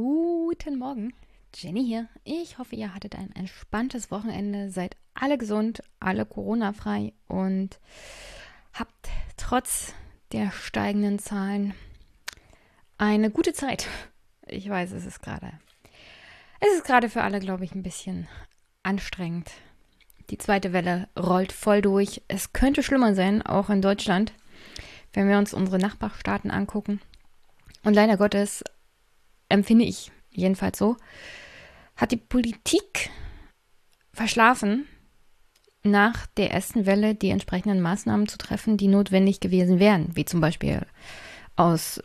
Guten Morgen, Jenny hier. Ich hoffe, ihr hattet ein entspanntes Wochenende, seid alle gesund, alle Corona-frei und habt trotz der steigenden Zahlen eine gute Zeit. Ich weiß, es ist gerade, es ist gerade für alle, glaube ich, ein bisschen anstrengend. Die zweite Welle rollt voll durch. Es könnte schlimmer sein, auch in Deutschland, wenn wir uns unsere Nachbarstaaten angucken. Und leider Gottes empfinde ich jedenfalls so, hat die Politik verschlafen, nach der ersten Welle die entsprechenden Maßnahmen zu treffen, die notwendig gewesen wären, wie zum Beispiel aus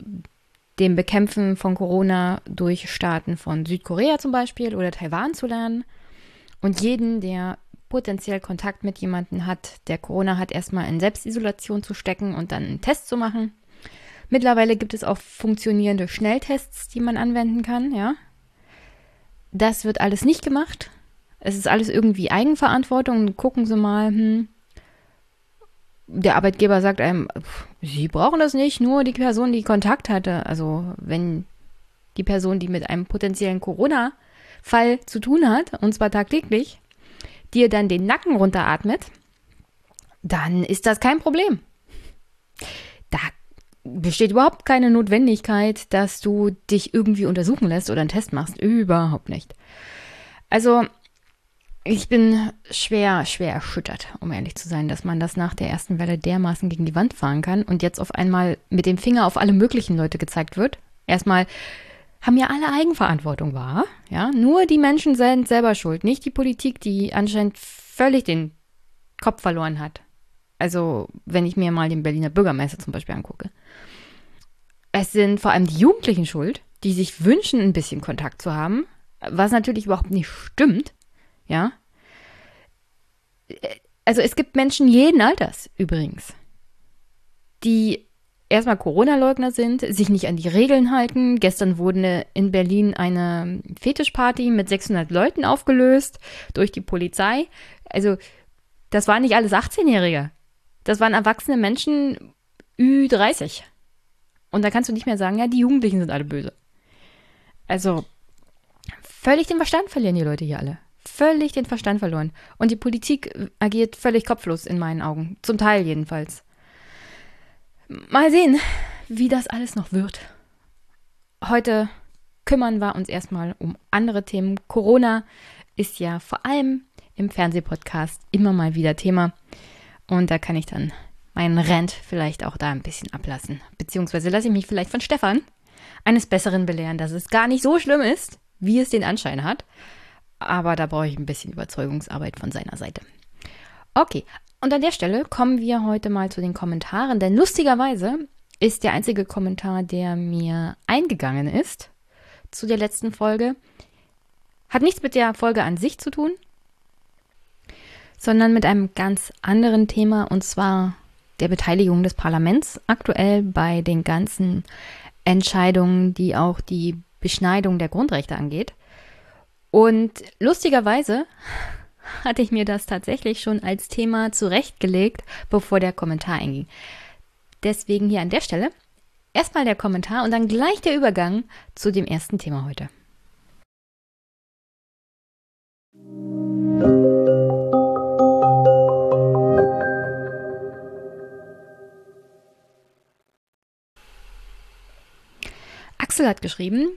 dem Bekämpfen von Corona durch Staaten von Südkorea zum Beispiel oder Taiwan zu lernen und jeden, der potenziell Kontakt mit jemandem hat, der Corona hat, erstmal in Selbstisolation zu stecken und dann einen Test zu machen. Mittlerweile gibt es auch funktionierende Schnelltests, die man anwenden kann, ja. Das wird alles nicht gemacht. Es ist alles irgendwie Eigenverantwortung. Gucken Sie mal, hm, der Arbeitgeber sagt einem, Sie brauchen das nicht, nur die Person, die Kontakt hatte. Also wenn die Person, die mit einem potenziellen Corona-Fall zu tun hat, und zwar tagtäglich, dir dann den Nacken runteratmet, dann ist das kein Problem. Besteht überhaupt keine Notwendigkeit, dass du dich irgendwie untersuchen lässt oder einen Test machst. Überhaupt nicht. Also, ich bin schwer, schwer erschüttert, um ehrlich zu sein, dass man das nach der ersten Welle dermaßen gegen die Wand fahren kann und jetzt auf einmal mit dem Finger auf alle möglichen Leute gezeigt wird. Erstmal haben ja alle Eigenverantwortung wahr, ja. Nur die Menschen sind selber schuld, nicht die Politik, die anscheinend völlig den Kopf verloren hat. Also, wenn ich mir mal den Berliner Bürgermeister zum Beispiel angucke. Es sind vor allem die Jugendlichen schuld, die sich wünschen, ein bisschen Kontakt zu haben, was natürlich überhaupt nicht stimmt, ja. Also, es gibt Menschen jeden Alters übrigens, die erstmal Corona-Leugner sind, sich nicht an die Regeln halten. Gestern wurde in Berlin eine Fetischparty mit 600 Leuten aufgelöst durch die Polizei. Also, das waren nicht alles 18-Jährige. Das waren erwachsene Menschen Ü30. Und da kannst du nicht mehr sagen, ja, die Jugendlichen sind alle böse. Also, völlig den Verstand verlieren die Leute hier alle. Völlig den Verstand verloren. Und die Politik agiert völlig kopflos in meinen Augen. Zum Teil jedenfalls. Mal sehen, wie das alles noch wird. Heute kümmern wir uns erstmal um andere Themen. Corona ist ja vor allem im Fernsehpodcast immer mal wieder Thema. Und da kann ich dann meinen Rant vielleicht auch da ein bisschen ablassen. Beziehungsweise lasse ich mich vielleicht von Stefan eines Besseren belehren, dass es gar nicht so schlimm ist, wie es den Anschein hat. Aber da brauche ich ein bisschen Überzeugungsarbeit von seiner Seite. Okay, und an der Stelle kommen wir heute mal zu den Kommentaren, denn lustigerweise ist der einzige Kommentar, der mir eingegangen ist zu der letzten Folge, hat nichts mit der Folge an sich zu tun, sondern mit einem ganz anderen Thema und zwar der Beteiligung des Parlaments aktuell bei den ganzen Entscheidungen, die auch die Beschneidung der Grundrechte angeht. Und lustigerweise hatte ich mir das tatsächlich schon als Thema zurechtgelegt, bevor der Kommentar einging. Deswegen hier an der Stelle erstmal der Kommentar und dann gleich der Übergang zu dem ersten Thema heute. Axel hat geschrieben,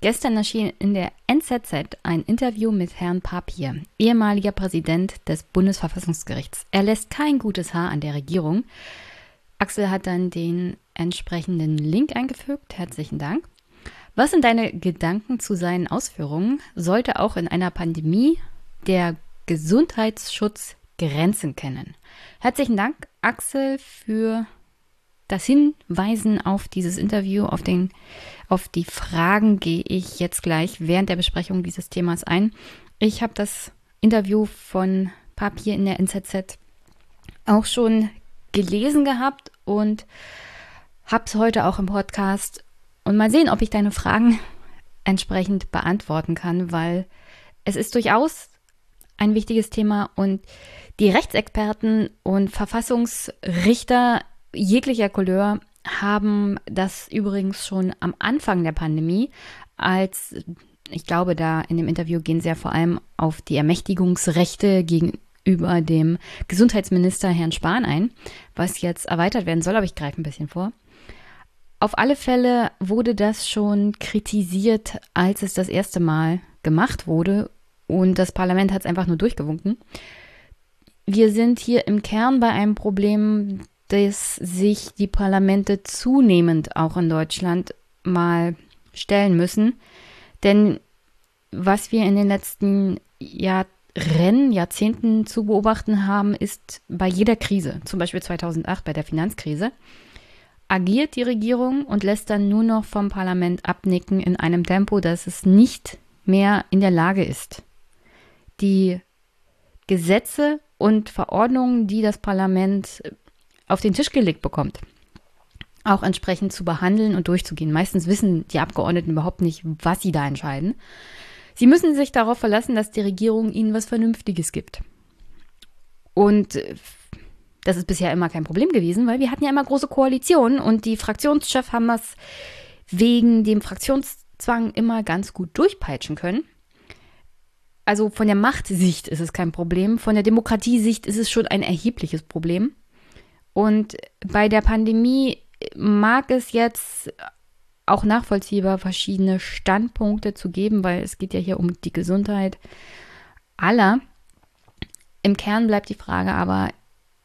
gestern erschien in der NZZ ein Interview mit Herrn Papier, ehemaliger Präsident des Bundesverfassungsgerichts. Er lässt kein gutes Haar an der Regierung. Axel hat dann den entsprechenden Link eingefügt. Herzlichen Dank. Was sind deine Gedanken zu seinen Ausführungen? Sollte auch in einer Pandemie der Gesundheitsschutz Grenzen kennen? Herzlichen Dank, Axel, für das Hinweisen auf dieses Interview, auf, den, auf die Fragen gehe ich jetzt gleich während der Besprechung dieses Themas ein. Ich habe das Interview von Papier in der NZZ auch schon gelesen gehabt und habe es heute auch im Podcast. Und mal sehen, ob ich deine Fragen entsprechend beantworten kann, weil es ist durchaus ein wichtiges Thema und die Rechtsexperten und Verfassungsrichter jeglicher Couleur haben das übrigens schon am Anfang der Pandemie, als ich glaube, da in dem Interview gehen sie ja vor allem auf die Ermächtigungsrechte gegenüber dem Gesundheitsminister Herrn Spahn ein, was jetzt erweitert werden soll, aber ich greife ein bisschen vor. Auf alle Fälle wurde das schon kritisiert, als es das erste Mal gemacht wurde und das Parlament hat es einfach nur durchgewunken. Wir sind hier im Kern bei einem Problem, das sich die Parlamente zunehmend auch in Deutschland mal stellen müssen. Denn was wir in den letzten Jahren, Jahrzehnten zu beobachten haben, ist bei jeder Krise, zum Beispiel 2008 bei der Finanzkrise, agiert die Regierung und lässt dann nur noch vom Parlament abnicken in einem Tempo, dass es nicht mehr in der Lage ist, die Gesetze und Verordnungen, die das Parlament auf den Tisch gelegt bekommt, auch entsprechend zu behandeln und durchzugehen. Meistens wissen die Abgeordneten überhaupt nicht, was sie da entscheiden. Sie müssen sich darauf verlassen, dass die Regierung ihnen was Vernünftiges gibt. Und das ist bisher immer kein Problem gewesen, weil wir hatten ja immer große Koalitionen und die Fraktionschefs haben das wegen dem Fraktionszwang immer ganz gut durchpeitschen können. Also von der Machtsicht ist es kein Problem, von der Demokratiesicht ist es schon ein erhebliches Problem. Und bei der Pandemie mag es jetzt auch nachvollziehbar verschiedene Standpunkte zu geben, weil es geht ja hier um die Gesundheit aller. Im Kern bleibt die Frage aber,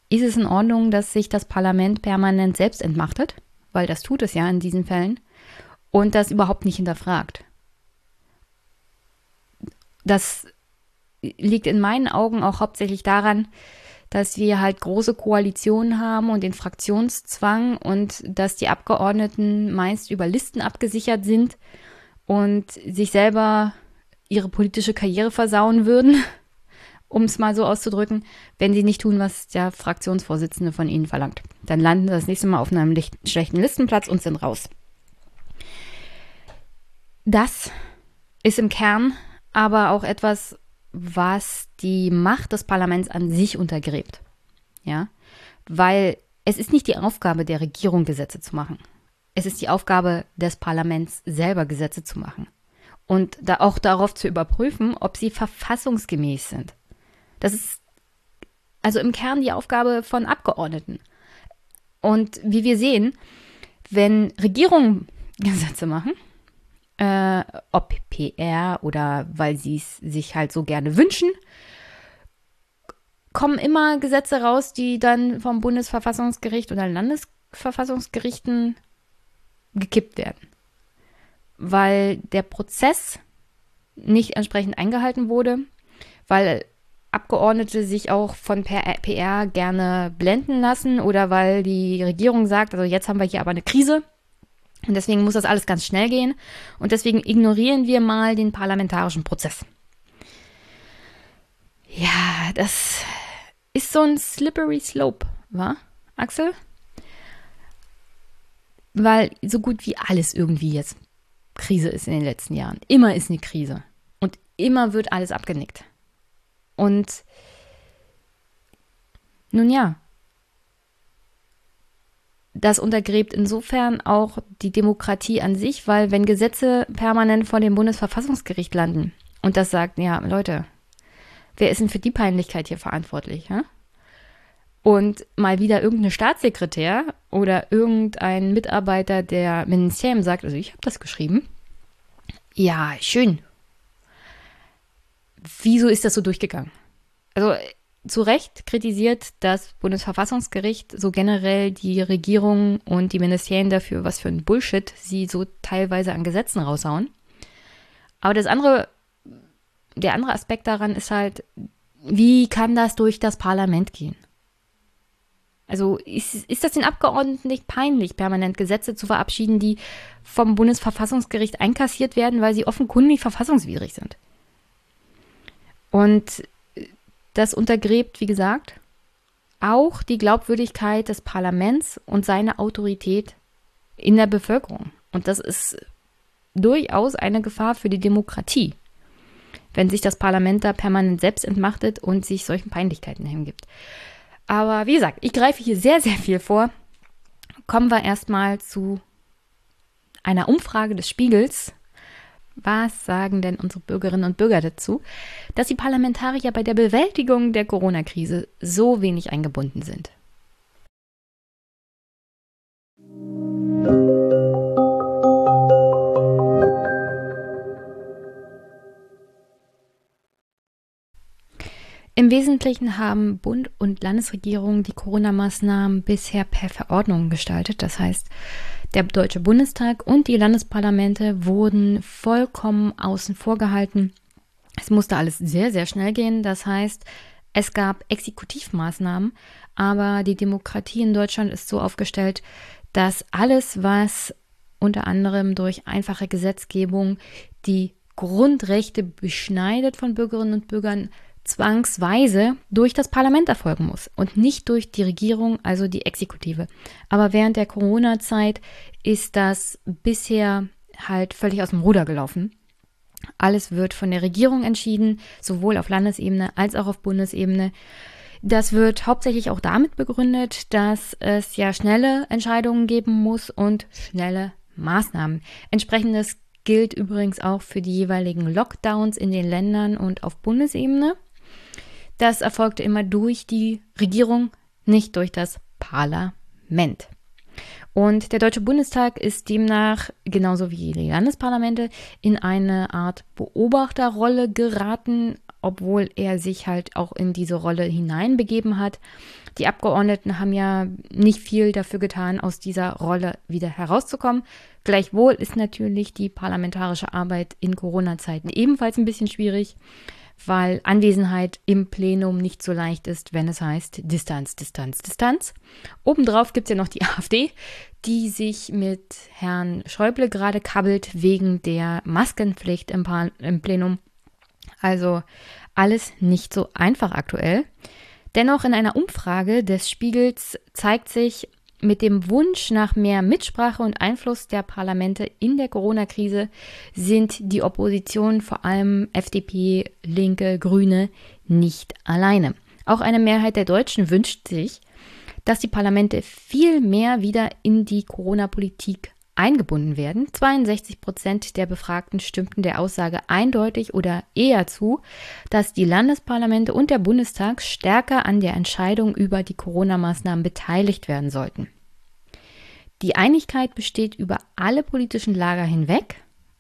ist es in Ordnung, dass sich das Parlament permanent selbst entmachtet? Weil das tut es ja in diesen Fällen. Und das überhaupt nicht hinterfragt. Das liegt in meinen Augen auch hauptsächlich daran, dass wir halt große Koalitionen haben und den Fraktionszwang und dass die Abgeordneten meist über Listen abgesichert sind und sich selber ihre politische Karriere versauen würden, um es mal so auszudrücken, wenn sie nicht tun, was der Fraktionsvorsitzende von ihnen verlangt. Dann landen sie das nächste Mal auf einem schlechten Listenplatz und sind raus. Das ist im Kern aber auch etwas, was die Macht des Parlaments an sich untergräbt. Ja, weil es ist nicht die Aufgabe der Regierung, Gesetze zu machen. Es ist die Aufgabe des Parlaments, selber Gesetze zu machen. Und da auch darauf zu überprüfen, ob sie verfassungsgemäß sind. Das ist also im Kern die Aufgabe von Abgeordneten. Und wie wir sehen, wenn Regierungen Gesetze machen, äh, ob PR oder weil sie es sich halt so gerne wünschen, kommen immer Gesetze raus, die dann vom Bundesverfassungsgericht oder Landesverfassungsgerichten gekippt werden. Weil der Prozess nicht entsprechend eingehalten wurde, weil Abgeordnete sich auch von PR gerne blenden lassen oder weil die Regierung sagt, also jetzt haben wir hier aber eine Krise, und deswegen muss das alles ganz schnell gehen. Und deswegen ignorieren wir mal den parlamentarischen Prozess. Ja, das ist so ein slippery slope, wa, Axel? Weil so gut wie alles irgendwie jetzt Krise ist in den letzten Jahren. Immer ist eine Krise. Und immer wird alles abgenickt. Und nun ja, das untergräbt insofern auch die Demokratie an sich, weil wenn Gesetze permanent vor dem Bundesverfassungsgericht landen und das sagt, ja, Leute, wer ist denn für die Peinlichkeit hier verantwortlich? Ja? Und mal wieder irgendeine Staatssekretär oder irgendein Mitarbeiter der Ministerium sagt, also ich habe das geschrieben. Ja, schön. Wieso ist das so durchgegangen? Also zu Recht kritisiert das Bundesverfassungsgericht so generell die Regierung und die Ministerien dafür, was für ein Bullshit sie so teilweise an Gesetzen raushauen. Aber das andere, der andere Aspekt daran ist halt, wie kann das durch das Parlament gehen? Also ist, ist das den Abgeordneten nicht peinlich, permanent Gesetze zu verabschieden, die vom Bundesverfassungsgericht einkassiert werden, weil sie offenkundig verfassungswidrig sind? Und das untergräbt, wie gesagt, auch die Glaubwürdigkeit des Parlaments und seine Autorität in der Bevölkerung. Und das ist durchaus eine Gefahr für die Demokratie, wenn sich das Parlament da permanent selbst entmachtet und sich solchen Peinlichkeiten hingibt. Aber wie gesagt, ich greife hier sehr, sehr viel vor. kommen wir erstmal zu einer Umfrage des Spiegels. Was sagen denn unsere Bürgerinnen und Bürger dazu, dass die Parlamentarier bei der Bewältigung der Corona-Krise so wenig eingebunden sind? Im Wesentlichen haben Bund und Landesregierung die Corona-Maßnahmen bisher per Verordnung gestaltet. Das heißt, der Deutsche Bundestag und die Landesparlamente wurden vollkommen außen vor gehalten. Es musste alles sehr, sehr schnell gehen. Das heißt, es gab Exekutivmaßnahmen, aber die Demokratie in Deutschland ist so aufgestellt, dass alles, was unter anderem durch einfache Gesetzgebung die Grundrechte beschneidet von Bürgerinnen und Bürgern, zwangsweise durch das Parlament erfolgen muss und nicht durch die Regierung, also die Exekutive. Aber während der Corona-Zeit ist das bisher halt völlig aus dem Ruder gelaufen. Alles wird von der Regierung entschieden, sowohl auf Landesebene als auch auf Bundesebene. Das wird hauptsächlich auch damit begründet, dass es ja schnelle Entscheidungen geben muss und schnelle Maßnahmen. Entsprechendes gilt übrigens auch für die jeweiligen Lockdowns in den Ländern und auf Bundesebene. Das erfolgte immer durch die Regierung, nicht durch das Parlament. Und der Deutsche Bundestag ist demnach, genauso wie die Landesparlamente, in eine Art Beobachterrolle geraten, obwohl er sich halt auch in diese Rolle hineinbegeben hat. Die Abgeordneten haben ja nicht viel dafür getan, aus dieser Rolle wieder herauszukommen. Gleichwohl ist natürlich die parlamentarische Arbeit in Corona-Zeiten ebenfalls ein bisschen schwierig weil Anwesenheit im Plenum nicht so leicht ist, wenn es heißt Distanz, Distanz, Distanz. Obendrauf gibt es ja noch die AfD, die sich mit Herrn Schäuble gerade kabbelt wegen der Maskenpflicht im, im Plenum. Also alles nicht so einfach aktuell. Dennoch in einer Umfrage des Spiegels zeigt sich, mit dem Wunsch nach mehr Mitsprache und Einfluss der Parlamente in der Corona-Krise sind die Opposition, vor allem FDP, Linke, Grüne, nicht alleine. Auch eine Mehrheit der Deutschen wünscht sich, dass die Parlamente viel mehr wieder in die Corona-Politik eingebunden werden. 62 Prozent der Befragten stimmten der Aussage eindeutig oder eher zu, dass die Landesparlamente und der Bundestag stärker an der Entscheidung über die Corona-Maßnahmen beteiligt werden sollten. Die Einigkeit besteht über alle politischen Lager hinweg.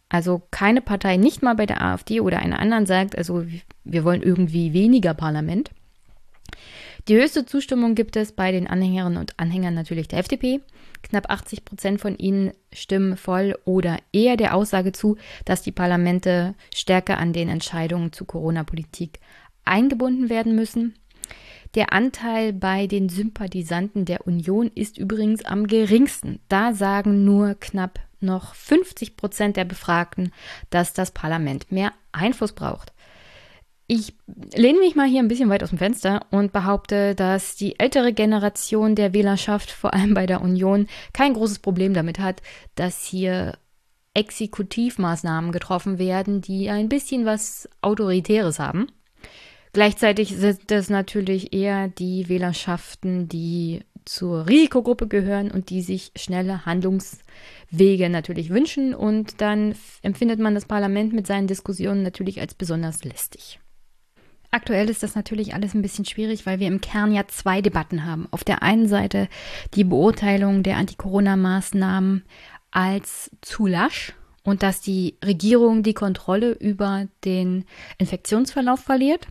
Also keine Partei, nicht mal bei der AfD oder einer anderen sagt, also wir wollen irgendwie weniger Parlament. Die höchste Zustimmung gibt es bei den Anhängerinnen und Anhängern natürlich der FDP. Knapp 80 Prozent von ihnen stimmen voll oder eher der Aussage zu, dass die Parlamente stärker an den Entscheidungen zu Corona-Politik eingebunden werden müssen. Der Anteil bei den Sympathisanten der Union ist übrigens am geringsten. Da sagen nur knapp noch 50 Prozent der Befragten, dass das Parlament mehr Einfluss braucht. Ich lehne mich mal hier ein bisschen weit aus dem Fenster und behaupte, dass die ältere Generation der Wählerschaft, vor allem bei der Union, kein großes Problem damit hat, dass hier Exekutivmaßnahmen getroffen werden, die ein bisschen was Autoritäres haben. Gleichzeitig sind es natürlich eher die Wählerschaften, die zur Risikogruppe gehören und die sich schnelle Handlungswege natürlich wünschen. Und dann empfindet man das Parlament mit seinen Diskussionen natürlich als besonders lästig. Aktuell ist das natürlich alles ein bisschen schwierig, weil wir im Kern ja zwei Debatten haben. Auf der einen Seite die Beurteilung der Anti-Corona-Maßnahmen als zu lasch und dass die Regierung die Kontrolle über den Infektionsverlauf verliert,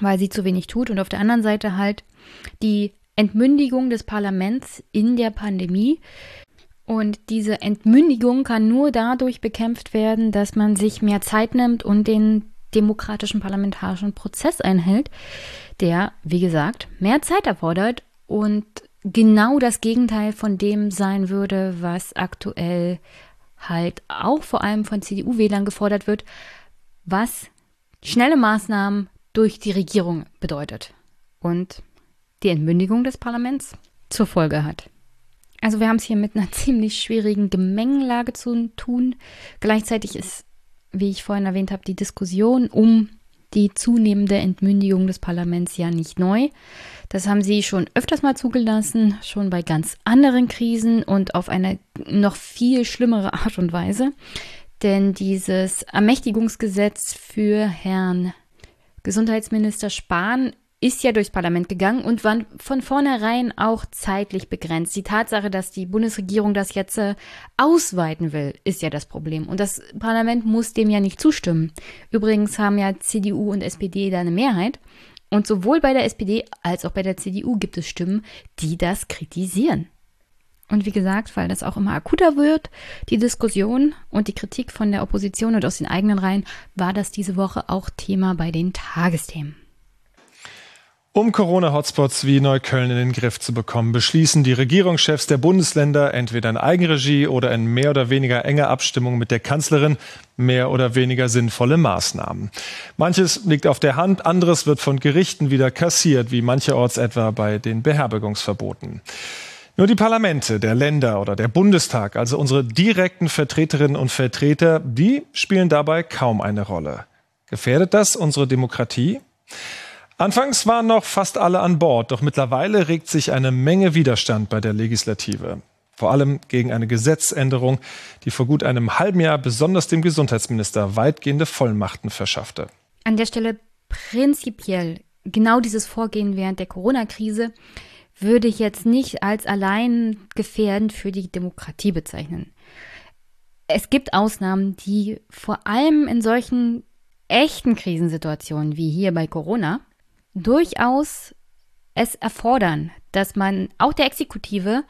weil sie zu wenig tut. Und auf der anderen Seite halt die Entmündigung des Parlaments in der Pandemie. Und diese Entmündigung kann nur dadurch bekämpft werden, dass man sich mehr Zeit nimmt und den demokratischen parlamentarischen Prozess einhält, der, wie gesagt, mehr Zeit erfordert und genau das Gegenteil von dem sein würde, was aktuell halt auch vor allem von CDU-Wählern gefordert wird, was schnelle Maßnahmen durch die Regierung bedeutet und die Entmündigung des Parlaments zur Folge hat. Also wir haben es hier mit einer ziemlich schwierigen Gemengelage zu tun. Gleichzeitig ist wie ich vorhin erwähnt habe, die Diskussion um die zunehmende Entmündigung des Parlaments ja nicht neu. Das haben sie schon öfters mal zugelassen, schon bei ganz anderen Krisen und auf eine noch viel schlimmere Art und Weise. Denn dieses Ermächtigungsgesetz für Herrn Gesundheitsminister Spahn ist ja durchs Parlament gegangen und war von vornherein auch zeitlich begrenzt. Die Tatsache, dass die Bundesregierung das jetzt äh, ausweiten will, ist ja das Problem. Und das Parlament muss dem ja nicht zustimmen. Übrigens haben ja CDU und SPD da eine Mehrheit. Und sowohl bei der SPD als auch bei der CDU gibt es Stimmen, die das kritisieren. Und wie gesagt, weil das auch immer akuter wird, die Diskussion und die Kritik von der Opposition und aus den eigenen Reihen, war das diese Woche auch Thema bei den Tagesthemen. Um Corona-Hotspots wie Neukölln in den Griff zu bekommen, beschließen die Regierungschefs der Bundesländer entweder in Eigenregie oder in mehr oder weniger enger Abstimmung mit der Kanzlerin mehr oder weniger sinnvolle Maßnahmen. Manches liegt auf der Hand, anderes wird von Gerichten wieder kassiert, wie mancherorts etwa bei den Beherbergungsverboten. Nur die Parlamente der Länder oder der Bundestag, also unsere direkten Vertreterinnen und Vertreter, die spielen dabei kaum eine Rolle. Gefährdet das unsere Demokratie? Anfangs waren noch fast alle an Bord, doch mittlerweile regt sich eine Menge Widerstand bei der Legislative. Vor allem gegen eine Gesetzänderung, die vor gut einem halben Jahr besonders dem Gesundheitsminister weitgehende Vollmachten verschaffte. An der Stelle prinzipiell genau dieses Vorgehen während der Corona-Krise würde ich jetzt nicht als allein gefährdend für die Demokratie bezeichnen. Es gibt Ausnahmen, die vor allem in solchen echten Krisensituationen wie hier bei Corona durchaus es erfordern, dass man auch der Exekutive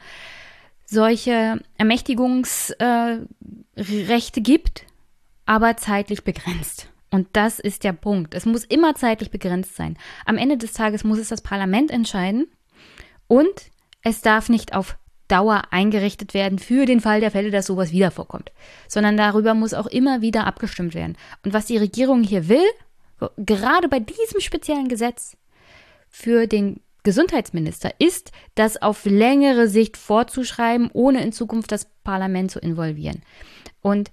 solche Ermächtigungsrechte äh, gibt, aber zeitlich begrenzt. Und das ist der Punkt. Es muss immer zeitlich begrenzt sein. Am Ende des Tages muss es das Parlament entscheiden und es darf nicht auf Dauer eingerichtet werden für den Fall der Fälle, dass sowas wieder vorkommt, sondern darüber muss auch immer wieder abgestimmt werden. Und was die Regierung hier will, gerade bei diesem speziellen Gesetz für den Gesundheitsminister ist, das auf längere Sicht vorzuschreiben, ohne in Zukunft das Parlament zu involvieren. Und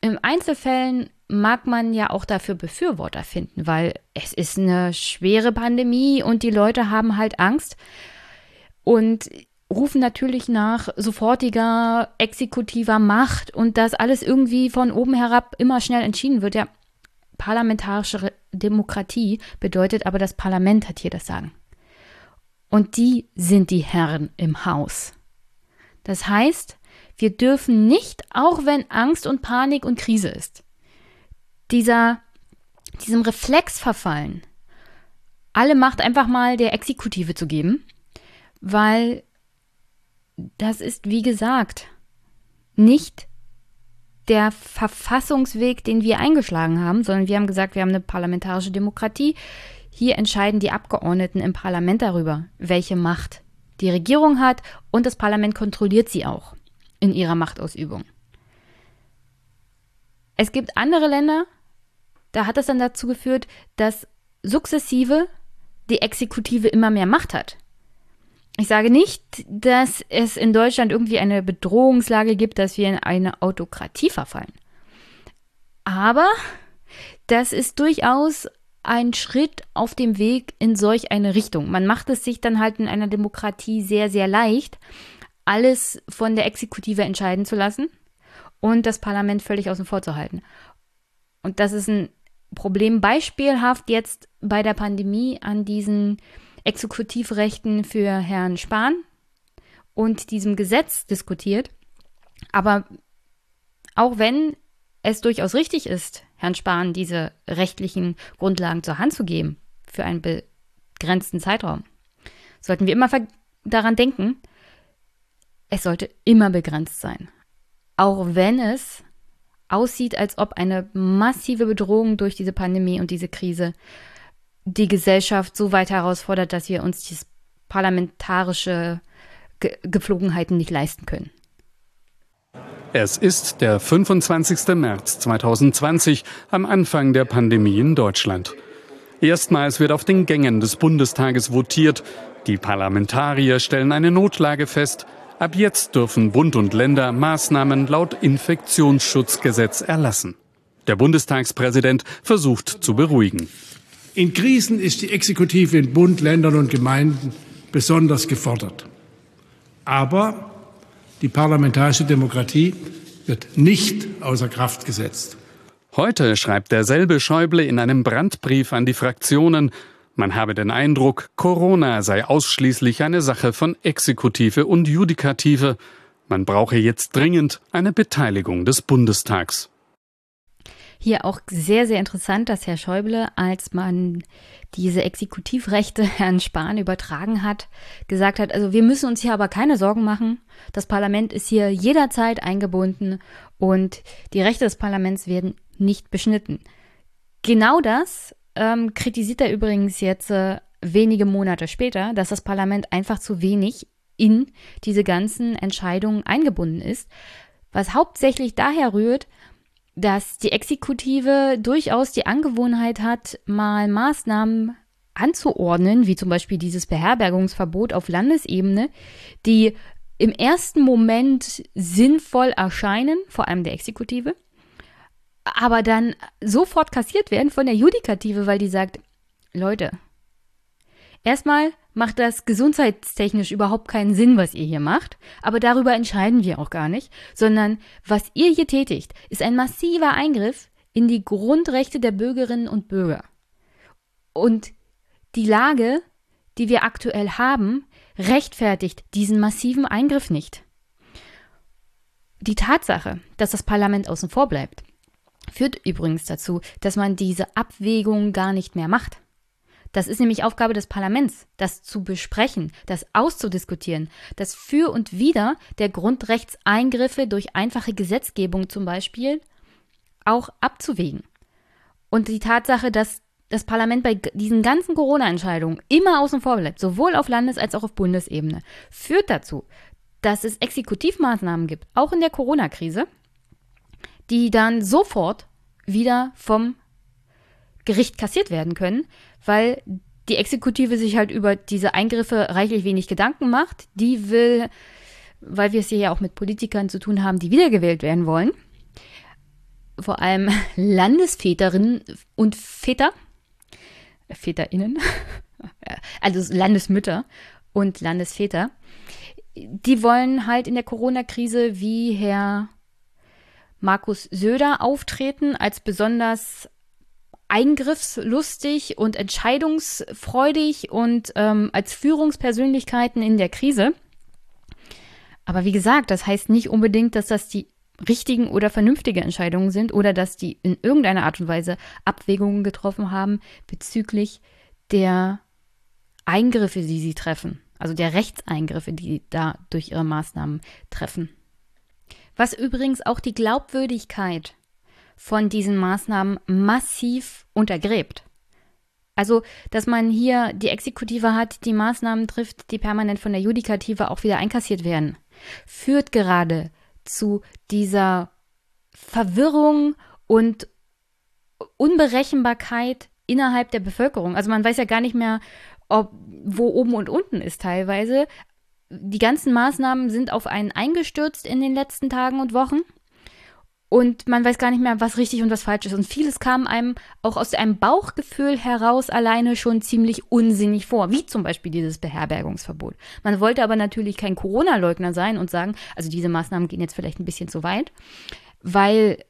im Einzelfällen mag man ja auch dafür Befürworter finden, weil es ist eine schwere Pandemie und die Leute haben halt Angst und rufen natürlich nach sofortiger exekutiver Macht und dass alles irgendwie von oben herab immer schnell entschieden wird. Ja, parlamentarische Demokratie bedeutet aber, das Parlament hat hier das Sagen. Und die sind die Herren im Haus. Das heißt, wir dürfen nicht, auch wenn Angst und Panik und Krise ist, dieser, diesem Reflex verfallen, alle Macht einfach mal der Exekutive zu geben, weil das ist, wie gesagt, nicht der Verfassungsweg, den wir eingeschlagen haben, sondern wir haben gesagt, wir haben eine parlamentarische Demokratie. Hier entscheiden die Abgeordneten im Parlament darüber, welche Macht die Regierung hat und das Parlament kontrolliert sie auch in ihrer Machtausübung. Es gibt andere Länder, da hat es dann dazu geführt, dass sukzessive die Exekutive immer mehr Macht hat. Ich sage nicht, dass es in Deutschland irgendwie eine Bedrohungslage gibt, dass wir in eine Autokratie verfallen. Aber das ist durchaus ein Schritt auf dem Weg in solch eine Richtung. Man macht es sich dann halt in einer Demokratie sehr, sehr leicht, alles von der Exekutive entscheiden zu lassen und das Parlament völlig außen vor zu halten. Und das ist ein Problem beispielhaft jetzt bei der Pandemie an diesen Exekutivrechten für Herrn Spahn und diesem Gesetz diskutiert. Aber auch wenn es durchaus richtig ist, Herrn Spahn diese rechtlichen Grundlagen zur Hand zu geben für einen begrenzten Zeitraum, sollten wir immer daran denken, es sollte immer begrenzt sein. Auch wenn es aussieht, als ob eine massive Bedrohung durch diese Pandemie und diese Krise die Gesellschaft so weit herausfordert, dass wir uns diese parlamentarische Ge Gepflogenheiten nicht leisten können. Es ist der 25. März 2020, am Anfang der Pandemie in Deutschland. Erstmals wird auf den Gängen des Bundestages votiert. Die Parlamentarier stellen eine Notlage fest. Ab jetzt dürfen Bund und Länder Maßnahmen laut Infektionsschutzgesetz erlassen. Der Bundestagspräsident versucht zu beruhigen. In Krisen ist die Exekutive in Bund, Ländern und Gemeinden besonders gefordert. Aber die parlamentarische Demokratie wird nicht außer Kraft gesetzt. Heute schreibt derselbe Schäuble in einem Brandbrief an die Fraktionen, man habe den Eindruck, Corona sei ausschließlich eine Sache von Exekutive und Judikative. Man brauche jetzt dringend eine Beteiligung des Bundestags. Hier auch sehr, sehr interessant, dass Herr Schäuble, als man diese Exekutivrechte Herrn Spahn übertragen hat, gesagt hat, also wir müssen uns hier aber keine Sorgen machen. Das Parlament ist hier jederzeit eingebunden und die Rechte des Parlaments werden nicht beschnitten. Genau das ähm, kritisiert er übrigens jetzt äh, wenige Monate später, dass das Parlament einfach zu wenig in diese ganzen Entscheidungen eingebunden ist, was hauptsächlich daher rührt, dass die Exekutive durchaus die Angewohnheit hat, mal Maßnahmen anzuordnen, wie zum Beispiel dieses Beherbergungsverbot auf Landesebene, die im ersten Moment sinnvoll erscheinen, vor allem der Exekutive, aber dann sofort kassiert werden von der Judikative, weil die sagt, Leute, erstmal macht das gesundheitstechnisch überhaupt keinen Sinn, was ihr hier macht, aber darüber entscheiden wir auch gar nicht, sondern was ihr hier tätigt, ist ein massiver Eingriff in die Grundrechte der Bürgerinnen und Bürger. Und die Lage, die wir aktuell haben, rechtfertigt diesen massiven Eingriff nicht. Die Tatsache, dass das Parlament außen vor bleibt, führt übrigens dazu, dass man diese Abwägung gar nicht mehr macht. Das ist nämlich Aufgabe des Parlaments, das zu besprechen, das auszudiskutieren, das für und wider der Grundrechtseingriffe durch einfache Gesetzgebung zum Beispiel auch abzuwägen. Und die Tatsache, dass das Parlament bei diesen ganzen Corona-Entscheidungen immer außen vor bleibt, sowohl auf Landes- als auch auf Bundesebene, führt dazu, dass es Exekutivmaßnahmen gibt, auch in der Corona-Krise, die dann sofort wieder vom Gericht kassiert werden können, weil die Exekutive sich halt über diese Eingriffe reichlich wenig Gedanken macht. Die will, weil wir es hier ja auch mit Politikern zu tun haben, die wiedergewählt werden wollen, vor allem Landesväterinnen und Väter, äh, VäterInnen, also Landesmütter und Landesväter, die wollen halt in der Corona-Krise wie Herr Markus Söder auftreten als besonders eingriffslustig und entscheidungsfreudig und ähm, als Führungspersönlichkeiten in der Krise. Aber wie gesagt, das heißt nicht unbedingt, dass das die richtigen oder vernünftige Entscheidungen sind oder dass die in irgendeiner Art und Weise Abwägungen getroffen haben bezüglich der Eingriffe, die sie treffen, also der Rechtseingriffe, die da durch ihre Maßnahmen treffen. Was übrigens auch die Glaubwürdigkeit von diesen Maßnahmen massiv untergräbt. Also, dass man hier die Exekutive hat, die Maßnahmen trifft, die permanent von der Judikative auch wieder einkassiert werden, führt gerade zu dieser Verwirrung und Unberechenbarkeit innerhalb der Bevölkerung. Also man weiß ja gar nicht mehr, ob wo oben und unten ist teilweise. Die ganzen Maßnahmen sind auf einen eingestürzt in den letzten Tagen und Wochen und man weiß gar nicht mehr, was richtig und was falsch ist. Und vieles kam einem auch aus einem Bauchgefühl heraus alleine schon ziemlich unsinnig vor, wie zum Beispiel dieses Beherbergungsverbot. Man wollte aber natürlich kein Corona-Leugner sein und sagen, also diese Maßnahmen gehen jetzt vielleicht ein bisschen zu weit, weil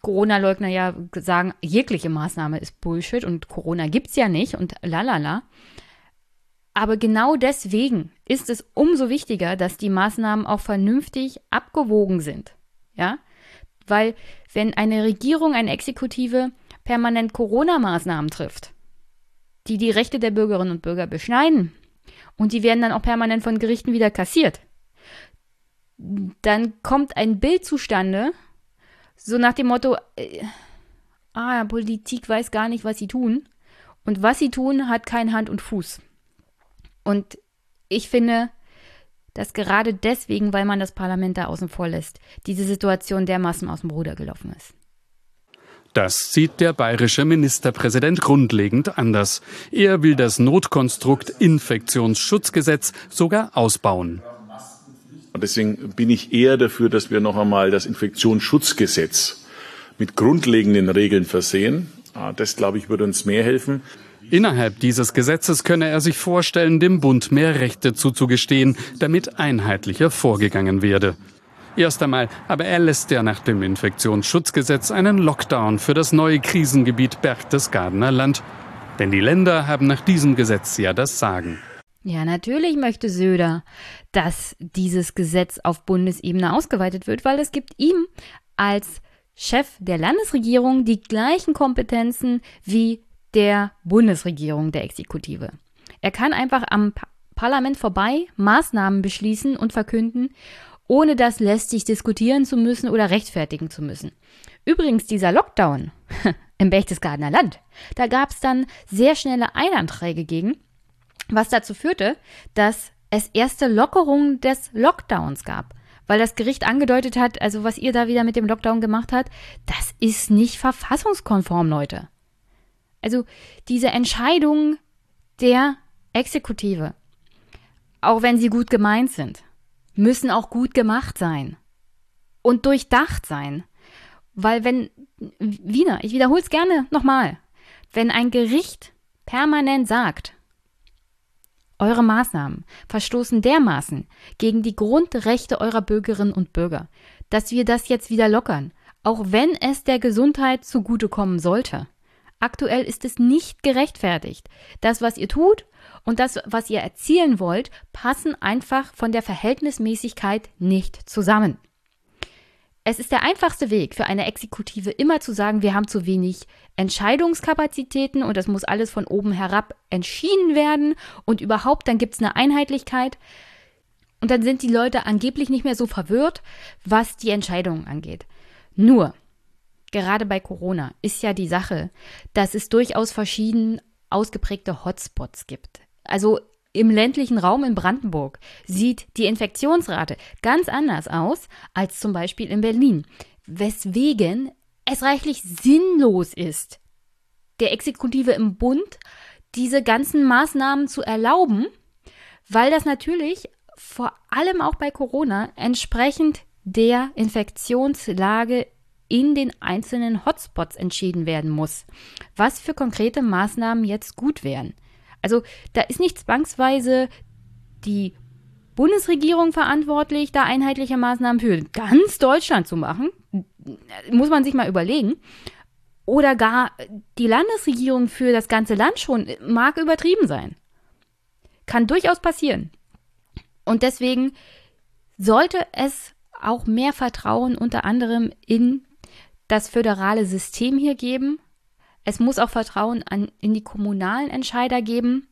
Corona-Leugner ja sagen, jegliche Maßnahme ist Bullshit und Corona gibt's ja nicht und lalala. Aber genau deswegen ist es umso wichtiger, dass die Maßnahmen auch vernünftig abgewogen sind. Ja, weil wenn eine Regierung, eine Exekutive permanent Corona-Maßnahmen trifft, die die Rechte der Bürgerinnen und Bürger beschneiden und die werden dann auch permanent von Gerichten wieder kassiert, dann kommt ein Bild zustande, so nach dem Motto, äh, ah, Politik weiß gar nicht, was sie tun. Und was sie tun, hat kein Hand und Fuß. Und ich finde, dass gerade deswegen, weil man das Parlament da außen vor lässt, diese Situation dermaßen aus dem Ruder gelaufen ist. Das sieht der bayerische Ministerpräsident grundlegend anders. Er will das Notkonstrukt Infektionsschutzgesetz sogar ausbauen. Und deswegen bin ich eher dafür, dass wir noch einmal das Infektionsschutzgesetz mit grundlegenden Regeln versehen. Ah, das, glaube ich, würde uns mehr helfen. Innerhalb dieses Gesetzes könne er sich vorstellen, dem Bund mehr Rechte zuzugestehen, damit einheitlicher vorgegangen werde. Erst einmal, aber er lässt ja nach dem Infektionsschutzgesetz einen Lockdown für das neue Krisengebiet Berchtesgadener Land. Denn die Länder haben nach diesem Gesetz ja das Sagen. Ja, natürlich möchte Söder, dass dieses Gesetz auf Bundesebene ausgeweitet wird, weil es gibt ihm als Chef der Landesregierung die gleichen Kompetenzen wie der Bundesregierung, der Exekutive. Er kann einfach am Parlament vorbei Maßnahmen beschließen und verkünden, ohne das lästig diskutieren zu müssen oder rechtfertigen zu müssen. Übrigens, dieser Lockdown im Berchtesgadener Land, da gab es dann sehr schnelle Einanträge gegen, was dazu führte, dass es erste Lockerungen des Lockdowns gab. Weil das Gericht angedeutet hat, also was ihr da wieder mit dem Lockdown gemacht habt, das ist nicht verfassungskonform, Leute. Also diese Entscheidungen der Exekutive, auch wenn sie gut gemeint sind, müssen auch gut gemacht sein und durchdacht sein. Weil wenn, Wiener, ich wiederhole es gerne nochmal, wenn ein Gericht permanent sagt, eure Maßnahmen verstoßen dermaßen gegen die Grundrechte eurer Bürgerinnen und Bürger, dass wir das jetzt wieder lockern, auch wenn es der Gesundheit zugutekommen sollte, Aktuell ist es nicht gerechtfertigt. Das, was ihr tut und das, was ihr erzielen wollt, passen einfach von der Verhältnismäßigkeit nicht zusammen. Es ist der einfachste Weg für eine Exekutive immer zu sagen, wir haben zu wenig Entscheidungskapazitäten und das muss alles von oben herab entschieden werden und überhaupt, dann gibt es eine Einheitlichkeit und dann sind die Leute angeblich nicht mehr so verwirrt, was die Entscheidungen angeht. Nur, gerade bei Corona ist ja die Sache, dass es durchaus verschieden ausgeprägte Hotspots gibt. Also im ländlichen Raum in Brandenburg sieht die Infektionsrate ganz anders aus als zum Beispiel in Berlin, weswegen es reichlich sinnlos ist, der Exekutive im Bund diese ganzen Maßnahmen zu erlauben, weil das natürlich vor allem auch bei Corona entsprechend der Infektionslage in den einzelnen Hotspots entschieden werden muss, was für konkrete Maßnahmen jetzt gut wären. Also da ist nicht zwangsweise die Bundesregierung verantwortlich, da einheitliche Maßnahmen für ganz Deutschland zu machen. Muss man sich mal überlegen. Oder gar die Landesregierung für das ganze Land schon mag übertrieben sein. Kann durchaus passieren. Und deswegen sollte es auch mehr Vertrauen unter anderem in das föderale System hier geben. Es muss auch Vertrauen an, in die kommunalen Entscheider geben.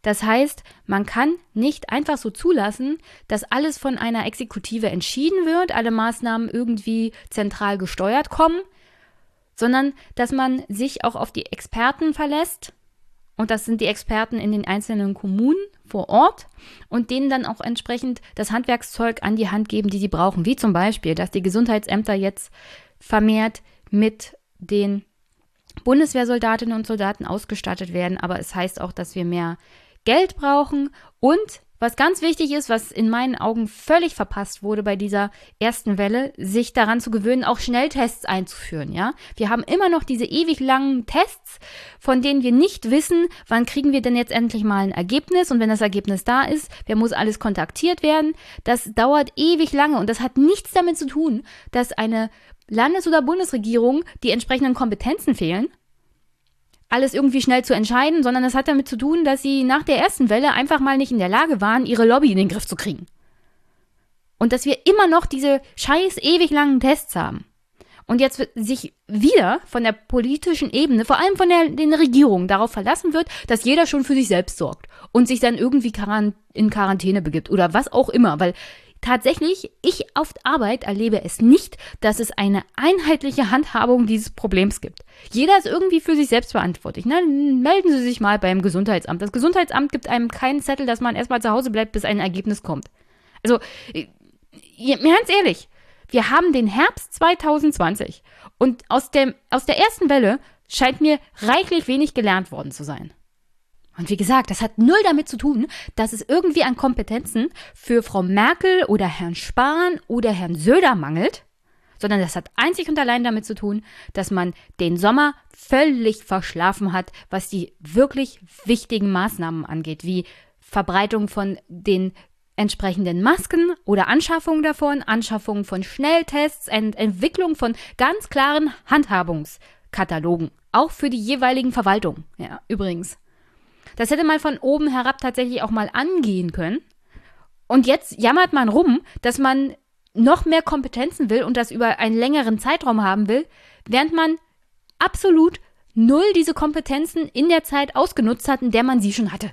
Das heißt, man kann nicht einfach so zulassen, dass alles von einer Exekutive entschieden wird, alle Maßnahmen irgendwie zentral gesteuert kommen, sondern dass man sich auch auf die Experten verlässt. Und das sind die Experten in den einzelnen Kommunen vor Ort und denen dann auch entsprechend das Handwerkszeug an die Hand geben, die sie brauchen. Wie zum Beispiel, dass die Gesundheitsämter jetzt vermehrt mit den Bundeswehrsoldatinnen und Soldaten ausgestattet werden. Aber es heißt auch, dass wir mehr Geld brauchen und was ganz wichtig ist, was in meinen Augen völlig verpasst wurde bei dieser ersten Welle, sich daran zu gewöhnen, auch Schnelltests einzuführen, ja? Wir haben immer noch diese ewig langen Tests, von denen wir nicht wissen, wann kriegen wir denn jetzt endlich mal ein Ergebnis und wenn das Ergebnis da ist, wer muss alles kontaktiert werden? Das dauert ewig lange und das hat nichts damit zu tun, dass eine Landes- oder Bundesregierung die entsprechenden Kompetenzen fehlen, alles irgendwie schnell zu entscheiden, sondern es hat damit zu tun, dass sie nach der ersten Welle einfach mal nicht in der Lage waren, ihre Lobby in den Griff zu kriegen. Und dass wir immer noch diese scheiß ewig langen Tests haben. Und jetzt sich wieder von der politischen Ebene, vor allem von der, den Regierungen, darauf verlassen wird, dass jeder schon für sich selbst sorgt und sich dann irgendwie in Quarantäne begibt oder was auch immer, weil Tatsächlich, ich auf Arbeit erlebe es nicht, dass es eine einheitliche Handhabung dieses Problems gibt. Jeder ist irgendwie für sich selbst verantwortlich. Ne? Melden Sie sich mal beim Gesundheitsamt. Das Gesundheitsamt gibt einem keinen Zettel, dass man erstmal zu Hause bleibt, bis ein Ergebnis kommt. Also, äh, ganz ehrlich, wir haben den Herbst 2020 und aus, dem, aus der ersten Welle scheint mir reichlich wenig gelernt worden zu sein. Und wie gesagt, das hat null damit zu tun, dass es irgendwie an Kompetenzen für Frau Merkel oder Herrn Spahn oder Herrn Söder mangelt, sondern das hat einzig und allein damit zu tun, dass man den Sommer völlig verschlafen hat, was die wirklich wichtigen Maßnahmen angeht, wie Verbreitung von den entsprechenden Masken oder Anschaffung davon, Anschaffung von Schnelltests, Ent Entwicklung von ganz klaren Handhabungskatalogen, auch für die jeweiligen Verwaltungen. Ja, übrigens. Das hätte man von oben herab tatsächlich auch mal angehen können. Und jetzt jammert man rum, dass man noch mehr Kompetenzen will und das über einen längeren Zeitraum haben will, während man absolut null diese Kompetenzen in der Zeit ausgenutzt hat, in der man sie schon hatte.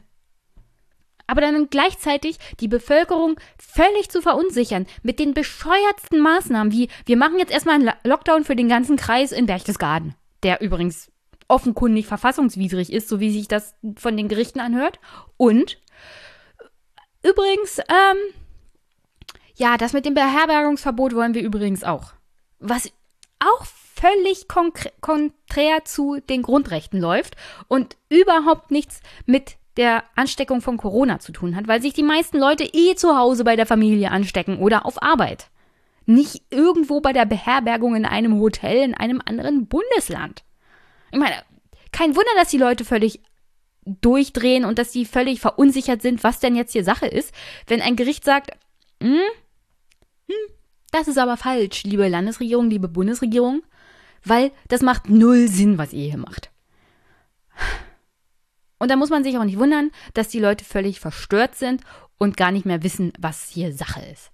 Aber dann gleichzeitig die Bevölkerung völlig zu verunsichern mit den bescheuertsten Maßnahmen, wie wir machen jetzt erstmal einen Lockdown für den ganzen Kreis in Berchtesgaden, der übrigens offenkundig verfassungswidrig ist, so wie sich das von den Gerichten anhört. Und übrigens, ähm, ja, das mit dem Beherbergungsverbot wollen wir übrigens auch. Was auch völlig konträr zu den Grundrechten läuft und überhaupt nichts mit der Ansteckung von Corona zu tun hat, weil sich die meisten Leute eh zu Hause bei der Familie anstecken oder auf Arbeit. Nicht irgendwo bei der Beherbergung in einem Hotel in einem anderen Bundesland. Ich meine, kein Wunder, dass die Leute völlig durchdrehen und dass sie völlig verunsichert sind, was denn jetzt hier Sache ist, wenn ein Gericht sagt, hm, hm, das ist aber falsch, liebe Landesregierung, liebe Bundesregierung, weil das macht null Sinn, was ihr hier macht. Und da muss man sich auch nicht wundern, dass die Leute völlig verstört sind und gar nicht mehr wissen, was hier Sache ist.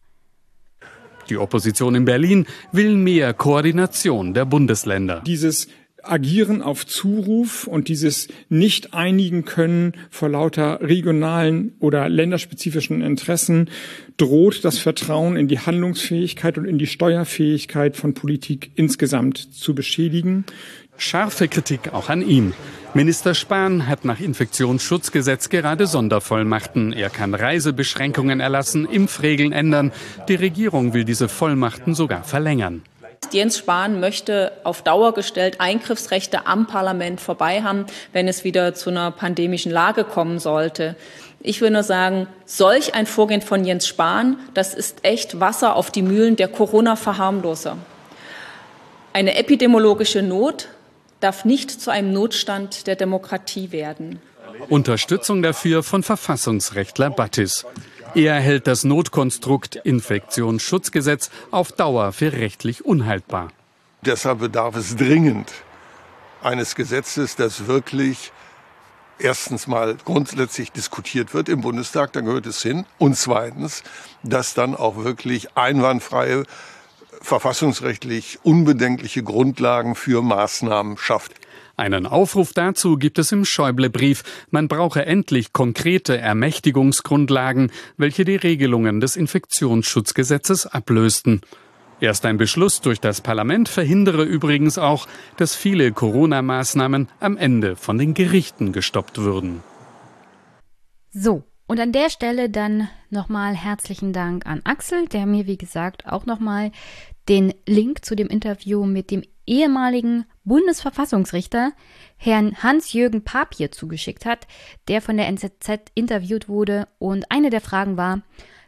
Die Opposition in Berlin will mehr Koordination der Bundesländer. Dieses Agieren auf Zuruf und dieses nicht einigen können vor lauter regionalen oder länderspezifischen Interessen droht das Vertrauen in die Handlungsfähigkeit und in die Steuerfähigkeit von Politik insgesamt zu beschädigen. Scharfe Kritik auch an ihm. Minister Spahn hat nach Infektionsschutzgesetz gerade Sondervollmachten. Er kann Reisebeschränkungen erlassen, Impfregeln ändern. Die Regierung will diese Vollmachten sogar verlängern. Jens Spahn möchte auf Dauer gestellt Eingriffsrechte am Parlament vorbei haben, wenn es wieder zu einer pandemischen Lage kommen sollte. Ich will nur sagen, solch ein Vorgehen von Jens Spahn, das ist echt Wasser auf die Mühlen der Corona-Verharmloser. Eine epidemiologische Not darf nicht zu einem Notstand der Demokratie werden. Unterstützung dafür von Verfassungsrechtler Battis. Er hält das Notkonstrukt Infektionsschutzgesetz auf Dauer für rechtlich unhaltbar. Deshalb bedarf es dringend eines Gesetzes, das wirklich erstens mal grundsätzlich diskutiert wird im Bundestag, dann gehört es hin. Und zweitens, dass dann auch wirklich einwandfreie, verfassungsrechtlich unbedenkliche Grundlagen für Maßnahmen schafft. Einen Aufruf dazu gibt es im Schäuble-Brief. Man brauche endlich konkrete Ermächtigungsgrundlagen, welche die Regelungen des Infektionsschutzgesetzes ablösten. Erst ein Beschluss durch das Parlament verhindere übrigens auch, dass viele Corona-Maßnahmen am Ende von den Gerichten gestoppt würden. So, und an der Stelle dann nochmal herzlichen Dank an Axel, der mir, wie gesagt, auch nochmal den Link zu dem Interview mit dem ehemaligen Bundesverfassungsrichter Herrn Hans-Jürgen Papier zugeschickt hat, der von der NZZ interviewt wurde. Und eine der Fragen war,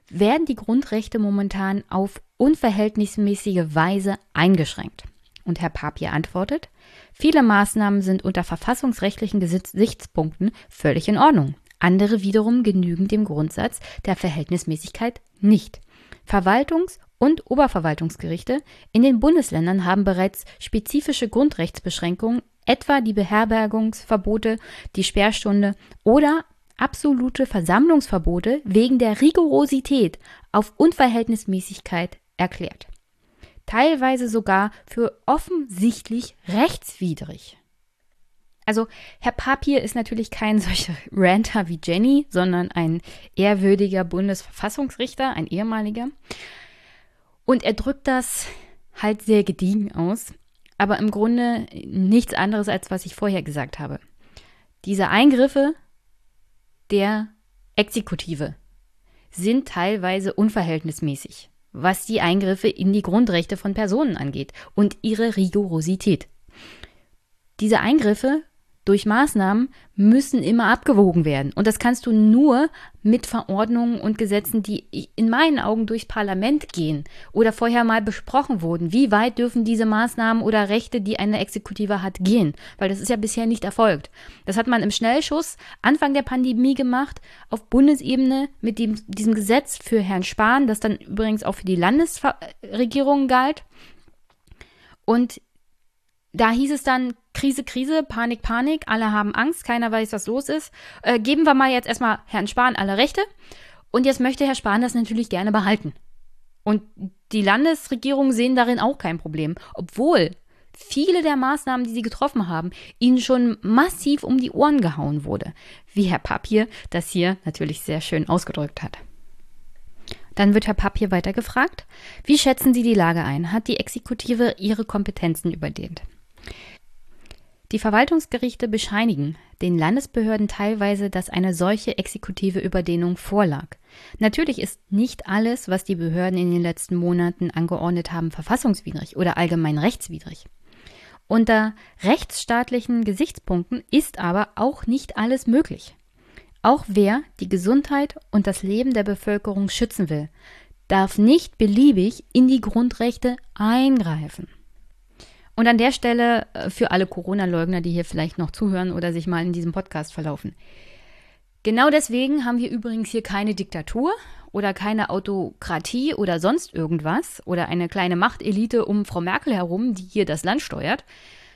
werden die Grundrechte momentan auf unverhältnismäßige Weise eingeschränkt? Und Herr Papier antwortet, viele Maßnahmen sind unter verfassungsrechtlichen Gesichtspunkten völlig in Ordnung. Andere wiederum genügen dem Grundsatz der Verhältnismäßigkeit nicht. Verwaltungs- und Oberverwaltungsgerichte in den Bundesländern haben bereits spezifische Grundrechtsbeschränkungen, etwa die Beherbergungsverbote, die Sperrstunde oder absolute Versammlungsverbote wegen der Rigorosität auf Unverhältnismäßigkeit erklärt. Teilweise sogar für offensichtlich rechtswidrig. Also Herr Papier ist natürlich kein solcher Ranter wie Jenny, sondern ein ehrwürdiger Bundesverfassungsrichter, ein ehemaliger. Und er drückt das halt sehr gediegen aus, aber im Grunde nichts anderes, als was ich vorher gesagt habe. Diese Eingriffe der Exekutive sind teilweise unverhältnismäßig, was die Eingriffe in die Grundrechte von Personen angeht und ihre Rigorosität. Diese Eingriffe durch Maßnahmen müssen immer abgewogen werden. Und das kannst du nur mit Verordnungen und Gesetzen, die in meinen Augen durchs Parlament gehen oder vorher mal besprochen wurden. Wie weit dürfen diese Maßnahmen oder Rechte, die eine Exekutive hat, gehen? Weil das ist ja bisher nicht erfolgt. Das hat man im Schnellschuss Anfang der Pandemie gemacht, auf Bundesebene mit dem, diesem Gesetz für Herrn Spahn, das dann übrigens auch für die Landesregierungen galt. Und da hieß es dann Krise, Krise, Panik, Panik, alle haben Angst, keiner weiß, was los ist. Äh, geben wir mal jetzt erstmal Herrn Spahn alle Rechte. Und jetzt möchte Herr Spahn das natürlich gerne behalten. Und die Landesregierungen sehen darin auch kein Problem, obwohl viele der Maßnahmen, die sie getroffen haben, ihnen schon massiv um die Ohren gehauen wurde, wie Herr Papier das hier natürlich sehr schön ausgedrückt hat. Dann wird Herr Papier weiter gefragt, wie schätzen Sie die Lage ein? Hat die Exekutive ihre Kompetenzen überdehnt? Die Verwaltungsgerichte bescheinigen den Landesbehörden teilweise, dass eine solche exekutive Überdehnung vorlag. Natürlich ist nicht alles, was die Behörden in den letzten Monaten angeordnet haben, verfassungswidrig oder allgemein rechtswidrig. Unter rechtsstaatlichen Gesichtspunkten ist aber auch nicht alles möglich. Auch wer die Gesundheit und das Leben der Bevölkerung schützen will, darf nicht beliebig in die Grundrechte eingreifen. Und an der Stelle äh, für alle Corona-Leugner, die hier vielleicht noch zuhören oder sich mal in diesem Podcast verlaufen. Genau deswegen haben wir übrigens hier keine Diktatur oder keine Autokratie oder sonst irgendwas oder eine kleine Machtelite um Frau Merkel herum, die hier das Land steuert,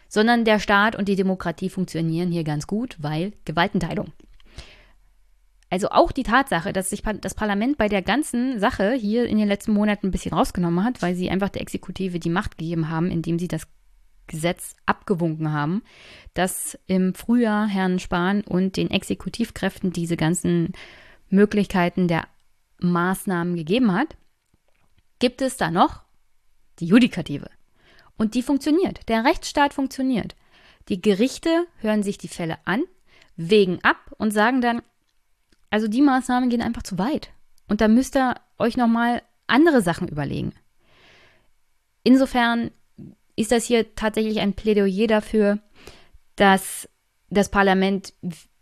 sondern der Staat und die Demokratie funktionieren hier ganz gut, weil Gewaltenteilung. Also auch die Tatsache, dass sich das Parlament bei der ganzen Sache hier in den letzten Monaten ein bisschen rausgenommen hat, weil sie einfach der Exekutive die Macht gegeben haben, indem sie das Gesetz abgewunken haben, dass im Frühjahr Herrn Spahn und den Exekutivkräften diese ganzen Möglichkeiten der Maßnahmen gegeben hat, gibt es da noch die Judikative. Und die funktioniert. Der Rechtsstaat funktioniert. Die Gerichte hören sich die Fälle an, wägen ab und sagen dann, also die Maßnahmen gehen einfach zu weit. Und da müsst ihr euch nochmal andere Sachen überlegen. Insofern ist das hier tatsächlich ein Plädoyer dafür, dass das Parlament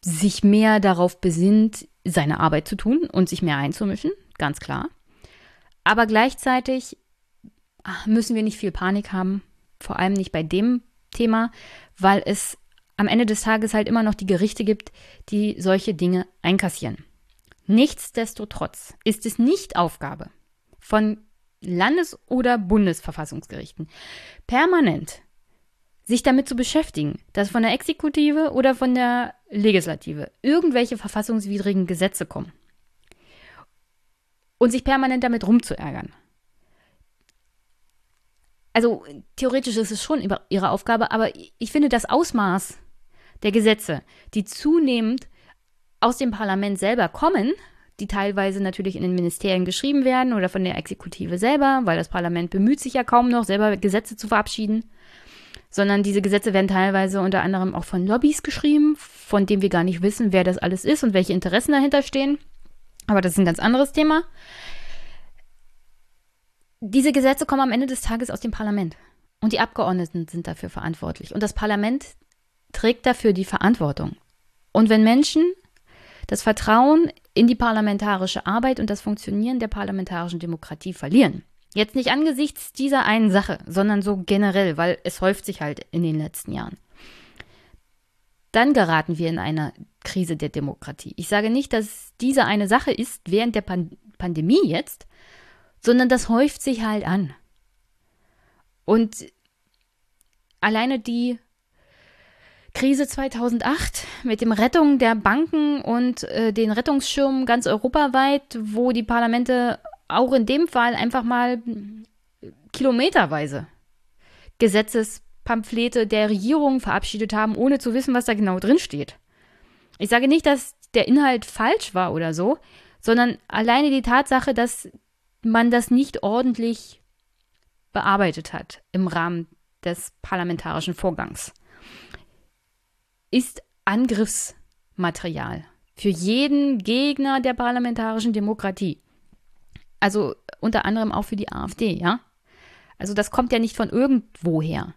sich mehr darauf besinnt, seine Arbeit zu tun und sich mehr einzumischen, ganz klar. Aber gleichzeitig ah, müssen wir nicht viel Panik haben, vor allem nicht bei dem Thema, weil es am Ende des Tages halt immer noch die Gerichte gibt, die solche Dinge einkassieren. Nichtsdestotrotz ist es nicht Aufgabe von Landes- oder Bundesverfassungsgerichten permanent sich damit zu beschäftigen, dass von der Exekutive oder von der Legislative irgendwelche verfassungswidrigen Gesetze kommen und sich permanent damit rumzuärgern. Also theoretisch ist es schon ihre Aufgabe, aber ich finde das Ausmaß der Gesetze, die zunehmend aus dem Parlament selber kommen, die teilweise natürlich in den Ministerien geschrieben werden oder von der Exekutive selber, weil das Parlament bemüht sich ja kaum noch, selber Gesetze zu verabschieden, sondern diese Gesetze werden teilweise unter anderem auch von Lobbys geschrieben, von denen wir gar nicht wissen, wer das alles ist und welche Interessen dahinter stehen. Aber das ist ein ganz anderes Thema. Diese Gesetze kommen am Ende des Tages aus dem Parlament. Und die Abgeordneten sind dafür verantwortlich. Und das Parlament trägt dafür die Verantwortung. Und wenn Menschen das Vertrauen in die parlamentarische Arbeit und das Funktionieren der parlamentarischen Demokratie verlieren. Jetzt nicht angesichts dieser einen Sache, sondern so generell, weil es häuft sich halt in den letzten Jahren. Dann geraten wir in eine Krise der Demokratie. Ich sage nicht, dass diese eine Sache ist während der Pan Pandemie jetzt, sondern das häuft sich halt an. Und alleine die Krise 2008 mit dem Rettung der Banken und äh, den Rettungsschirmen ganz europaweit, wo die Parlamente auch in dem Fall einfach mal kilometerweise Gesetzespamphlete der Regierung verabschiedet haben, ohne zu wissen, was da genau drin steht. Ich sage nicht, dass der Inhalt falsch war oder so, sondern alleine die Tatsache, dass man das nicht ordentlich bearbeitet hat im Rahmen des parlamentarischen Vorgangs ist Angriffsmaterial für jeden Gegner der parlamentarischen Demokratie. Also unter anderem auch für die AfD, ja? Also das kommt ja nicht von irgendwoher.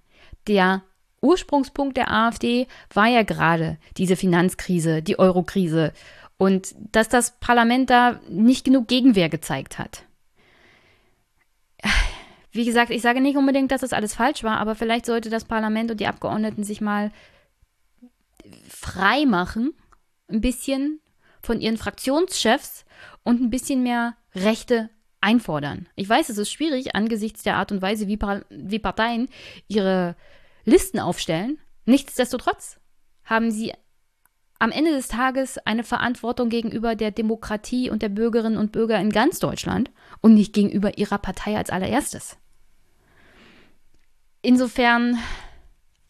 Der Ursprungspunkt der AfD war ja gerade diese Finanzkrise, die Eurokrise und dass das Parlament da nicht genug Gegenwehr gezeigt hat. Wie gesagt, ich sage nicht unbedingt, dass das alles falsch war, aber vielleicht sollte das Parlament und die Abgeordneten sich mal frei machen, ein bisschen von ihren Fraktionschefs und ein bisschen mehr Rechte einfordern. Ich weiß, es ist schwierig angesichts der Art und Weise, wie, wie Parteien ihre Listen aufstellen. Nichtsdestotrotz haben sie am Ende des Tages eine Verantwortung gegenüber der Demokratie und der Bürgerinnen und Bürger in ganz Deutschland und nicht gegenüber ihrer Partei als allererstes. Insofern,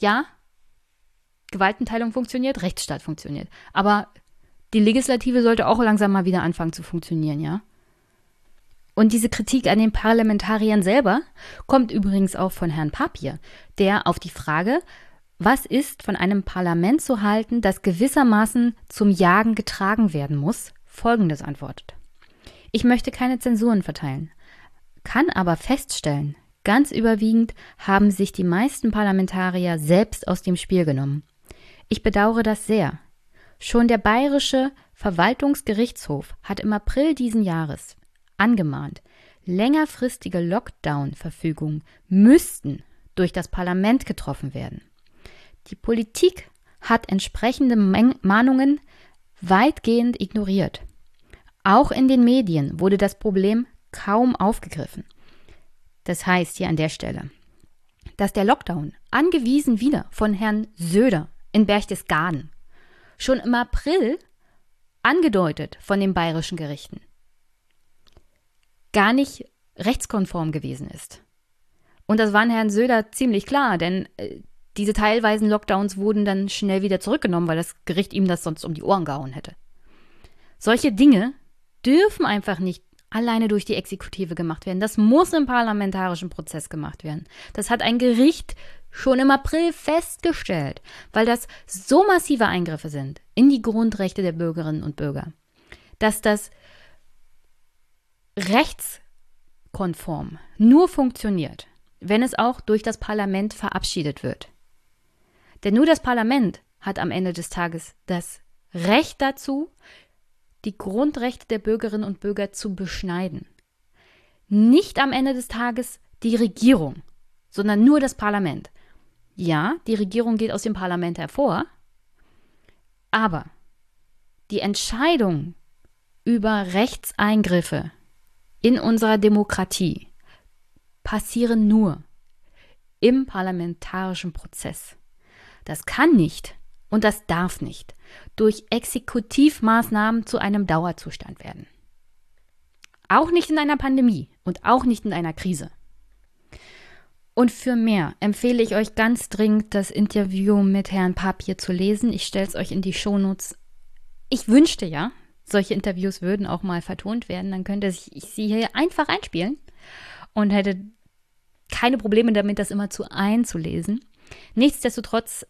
ja, Gewaltenteilung funktioniert, Rechtsstaat funktioniert. Aber die Legislative sollte auch langsam mal wieder anfangen zu funktionieren, ja? Und diese Kritik an den Parlamentariern selber kommt übrigens auch von Herrn Papier, der auf die Frage, was ist von einem Parlament zu halten, das gewissermaßen zum Jagen getragen werden muss, folgendes antwortet. Ich möchte keine Zensuren verteilen, kann aber feststellen, ganz überwiegend haben sich die meisten Parlamentarier selbst aus dem Spiel genommen. Ich bedauere das sehr. Schon der bayerische Verwaltungsgerichtshof hat im April diesen Jahres angemahnt, längerfristige Lockdown-Verfügungen müssten durch das Parlament getroffen werden. Die Politik hat entsprechende Mahnungen weitgehend ignoriert. Auch in den Medien wurde das Problem kaum aufgegriffen. Das heißt hier an der Stelle, dass der Lockdown, angewiesen wieder von Herrn Söder in Berchtesgaden, schon im April angedeutet von den bayerischen Gerichten, gar nicht rechtskonform gewesen ist. Und das war Herrn Söder ziemlich klar, denn äh, diese teilweisen Lockdowns wurden dann schnell wieder zurückgenommen, weil das Gericht ihm das sonst um die Ohren gehauen hätte. Solche Dinge dürfen einfach nicht alleine durch die Exekutive gemacht werden. Das muss im parlamentarischen Prozess gemacht werden. Das hat ein Gericht schon im April festgestellt, weil das so massive Eingriffe sind in die Grundrechte der Bürgerinnen und Bürger, dass das rechtskonform nur funktioniert, wenn es auch durch das Parlament verabschiedet wird. Denn nur das Parlament hat am Ende des Tages das Recht dazu, die Grundrechte der Bürgerinnen und Bürger zu beschneiden. Nicht am Ende des Tages die Regierung, sondern nur das Parlament. Ja, die Regierung geht aus dem Parlament hervor, aber die Entscheidung über Rechtseingriffe in unserer Demokratie passieren nur im parlamentarischen Prozess. Das kann nicht und das darf nicht durch Exekutivmaßnahmen zu einem Dauerzustand werden. Auch nicht in einer Pandemie und auch nicht in einer Krise. Und für mehr empfehle ich euch ganz dringend, das Interview mit Herrn Papier zu lesen. Ich stelle es euch in die Shownotes. Ich wünschte ja, solche Interviews würden auch mal vertont werden. Dann könnte ich sie hier einfach einspielen und hätte keine Probleme damit, das immer zu einzulesen. Nichtsdestotrotz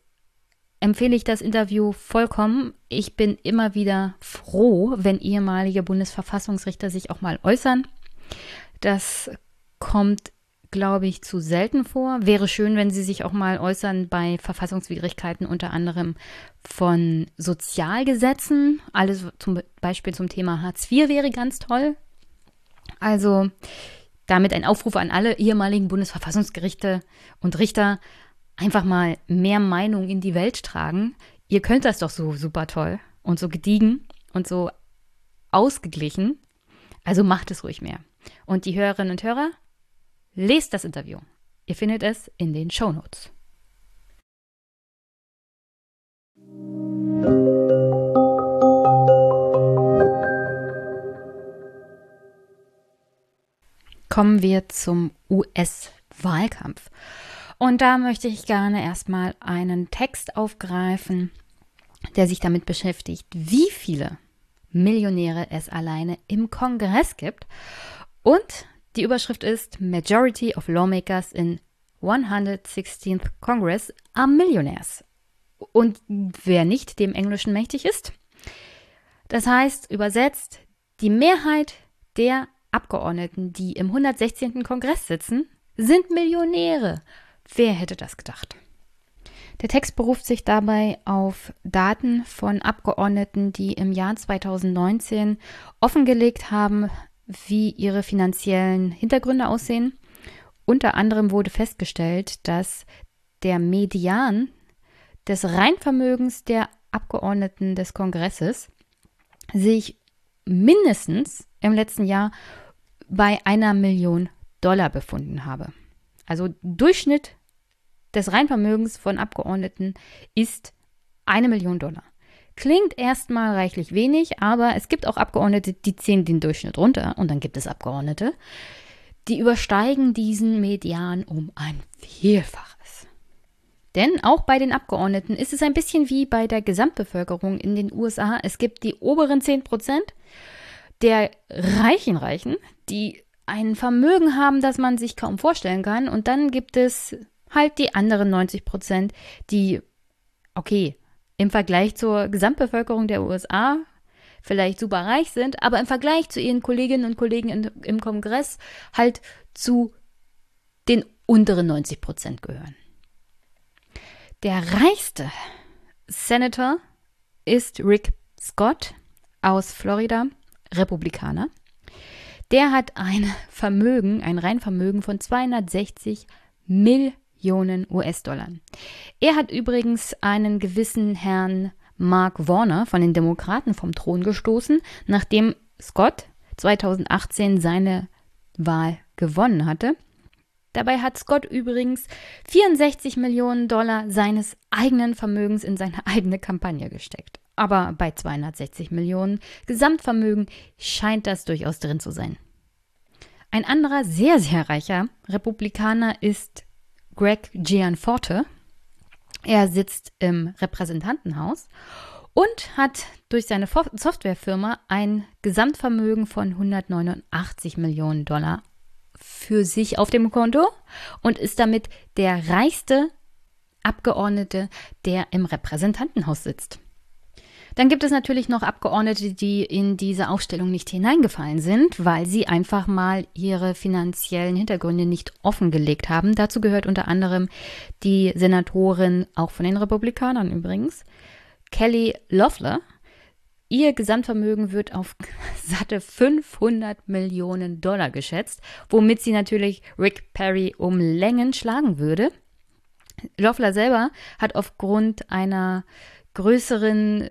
empfehle ich das Interview vollkommen. Ich bin immer wieder froh, wenn ehemalige Bundesverfassungsrichter sich auch mal äußern. Das kommt, glaube ich, zu selten vor. Wäre schön, wenn sie sich auch mal äußern bei Verfassungswidrigkeiten, unter anderem von Sozialgesetzen. Alles zum Beispiel zum Thema Hartz IV wäre ganz toll. Also damit ein Aufruf an alle ehemaligen Bundesverfassungsgerichte und Richter, einfach mal mehr Meinung in die Welt tragen. Ihr könnt das doch so super toll und so gediegen und so ausgeglichen. Also macht es ruhig mehr. Und die Hörerinnen und Hörer, lest das Interview. Ihr findet es in den Show Notes. Kommen wir zum US-Wahlkampf. Und da möchte ich gerne erstmal einen Text aufgreifen, der sich damit beschäftigt, wie viele Millionäre es alleine im Kongress gibt. Und die Überschrift ist Majority of Lawmakers in 116th Congress are Millionaires. Und wer nicht dem Englischen mächtig ist, das heißt übersetzt, die Mehrheit der Abgeordneten, die im 116. Kongress sitzen, sind Millionäre. Wer hätte das gedacht? Der Text beruft sich dabei auf Daten von Abgeordneten, die im Jahr 2019 offengelegt haben, wie ihre finanziellen Hintergründe aussehen. Unter anderem wurde festgestellt, dass der Median des Reinvermögens der Abgeordneten des Kongresses sich mindestens im letzten Jahr bei einer Million Dollar befunden habe. Also Durchschnitt des Reinvermögens von Abgeordneten ist eine Million Dollar. Klingt erstmal reichlich wenig, aber es gibt auch Abgeordnete, die ziehen den Durchschnitt runter und dann gibt es Abgeordnete, die übersteigen diesen Median um ein Vielfaches. Denn auch bei den Abgeordneten ist es ein bisschen wie bei der Gesamtbevölkerung in den USA. Es gibt die oberen 10 Prozent der reichen Reichen, die ein Vermögen haben, das man sich kaum vorstellen kann. Und dann gibt es halt die anderen 90 Prozent, die, okay, im Vergleich zur Gesamtbevölkerung der USA vielleicht super reich sind, aber im Vergleich zu ihren Kolleginnen und Kollegen in, im Kongress halt zu den unteren 90 Prozent gehören. Der reichste Senator ist Rick Scott aus Florida, Republikaner. Der hat ein Vermögen, ein Reinvermögen von 260 Millionen US-Dollar. Er hat übrigens einen gewissen Herrn Mark Warner von den Demokraten vom Thron gestoßen, nachdem Scott 2018 seine Wahl gewonnen hatte. Dabei hat Scott übrigens 64 Millionen Dollar seines eigenen Vermögens in seine eigene Kampagne gesteckt. Aber bei 260 Millionen Gesamtvermögen scheint das durchaus drin zu sein. Ein anderer sehr, sehr reicher Republikaner ist Greg Gianforte. Er sitzt im Repräsentantenhaus und hat durch seine Softwarefirma ein Gesamtvermögen von 189 Millionen Dollar für sich auf dem Konto und ist damit der reichste Abgeordnete, der im Repräsentantenhaus sitzt. Dann gibt es natürlich noch Abgeordnete, die in diese Aufstellung nicht hineingefallen sind, weil sie einfach mal ihre finanziellen Hintergründe nicht offengelegt haben. Dazu gehört unter anderem die Senatorin, auch von den Republikanern übrigens, Kelly Loeffler. Ihr Gesamtvermögen wird auf satte 500 Millionen Dollar geschätzt, womit sie natürlich Rick Perry um Längen schlagen würde. Loeffler selber hat aufgrund einer größeren äh,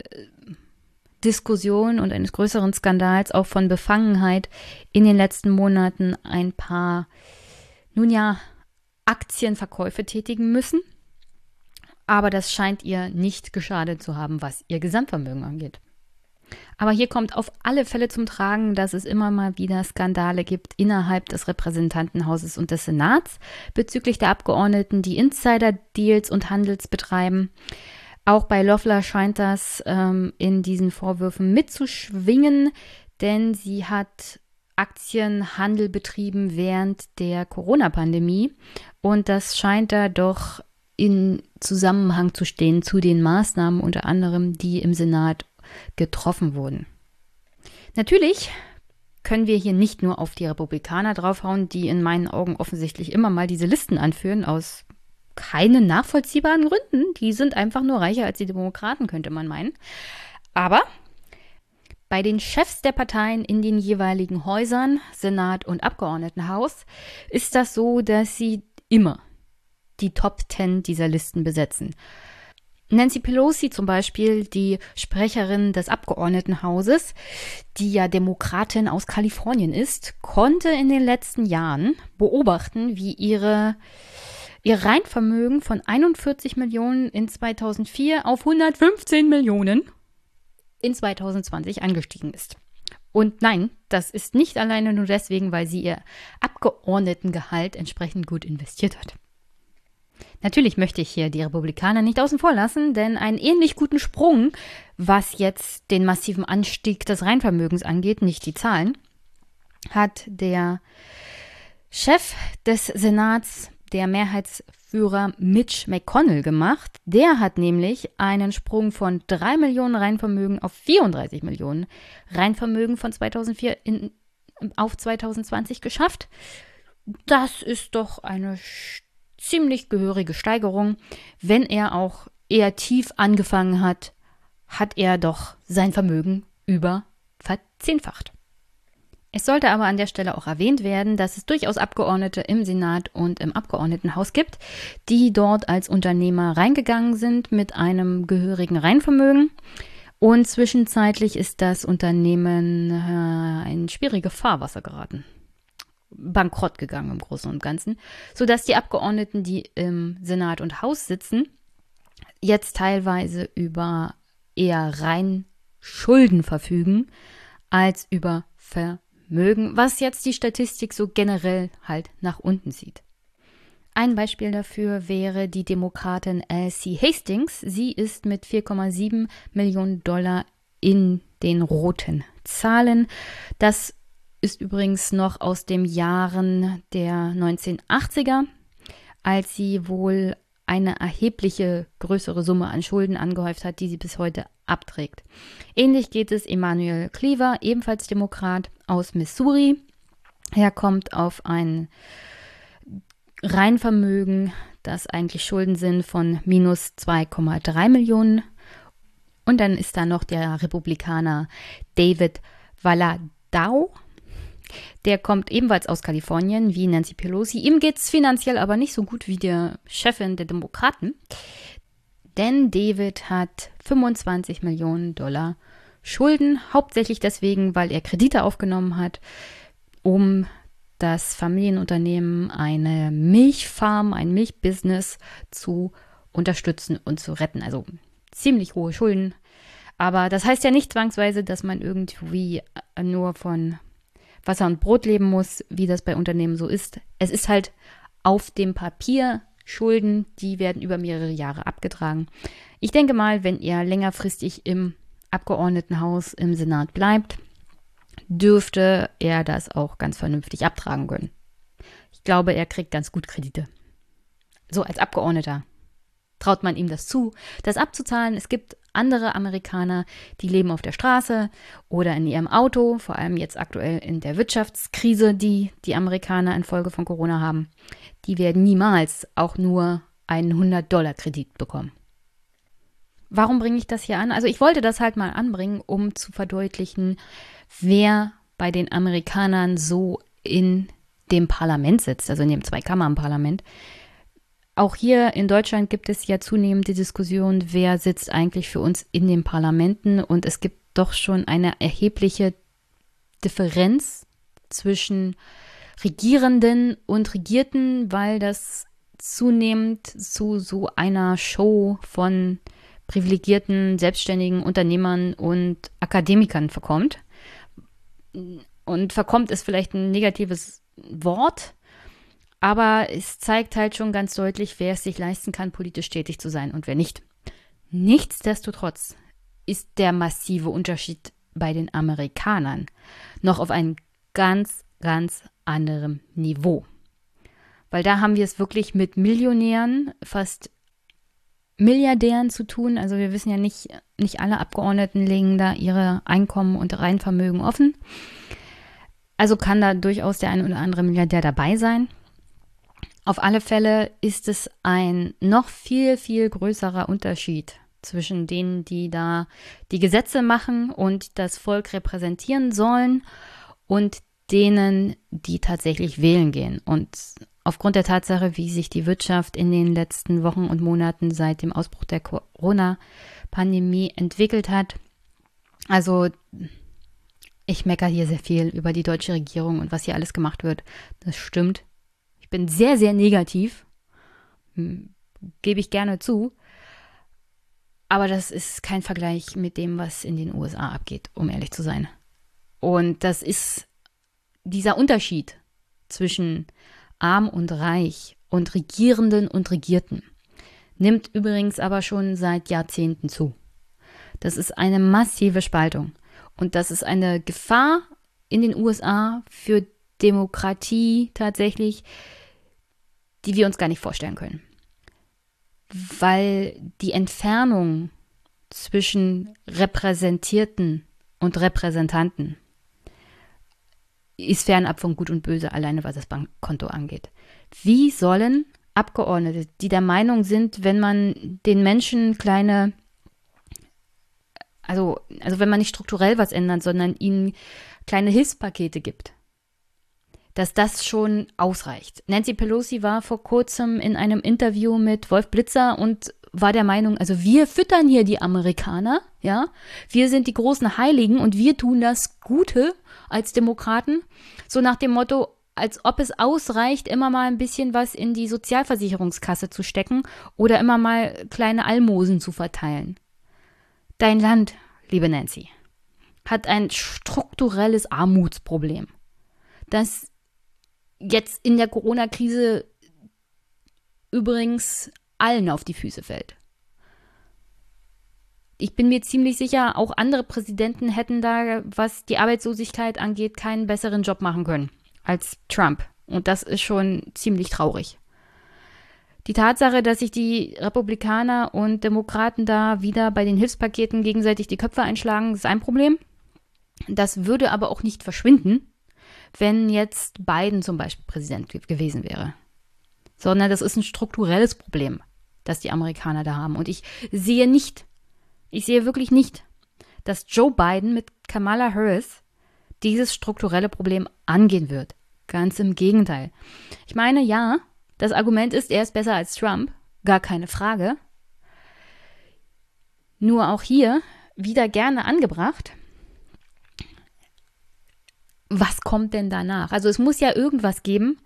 Diskussion und eines größeren Skandals, auch von Befangenheit in den letzten Monaten ein paar, nun ja, Aktienverkäufe tätigen müssen. Aber das scheint ihr nicht geschadet zu haben, was ihr Gesamtvermögen angeht. Aber hier kommt auf alle Fälle zum Tragen, dass es immer mal wieder Skandale gibt innerhalb des Repräsentantenhauses und des Senats bezüglich der Abgeordneten, die Insider-Deals und Handels betreiben. Auch bei Loeffler scheint das ähm, in diesen Vorwürfen mitzuschwingen, denn sie hat Aktienhandel betrieben während der Corona-Pandemie und das scheint da doch in Zusammenhang zu stehen zu den Maßnahmen unter anderem, die im Senat getroffen wurden. Natürlich können wir hier nicht nur auf die Republikaner draufhauen, die in meinen Augen offensichtlich immer mal diese Listen anführen aus keinen nachvollziehbaren Gründen. Die sind einfach nur reicher als die Demokraten, könnte man meinen. Aber bei den Chefs der Parteien in den jeweiligen Häusern, Senat und Abgeordnetenhaus, ist das so, dass sie immer die Top Ten dieser Listen besetzen. Nancy Pelosi zum Beispiel, die Sprecherin des Abgeordnetenhauses, die ja Demokratin aus Kalifornien ist, konnte in den letzten Jahren beobachten, wie ihre ihr Reinvermögen von 41 Millionen in 2004 auf 115 Millionen in 2020 angestiegen ist. Und nein, das ist nicht alleine nur deswegen, weil sie ihr Abgeordnetengehalt entsprechend gut investiert hat. Natürlich möchte ich hier die Republikaner nicht außen vor lassen, denn einen ähnlich guten Sprung, was jetzt den massiven Anstieg des Reinvermögens angeht, nicht die Zahlen, hat der Chef des Senats der Mehrheitsführer Mitch McConnell gemacht. Der hat nämlich einen Sprung von 3 Millionen Reinvermögen auf 34 Millionen Reinvermögen von 2004 in, auf 2020 geschafft. Das ist doch eine ziemlich gehörige Steigerung. Wenn er auch eher tief angefangen hat, hat er doch sein Vermögen über verzehnfacht. Es sollte aber an der Stelle auch erwähnt werden, dass es durchaus Abgeordnete im Senat und im Abgeordnetenhaus gibt, die dort als Unternehmer reingegangen sind mit einem gehörigen Reinvermögen. Und zwischenzeitlich ist das Unternehmen äh, in schwierige Fahrwasser geraten. Bankrott gegangen im Großen und Ganzen, sodass die Abgeordneten, die im Senat und Haus sitzen, jetzt teilweise über eher rein Schulden verfügen als über Vermögen mögen, was jetzt die Statistik so generell halt nach unten sieht. Ein Beispiel dafür wäre die Demokratin Elsie Hastings. Sie ist mit 4,7 Millionen Dollar in den roten Zahlen. Das ist übrigens noch aus den Jahren der 1980er, als sie wohl eine erhebliche größere Summe an Schulden angehäuft hat, die sie bis heute abträgt. Ähnlich geht es Emmanuel Cleaver, ebenfalls Demokrat aus Missouri. Er kommt auf ein Reinvermögen, das eigentlich Schulden sind von minus 2,3 Millionen. Und dann ist da noch der Republikaner David Valadao. Der kommt ebenfalls aus Kalifornien wie Nancy Pelosi. Ihm geht es finanziell aber nicht so gut wie der Chefin der Demokraten. Denn David hat 25 Millionen Dollar Schulden, hauptsächlich deswegen, weil er Kredite aufgenommen hat, um das Familienunternehmen, eine Milchfarm, ein Milchbusiness zu unterstützen und zu retten. Also ziemlich hohe Schulden. Aber das heißt ja nicht zwangsweise, dass man irgendwie nur von Wasser und Brot leben muss, wie das bei Unternehmen so ist. Es ist halt auf dem Papier Schulden, die werden über mehrere Jahre abgetragen. Ich denke mal, wenn er längerfristig im Abgeordnetenhaus im Senat bleibt, dürfte er das auch ganz vernünftig abtragen können. Ich glaube, er kriegt ganz gut Kredite. So als Abgeordneter traut man ihm das zu, das abzuzahlen. Es gibt andere Amerikaner, die leben auf der Straße oder in ihrem Auto, vor allem jetzt aktuell in der Wirtschaftskrise, die die Amerikaner infolge von Corona haben. Die werden niemals auch nur einen 100-Dollar-Kredit bekommen. Warum bringe ich das hier an? Also ich wollte das halt mal anbringen, um zu verdeutlichen, wer bei den Amerikanern so in dem Parlament sitzt, also in dem Zweikammernparlament. Auch hier in Deutschland gibt es ja zunehmend die Diskussion, wer sitzt eigentlich für uns in den Parlamenten. Und es gibt doch schon eine erhebliche Differenz zwischen Regierenden und Regierten, weil das zunehmend zu so einer Show von privilegierten, selbstständigen Unternehmern und Akademikern verkommt. Und verkommt ist vielleicht ein negatives Wort, aber es zeigt halt schon ganz deutlich, wer es sich leisten kann, politisch tätig zu sein und wer nicht. Nichtsdestotrotz ist der massive Unterschied bei den Amerikanern noch auf einem ganz, ganz anderem Niveau. Weil da haben wir es wirklich mit Millionären, fast Milliardären zu tun. Also wir wissen ja nicht, nicht alle Abgeordneten legen da ihre Einkommen und Reinvermögen offen. Also kann da durchaus der ein oder andere Milliardär dabei sein. Auf alle Fälle ist es ein noch viel, viel größerer Unterschied zwischen denen, die da die Gesetze machen und das Volk repräsentieren sollen und denen, die tatsächlich wählen gehen. Und aufgrund der Tatsache, wie sich die Wirtschaft in den letzten Wochen und Monaten seit dem Ausbruch der Corona-Pandemie entwickelt hat, also ich meckere hier sehr viel über die deutsche Regierung und was hier alles gemacht wird. Das stimmt. Ich bin sehr, sehr negativ. Hm, gebe ich gerne zu. Aber das ist kein Vergleich mit dem, was in den USA abgeht, um ehrlich zu sein. Und das ist dieser Unterschied zwischen arm und reich und Regierenden und Regierten nimmt übrigens aber schon seit Jahrzehnten zu. Das ist eine massive Spaltung. Und das ist eine Gefahr in den USA für Demokratie tatsächlich, die wir uns gar nicht vorstellen können. Weil die Entfernung zwischen Repräsentierten und Repräsentanten ist fernab von Gut und Böse, alleine was das Bankkonto angeht. Wie sollen Abgeordnete, die der Meinung sind, wenn man den Menschen kleine, also, also wenn man nicht strukturell was ändert, sondern ihnen kleine Hilfspakete gibt, dass das schon ausreicht. Nancy Pelosi war vor kurzem in einem Interview mit Wolf Blitzer und war der Meinung, also wir füttern hier die Amerikaner, ja, wir sind die großen Heiligen und wir tun das Gute als Demokraten, so nach dem Motto, als ob es ausreicht, immer mal ein bisschen was in die Sozialversicherungskasse zu stecken oder immer mal kleine Almosen zu verteilen. Dein Land, liebe Nancy, hat ein strukturelles Armutsproblem, das jetzt in der Corona-Krise übrigens allen auf die Füße fällt. Ich bin mir ziemlich sicher, auch andere Präsidenten hätten da, was die Arbeitslosigkeit angeht, keinen besseren Job machen können als Trump. Und das ist schon ziemlich traurig. Die Tatsache, dass sich die Republikaner und Demokraten da wieder bei den Hilfspaketen gegenseitig die Köpfe einschlagen, ist ein Problem. Das würde aber auch nicht verschwinden, wenn jetzt Biden zum Beispiel Präsident gewesen wäre. Sondern das ist ein strukturelles Problem, das die Amerikaner da haben. Und ich sehe nicht, ich sehe wirklich nicht, dass Joe Biden mit Kamala Harris dieses strukturelle Problem angehen wird. Ganz im Gegenteil. Ich meine, ja, das Argument ist, er ist besser als Trump, gar keine Frage. Nur auch hier wieder gerne angebracht. Was kommt denn danach? Also es muss ja irgendwas geben,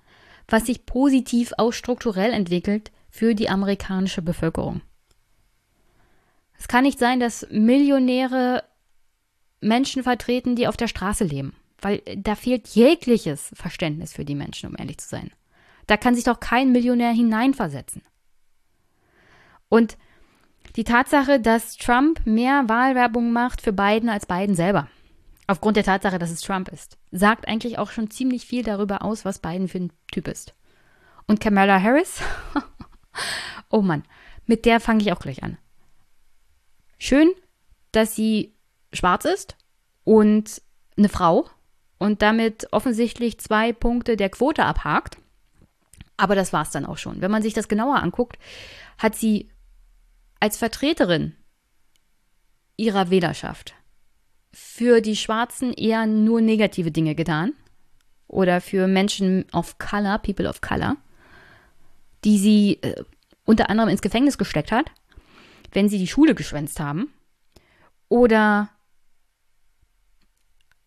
was sich positiv auch strukturell entwickelt für die amerikanische Bevölkerung. Es kann nicht sein, dass Millionäre Menschen vertreten, die auf der Straße leben weil da fehlt jegliches Verständnis für die Menschen, um ehrlich zu sein. Da kann sich doch kein Millionär hineinversetzen. Und die Tatsache, dass Trump mehr Wahlwerbung macht für Biden als Biden selber, aufgrund der Tatsache, dass es Trump ist, sagt eigentlich auch schon ziemlich viel darüber aus, was Biden für ein Typ ist. Und Kamala Harris? oh Mann, mit der fange ich auch gleich an. Schön, dass sie schwarz ist und eine Frau und damit offensichtlich zwei Punkte der Quote abhakt. Aber das war es dann auch schon. Wenn man sich das genauer anguckt, hat sie als Vertreterin ihrer Wählerschaft für die Schwarzen eher nur negative Dinge getan. Oder für Menschen of Color, People of Color, die sie äh, unter anderem ins Gefängnis gesteckt hat, wenn sie die Schule geschwänzt haben. Oder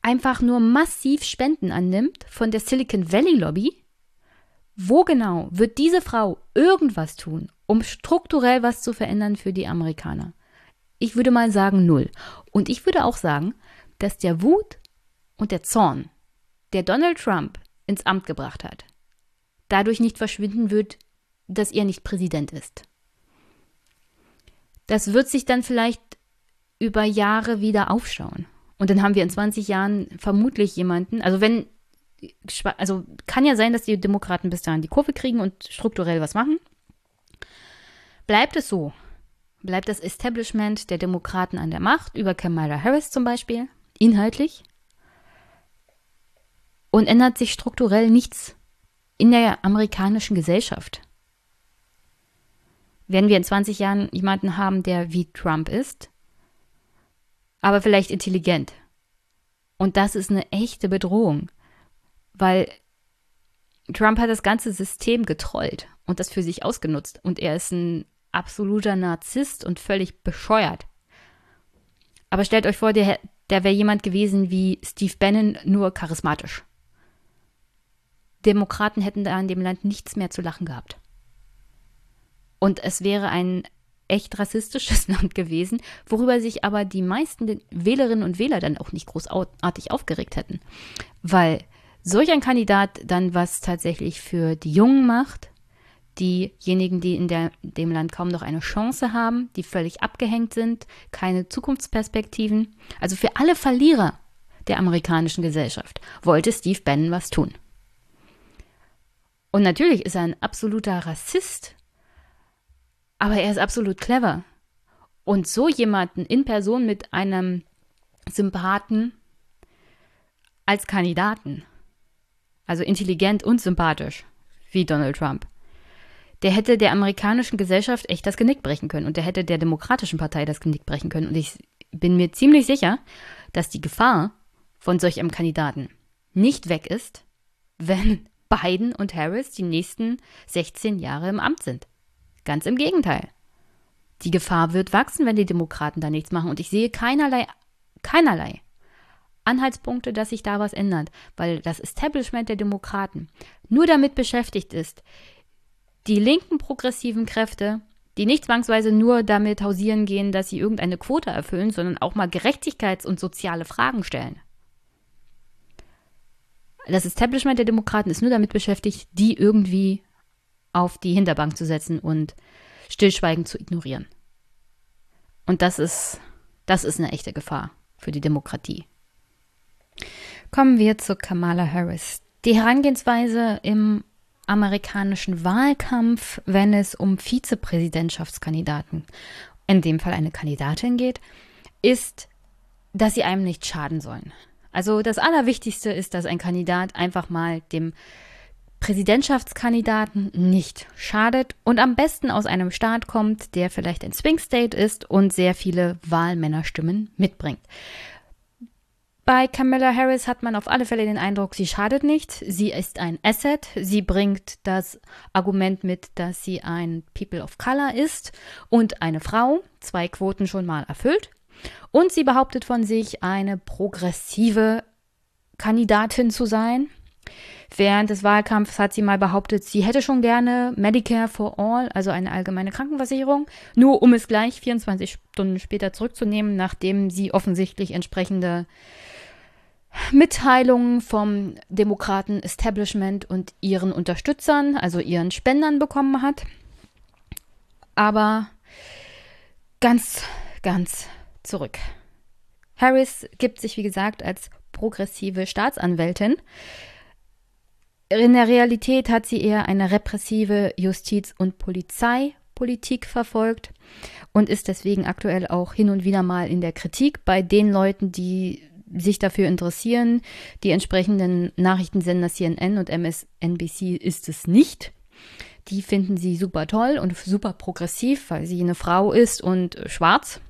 einfach nur massiv Spenden annimmt von der Silicon Valley Lobby, wo genau wird diese Frau irgendwas tun, um strukturell was zu verändern für die Amerikaner? Ich würde mal sagen null. Und ich würde auch sagen, dass der Wut und der Zorn, der Donald Trump ins Amt gebracht hat, dadurch nicht verschwinden wird, dass er nicht Präsident ist. Das wird sich dann vielleicht über Jahre wieder aufschauen. Und dann haben wir in 20 Jahren vermutlich jemanden, also wenn, also kann ja sein, dass die Demokraten bis dahin die Kurve kriegen und strukturell was machen. Bleibt es so, bleibt das Establishment der Demokraten an der Macht, über Kamala Harris zum Beispiel, inhaltlich, und ändert sich strukturell nichts in der amerikanischen Gesellschaft. Werden wir in 20 Jahren jemanden haben, der wie Trump ist, aber vielleicht intelligent. Und das ist eine echte Bedrohung, weil Trump hat das ganze System getrollt und das für sich ausgenutzt. Und er ist ein absoluter Narzisst und völlig bescheuert. Aber stellt euch vor, der, der wäre jemand gewesen wie Steve Bannon, nur charismatisch. Demokraten hätten da in dem Land nichts mehr zu lachen gehabt. Und es wäre ein echt rassistisches Land gewesen, worüber sich aber die meisten Wählerinnen und Wähler dann auch nicht großartig aufgeregt hätten. Weil solch ein Kandidat dann was tatsächlich für die Jungen macht, diejenigen, die in der, dem Land kaum noch eine Chance haben, die völlig abgehängt sind, keine Zukunftsperspektiven. Also für alle Verlierer der amerikanischen Gesellschaft wollte Steve Bannon was tun. Und natürlich ist er ein absoluter Rassist aber er ist absolut clever. Und so jemanden in Person mit einem Sympathen als Kandidaten, also intelligent und sympathisch, wie Donald Trump, der hätte der amerikanischen Gesellschaft echt das Genick brechen können und der hätte der Demokratischen Partei das Genick brechen können. Und ich bin mir ziemlich sicher, dass die Gefahr von solch einem Kandidaten nicht weg ist, wenn Biden und Harris die nächsten 16 Jahre im Amt sind. Ganz im Gegenteil. Die Gefahr wird wachsen, wenn die Demokraten da nichts machen. Und ich sehe keinerlei, keinerlei Anhaltspunkte, dass sich da was ändert, weil das Establishment der Demokraten nur damit beschäftigt ist, die linken progressiven Kräfte, die nicht zwangsweise nur damit hausieren gehen, dass sie irgendeine Quote erfüllen, sondern auch mal Gerechtigkeits- und soziale Fragen stellen. Das Establishment der Demokraten ist nur damit beschäftigt, die irgendwie auf die Hinterbank zu setzen und stillschweigend zu ignorieren. Und das ist, das ist eine echte Gefahr für die Demokratie. Kommen wir zu Kamala Harris. Die Herangehensweise im amerikanischen Wahlkampf, wenn es um Vizepräsidentschaftskandidaten, in dem Fall eine Kandidatin geht, ist, dass sie einem nicht schaden sollen. Also das Allerwichtigste ist, dass ein Kandidat einfach mal dem Präsidentschaftskandidaten nicht schadet und am besten aus einem Staat kommt, der vielleicht ein Swing State ist und sehr viele Wahlmännerstimmen mitbringt. Bei Camilla Harris hat man auf alle Fälle den Eindruck, sie schadet nicht. Sie ist ein Asset. Sie bringt das Argument mit, dass sie ein People of Color ist und eine Frau. Zwei Quoten schon mal erfüllt. Und sie behauptet von sich, eine progressive Kandidatin zu sein. Während des Wahlkampfs hat sie mal behauptet, sie hätte schon gerne Medicare for All, also eine allgemeine Krankenversicherung, nur um es gleich 24 Stunden später zurückzunehmen, nachdem sie offensichtlich entsprechende Mitteilungen vom Demokraten Establishment und ihren Unterstützern, also ihren Spendern bekommen hat. Aber ganz, ganz zurück. Harris gibt sich, wie gesagt, als progressive Staatsanwältin. In der Realität hat sie eher eine repressive Justiz- und Polizeipolitik verfolgt und ist deswegen aktuell auch hin und wieder mal in der Kritik bei den Leuten, die sich dafür interessieren. Die entsprechenden Nachrichtensender CNN und MSNBC ist es nicht. Die finden sie super toll und super progressiv, weil sie eine Frau ist und schwarz.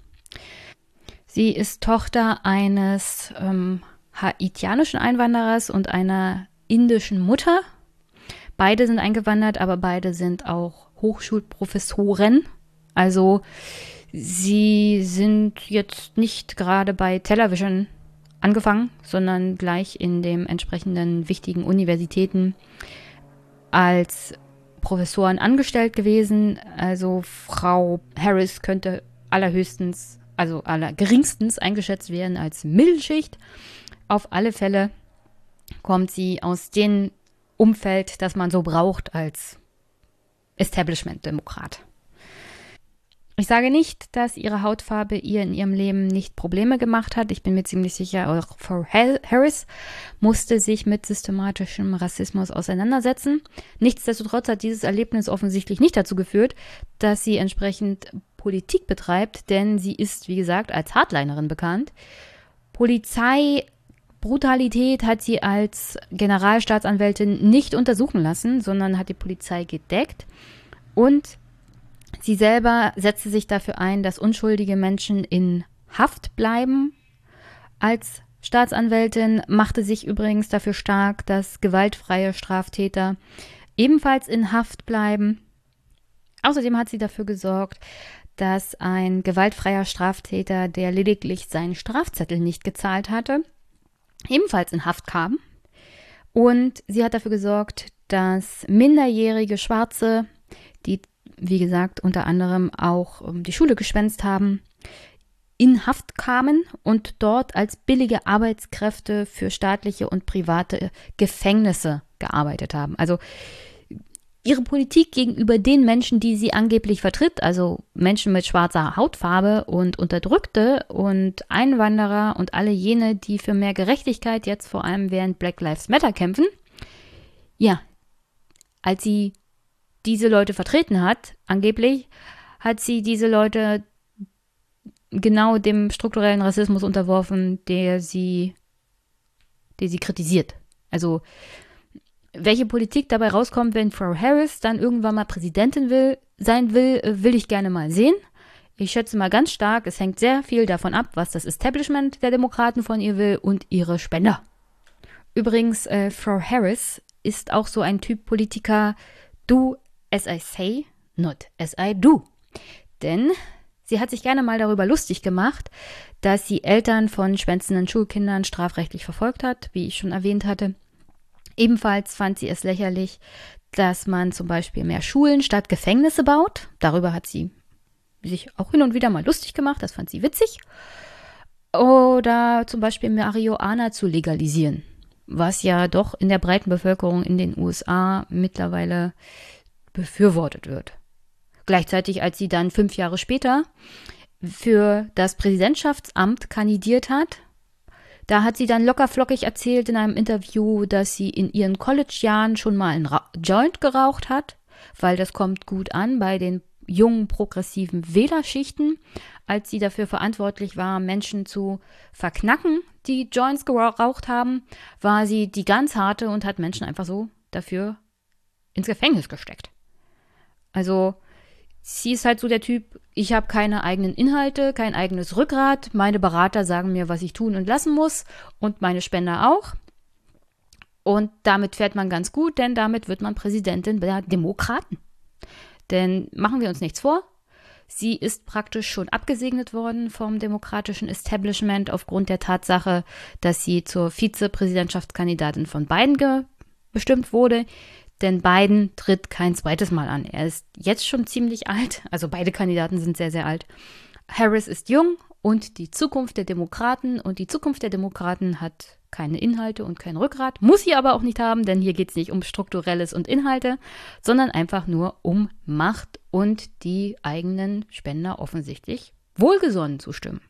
Sie ist Tochter eines ähm, haitianischen Einwanderers und einer indischen Mutter. Beide sind eingewandert, aber beide sind auch Hochschulprofessoren. Also sie sind jetzt nicht gerade bei Television angefangen, sondern gleich in den entsprechenden wichtigen Universitäten als Professoren angestellt gewesen. Also Frau Harris könnte allerhöchstens, also allergeringstens eingeschätzt werden als Mittelschicht. Auf alle Fälle kommt sie aus dem Umfeld, das man so braucht als Establishment-Demokrat. Ich sage nicht, dass ihre Hautfarbe ihr in ihrem Leben nicht Probleme gemacht hat. Ich bin mir ziemlich sicher, auch Frau Harris musste sich mit systematischem Rassismus auseinandersetzen. Nichtsdestotrotz hat dieses Erlebnis offensichtlich nicht dazu geführt, dass sie entsprechend Politik betreibt, denn sie ist, wie gesagt, als Hardlinerin bekannt. Polizeibrutalität hat sie als Generalstaatsanwältin nicht untersuchen lassen, sondern hat die Polizei gedeckt. Und Sie selber setzte sich dafür ein, dass unschuldige Menschen in Haft bleiben. Als Staatsanwältin machte sich übrigens dafür stark, dass gewaltfreie Straftäter ebenfalls in Haft bleiben. Außerdem hat sie dafür gesorgt, dass ein gewaltfreier Straftäter, der lediglich seinen Strafzettel nicht gezahlt hatte, ebenfalls in Haft kam. Und sie hat dafür gesorgt, dass minderjährige Schwarze, die wie gesagt, unter anderem auch ähm, die Schule geschwänzt haben, in Haft kamen und dort als billige Arbeitskräfte für staatliche und private Gefängnisse gearbeitet haben. Also ihre Politik gegenüber den Menschen, die sie angeblich vertritt, also Menschen mit schwarzer Hautfarbe und Unterdrückte und Einwanderer und alle jene, die für mehr Gerechtigkeit jetzt vor allem während Black Lives Matter kämpfen, ja, als sie diese Leute vertreten hat, angeblich, hat sie diese Leute genau dem strukturellen Rassismus unterworfen, der sie, der sie kritisiert. Also welche Politik dabei rauskommt, wenn Frau Harris dann irgendwann mal Präsidentin will, sein will, äh, will ich gerne mal sehen. Ich schätze mal ganz stark, es hängt sehr viel davon ab, was das Establishment der Demokraten von ihr will und ihre Spender. Übrigens, äh, Frau Harris ist auch so ein Typ Politiker, do as I say, not as I do. Denn sie hat sich gerne mal darüber lustig gemacht, dass sie Eltern von schwänzenden Schulkindern strafrechtlich verfolgt hat, wie ich schon erwähnt hatte. Ebenfalls fand sie es lächerlich, dass man zum Beispiel mehr Schulen statt Gefängnisse baut. Darüber hat sie sich auch hin und wieder mal lustig gemacht, das fand sie witzig. Oder zum Beispiel Marihuana zu legalisieren, was ja doch in der breiten Bevölkerung in den USA mittlerweile befürwortet wird. Gleichzeitig, als sie dann fünf Jahre später für das Präsidentschaftsamt kandidiert hat, da hat sie dann lockerflockig erzählt in einem Interview, dass sie in ihren College-Jahren schon mal einen Ra Joint geraucht hat, weil das kommt gut an bei den jungen progressiven Wählerschichten, als sie dafür verantwortlich war, Menschen zu verknacken, die Joints geraucht haben, war sie die ganz harte und hat Menschen einfach so dafür ins Gefängnis gesteckt. Also sie ist halt so der Typ, ich habe keine eigenen Inhalte, kein eigenes Rückgrat, meine Berater sagen mir, was ich tun und lassen muss und meine Spender auch. Und damit fährt man ganz gut, denn damit wird man Präsidentin der Demokraten. Denn machen wir uns nichts vor, sie ist praktisch schon abgesegnet worden vom demokratischen Establishment aufgrund der Tatsache, dass sie zur Vizepräsidentschaftskandidatin von Biden bestimmt wurde. Denn Biden tritt kein zweites Mal an. Er ist jetzt schon ziemlich alt, also beide Kandidaten sind sehr, sehr alt. Harris ist jung und die Zukunft der Demokraten und die Zukunft der Demokraten hat keine Inhalte und kein Rückgrat, muss sie aber auch nicht haben, denn hier geht es nicht um strukturelles und Inhalte, sondern einfach nur um Macht und die eigenen Spender offensichtlich wohlgesonnen zu stimmen.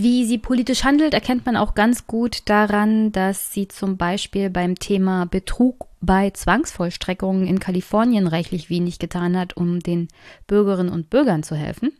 Wie sie politisch handelt, erkennt man auch ganz gut daran, dass sie zum Beispiel beim Thema Betrug bei Zwangsvollstreckungen in Kalifornien reichlich wenig getan hat, um den Bürgerinnen und Bürgern zu helfen.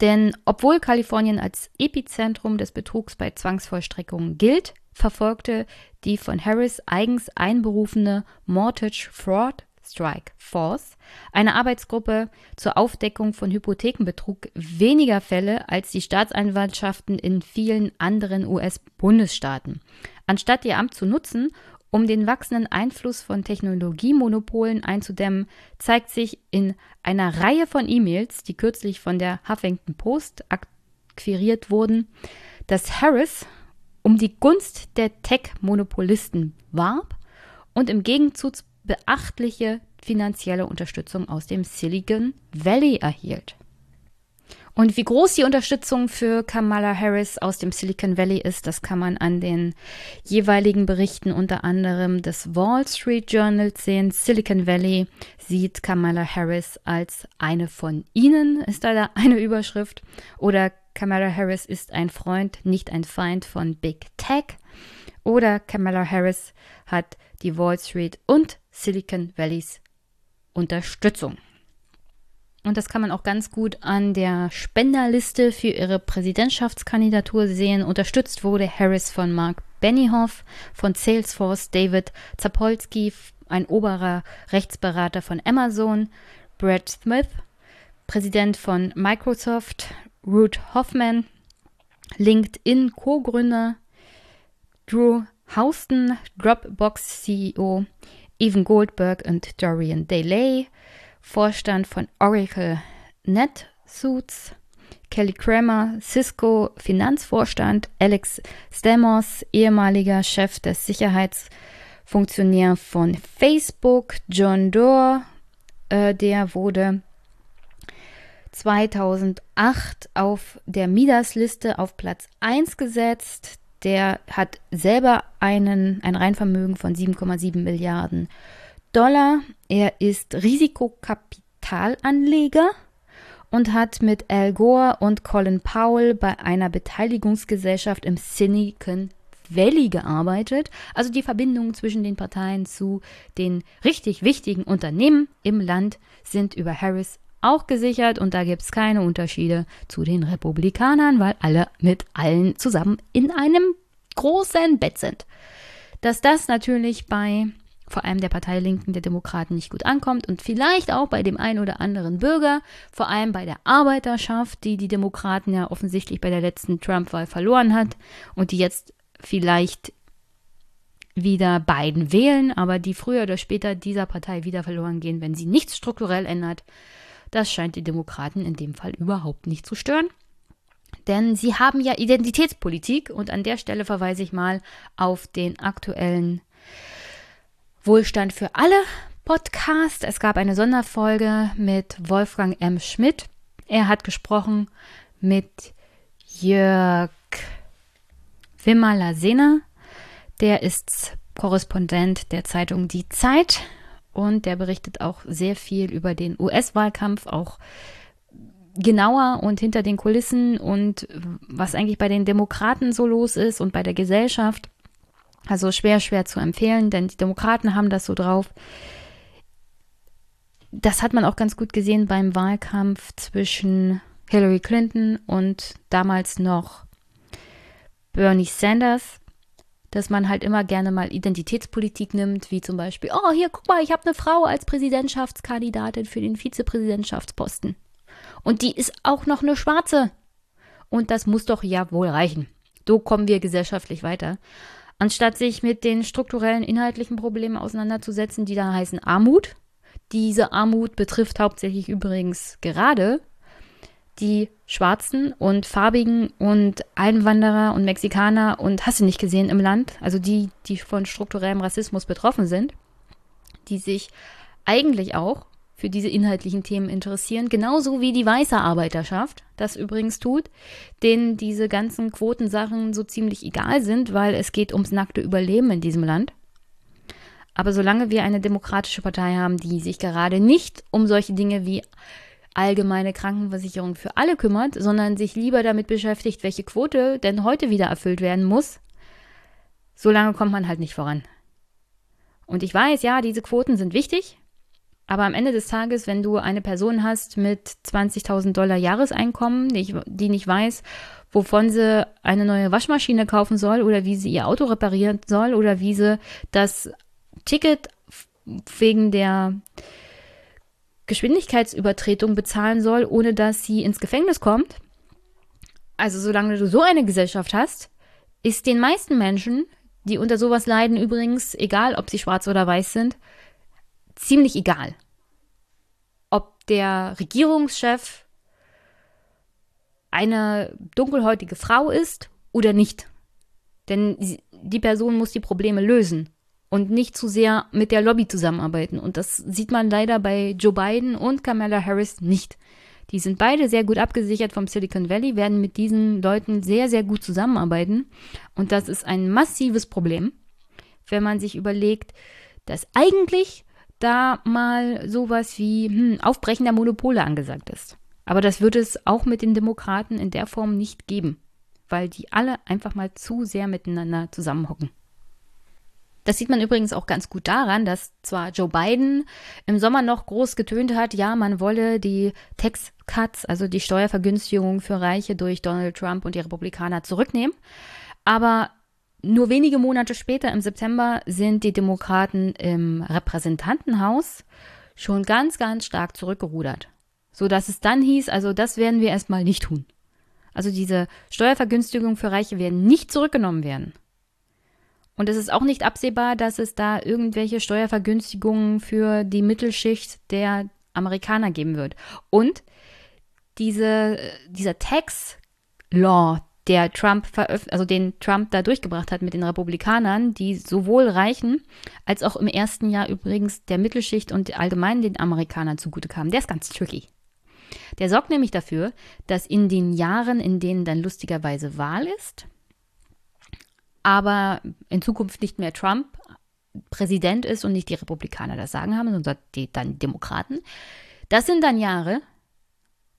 Denn obwohl Kalifornien als Epizentrum des Betrugs bei Zwangsvollstreckungen gilt, verfolgte die von Harris eigens einberufene Mortgage Fraud Strike Force, eine Arbeitsgruppe zur Aufdeckung von Hypothekenbetrug, weniger Fälle als die Staatsanwaltschaften in vielen anderen US-Bundesstaaten. Anstatt ihr Amt zu nutzen, um den wachsenden Einfluss von Technologiemonopolen einzudämmen, zeigt sich in einer Reihe von E-Mails, die kürzlich von der Huffington Post akquiriert wurden, dass Harris um die Gunst der Tech-Monopolisten warb und im Gegenzug beachtliche finanzielle Unterstützung aus dem Silicon Valley erhielt. Und wie groß die Unterstützung für Kamala Harris aus dem Silicon Valley ist, das kann man an den jeweiligen Berichten unter anderem des Wall Street Journals sehen. Silicon Valley sieht Kamala Harris als eine von ihnen, ist da eine Überschrift. Oder Kamala Harris ist ein Freund, nicht ein Feind von Big Tech. Oder Kamala Harris hat die Wall Street und Silicon Valleys Unterstützung. Und das kann man auch ganz gut an der Spenderliste für ihre Präsidentschaftskandidatur sehen. Unterstützt wurde Harris von Mark Benioff, von Salesforce David Zapolsky, ein oberer Rechtsberater von Amazon, Brad Smith, Präsident von Microsoft, Ruth Hoffman, LinkedIn Co-Gründer, Drew Houston, Dropbox CEO, Evan Goldberg und Dorian Delay, Vorstand von Oracle NetSuits, Kelly Kramer, Cisco Finanzvorstand, Alex Stamos, ehemaliger Chef des Sicherheitsfunktionär von Facebook, John Doerr, äh, der wurde 2008 auf der Midas-Liste auf Platz 1 gesetzt. Der hat selber einen, ein Reinvermögen von 7,7 Milliarden Dollar. Er ist Risikokapitalanleger und hat mit Al Gore und Colin Powell bei einer Beteiligungsgesellschaft im Silicon Valley gearbeitet. Also die Verbindungen zwischen den Parteien zu den richtig wichtigen Unternehmen im Land sind über Harris auch gesichert und da gibt es keine Unterschiede zu den Republikanern, weil alle mit allen zusammen in einem großen Bett sind. dass das natürlich bei vor allem der Partei Linken der Demokraten nicht gut ankommt und vielleicht auch bei dem einen oder anderen Bürger, vor allem bei der Arbeiterschaft, die die Demokraten ja offensichtlich bei der letzten Trump-Wahl verloren hat und die jetzt vielleicht wieder Biden wählen, aber die früher oder später dieser Partei wieder verloren gehen, wenn sie nichts strukturell ändert. Das scheint die Demokraten in dem Fall überhaupt nicht zu stören. Denn sie haben ja Identitätspolitik und an der Stelle verweise ich mal auf den aktuellen Wohlstand für alle Podcast. Es gab eine Sonderfolge mit Wolfgang M. Schmidt. Er hat gesprochen mit Jörg Wimmerler-Sehner. Der ist Korrespondent der Zeitung Die Zeit und der berichtet auch sehr viel über den US-Wahlkampf, auch genauer und hinter den Kulissen und was eigentlich bei den Demokraten so los ist und bei der Gesellschaft. Also schwer, schwer zu empfehlen, denn die Demokraten haben das so drauf. Das hat man auch ganz gut gesehen beim Wahlkampf zwischen Hillary Clinton und damals noch Bernie Sanders, dass man halt immer gerne mal Identitätspolitik nimmt, wie zum Beispiel, oh, hier, guck mal, ich habe eine Frau als Präsidentschaftskandidatin für den Vizepräsidentschaftsposten. Und die ist auch noch eine Schwarze. Und das muss doch ja wohl reichen. So kommen wir gesellschaftlich weiter. Anstatt sich mit den strukturellen inhaltlichen Problemen auseinanderzusetzen, die da heißen Armut. Diese Armut betrifft hauptsächlich übrigens gerade die Schwarzen und Farbigen und Einwanderer und Mexikaner und hast du nicht gesehen im Land, also die, die von strukturellem Rassismus betroffen sind, die sich eigentlich auch für diese inhaltlichen Themen interessieren, genauso wie die weiße Arbeiterschaft das übrigens tut, denen diese ganzen Quotensachen so ziemlich egal sind, weil es geht ums nackte Überleben in diesem Land. Aber solange wir eine demokratische Partei haben, die sich gerade nicht um solche Dinge wie allgemeine Krankenversicherung für alle kümmert, sondern sich lieber damit beschäftigt, welche Quote denn heute wieder erfüllt werden muss, solange kommt man halt nicht voran. Und ich weiß, ja, diese Quoten sind wichtig, aber am Ende des Tages, wenn du eine Person hast mit 20.000 Dollar Jahreseinkommen, die, die nicht weiß, wovon sie eine neue Waschmaschine kaufen soll oder wie sie ihr Auto reparieren soll oder wie sie das Ticket wegen der Geschwindigkeitsübertretung bezahlen soll, ohne dass sie ins Gefängnis kommt. Also solange du so eine Gesellschaft hast, ist den meisten Menschen, die unter sowas leiden übrigens, egal ob sie schwarz oder weiß sind, ziemlich egal, ob der Regierungschef eine dunkelhäutige Frau ist oder nicht. Denn die Person muss die Probleme lösen und nicht zu sehr mit der Lobby zusammenarbeiten. Und das sieht man leider bei Joe Biden und Kamala Harris nicht. Die sind beide sehr gut abgesichert vom Silicon Valley, werden mit diesen Leuten sehr, sehr gut zusammenarbeiten. Und das ist ein massives Problem, wenn man sich überlegt, dass eigentlich da mal sowas wie hm, Aufbrechen der Monopole angesagt ist. Aber das wird es auch mit den Demokraten in der Form nicht geben, weil die alle einfach mal zu sehr miteinander zusammenhocken. Das sieht man übrigens auch ganz gut daran, dass zwar Joe Biden im Sommer noch groß getönt hat, ja, man wolle die Tax Cuts, also die Steuervergünstigung für Reiche durch Donald Trump und die Republikaner zurücknehmen, aber nur wenige Monate später, im September, sind die Demokraten im Repräsentantenhaus schon ganz, ganz stark zurückgerudert. So dass es dann hieß, also das werden wir erstmal nicht tun. Also diese Steuervergünstigungen für Reiche werden nicht zurückgenommen werden. Und es ist auch nicht absehbar, dass es da irgendwelche Steuervergünstigungen für die Mittelschicht der Amerikaner geben wird. Und diese, dieser Tax Law, der Trump also den Trump da durchgebracht hat mit den Republikanern, die sowohl Reichen als auch im ersten Jahr übrigens der Mittelschicht und allgemein den Amerikanern zugute kamen. Der ist ganz tricky. Der sorgt nämlich dafür, dass in den Jahren, in denen dann lustigerweise Wahl ist, aber in Zukunft nicht mehr Trump Präsident ist und nicht die Republikaner das Sagen haben, sondern die, dann Demokraten, das sind dann Jahre,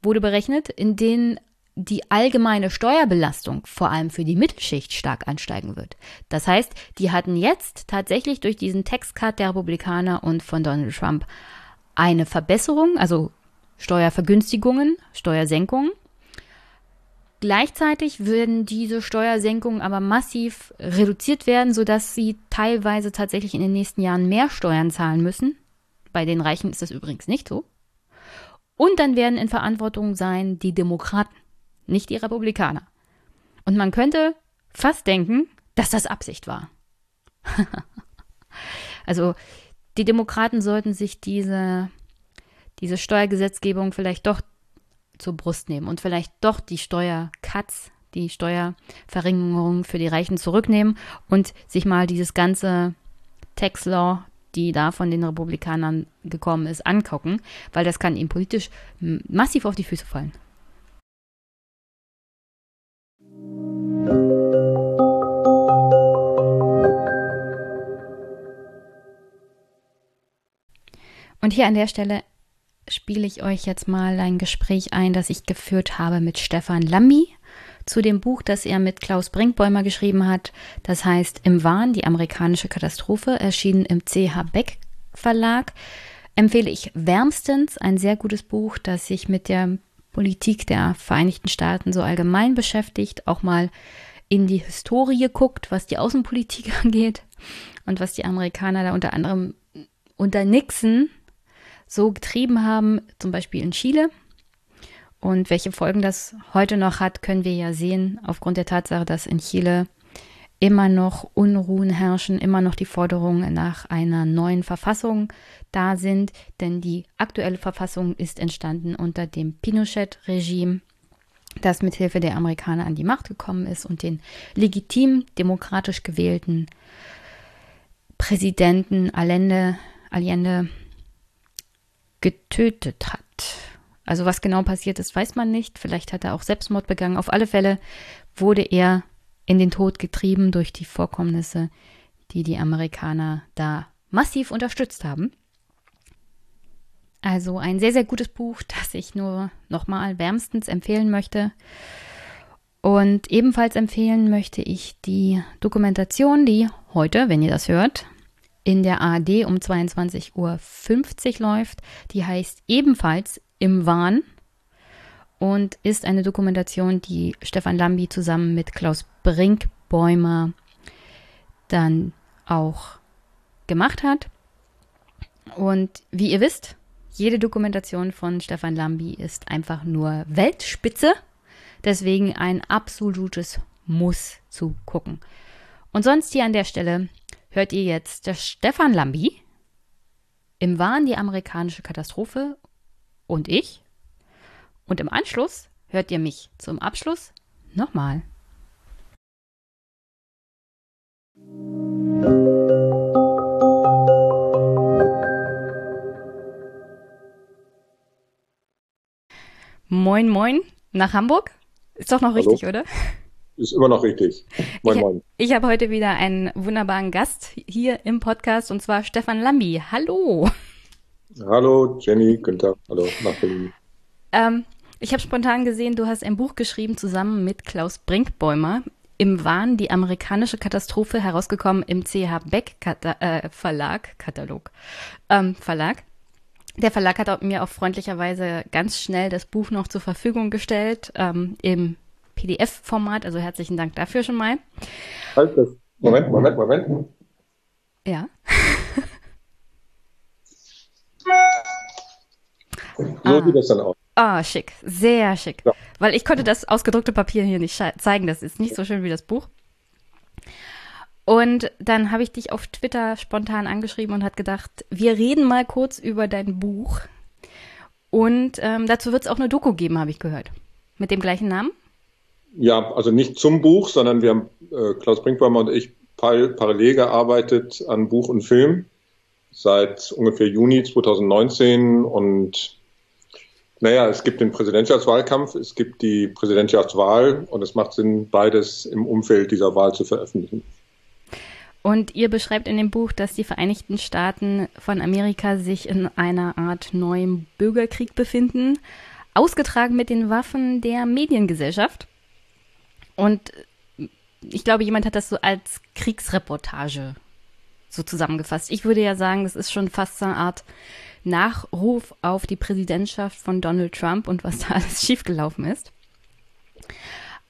wurde berechnet, in denen die allgemeine Steuerbelastung vor allem für die Mittelschicht stark ansteigen wird. Das heißt, die hatten jetzt tatsächlich durch diesen Textcut der Republikaner und von Donald Trump eine Verbesserung, also Steuervergünstigungen, Steuersenkungen. Gleichzeitig würden diese Steuersenkungen aber massiv reduziert werden, sodass sie teilweise tatsächlich in den nächsten Jahren mehr Steuern zahlen müssen. Bei den Reichen ist das übrigens nicht so. Und dann werden in Verantwortung sein die Demokraten, nicht die Republikaner. Und man könnte fast denken, dass das Absicht war. also die Demokraten sollten sich diese, diese Steuergesetzgebung vielleicht doch zur Brust nehmen und vielleicht doch die Steuercuts, die Steuerverringerung für die Reichen zurücknehmen und sich mal dieses ganze Tax Law, die da von den Republikanern gekommen ist, angucken, weil das kann ihnen politisch massiv auf die Füße fallen. Und hier an der Stelle spiele ich euch jetzt mal ein Gespräch ein, das ich geführt habe mit Stefan Lambi zu dem Buch, das er mit Klaus Brinkbäumer geschrieben hat. Das heißt Im Wahn, die amerikanische Katastrophe, erschienen im CH Beck Verlag. Empfehle ich wärmstens ein sehr gutes Buch, das sich mit der Politik der Vereinigten Staaten so allgemein beschäftigt, auch mal in die Historie guckt, was die Außenpolitik angeht und was die Amerikaner da unter anderem unter Nixon so getrieben haben, zum Beispiel in Chile. Und welche Folgen das heute noch hat, können wir ja sehen, aufgrund der Tatsache, dass in Chile immer noch Unruhen herrschen, immer noch die Forderungen nach einer neuen Verfassung da sind, denn die aktuelle Verfassung ist entstanden unter dem Pinochet-Regime, das mithilfe der Amerikaner an die Macht gekommen ist und den legitim demokratisch gewählten Präsidenten Allende, Allende getötet hat. Also was genau passiert ist, weiß man nicht. Vielleicht hat er auch Selbstmord begangen. Auf alle Fälle wurde er in den Tod getrieben durch die Vorkommnisse, die die Amerikaner da massiv unterstützt haben. Also ein sehr, sehr gutes Buch, das ich nur nochmal wärmstens empfehlen möchte. Und ebenfalls empfehlen möchte ich die Dokumentation, die heute, wenn ihr das hört, in der ARD um 22.50 Uhr läuft. Die heißt ebenfalls Im Wahn und ist eine Dokumentation, die Stefan Lambi zusammen mit Klaus Brinkbäumer dann auch gemacht hat. Und wie ihr wisst, jede Dokumentation von Stefan Lambi ist einfach nur Weltspitze. Deswegen ein absolutes Muss zu gucken. Und sonst hier an der Stelle hört ihr jetzt der Stefan Lambi im Wahn die amerikanische Katastrophe und ich. Und im Anschluss hört ihr mich zum Abschluss nochmal. Moin, moin nach Hamburg. Ist doch noch Hallo. richtig, oder? Ist immer noch richtig. Moin, ich, moin. Ich habe heute wieder einen wunderbaren Gast hier im Podcast und zwar Stefan Lambi. Hallo. Hallo, Jenny, Günther. Hallo, nach Berlin. Ähm, ich habe spontan gesehen, du hast ein Buch geschrieben zusammen mit Klaus Brinkbäumer. Im Wahn die amerikanische Katastrophe herausgekommen im CH Beck Kata äh, Verlag, Katalog, ähm, Verlag. Der Verlag hat mir auch freundlicherweise ganz schnell das Buch noch zur Verfügung gestellt, ähm, im PDF-Format. Also herzlichen Dank dafür schon mal. Halt das. Moment, Moment, Moment. Ja. so ah. sieht das dann aus. Ah, schick. Sehr schick. Ja. Weil ich konnte das ausgedruckte Papier hier nicht zeigen. Das ist nicht so schön wie das Buch. Und dann habe ich dich auf Twitter spontan angeschrieben und hat gedacht, wir reden mal kurz über dein Buch. Und ähm, dazu wird es auch eine Doku geben, habe ich gehört. Mit dem gleichen Namen? Ja, also nicht zum Buch, sondern wir haben, äh, Klaus Brinkbäumer und ich, par parallel gearbeitet an Buch und Film seit ungefähr Juni 2019 und naja, es gibt den Präsidentschaftswahlkampf, es gibt die Präsidentschaftswahl und es macht Sinn, beides im Umfeld dieser Wahl zu veröffentlichen. Und ihr beschreibt in dem Buch, dass die Vereinigten Staaten von Amerika sich in einer Art neuem Bürgerkrieg befinden, ausgetragen mit den Waffen der Mediengesellschaft. Und ich glaube, jemand hat das so als Kriegsreportage so zusammengefasst. Ich würde ja sagen, das ist schon fast so eine Art Nachruf auf die Präsidentschaft von Donald Trump und was da alles schiefgelaufen ist.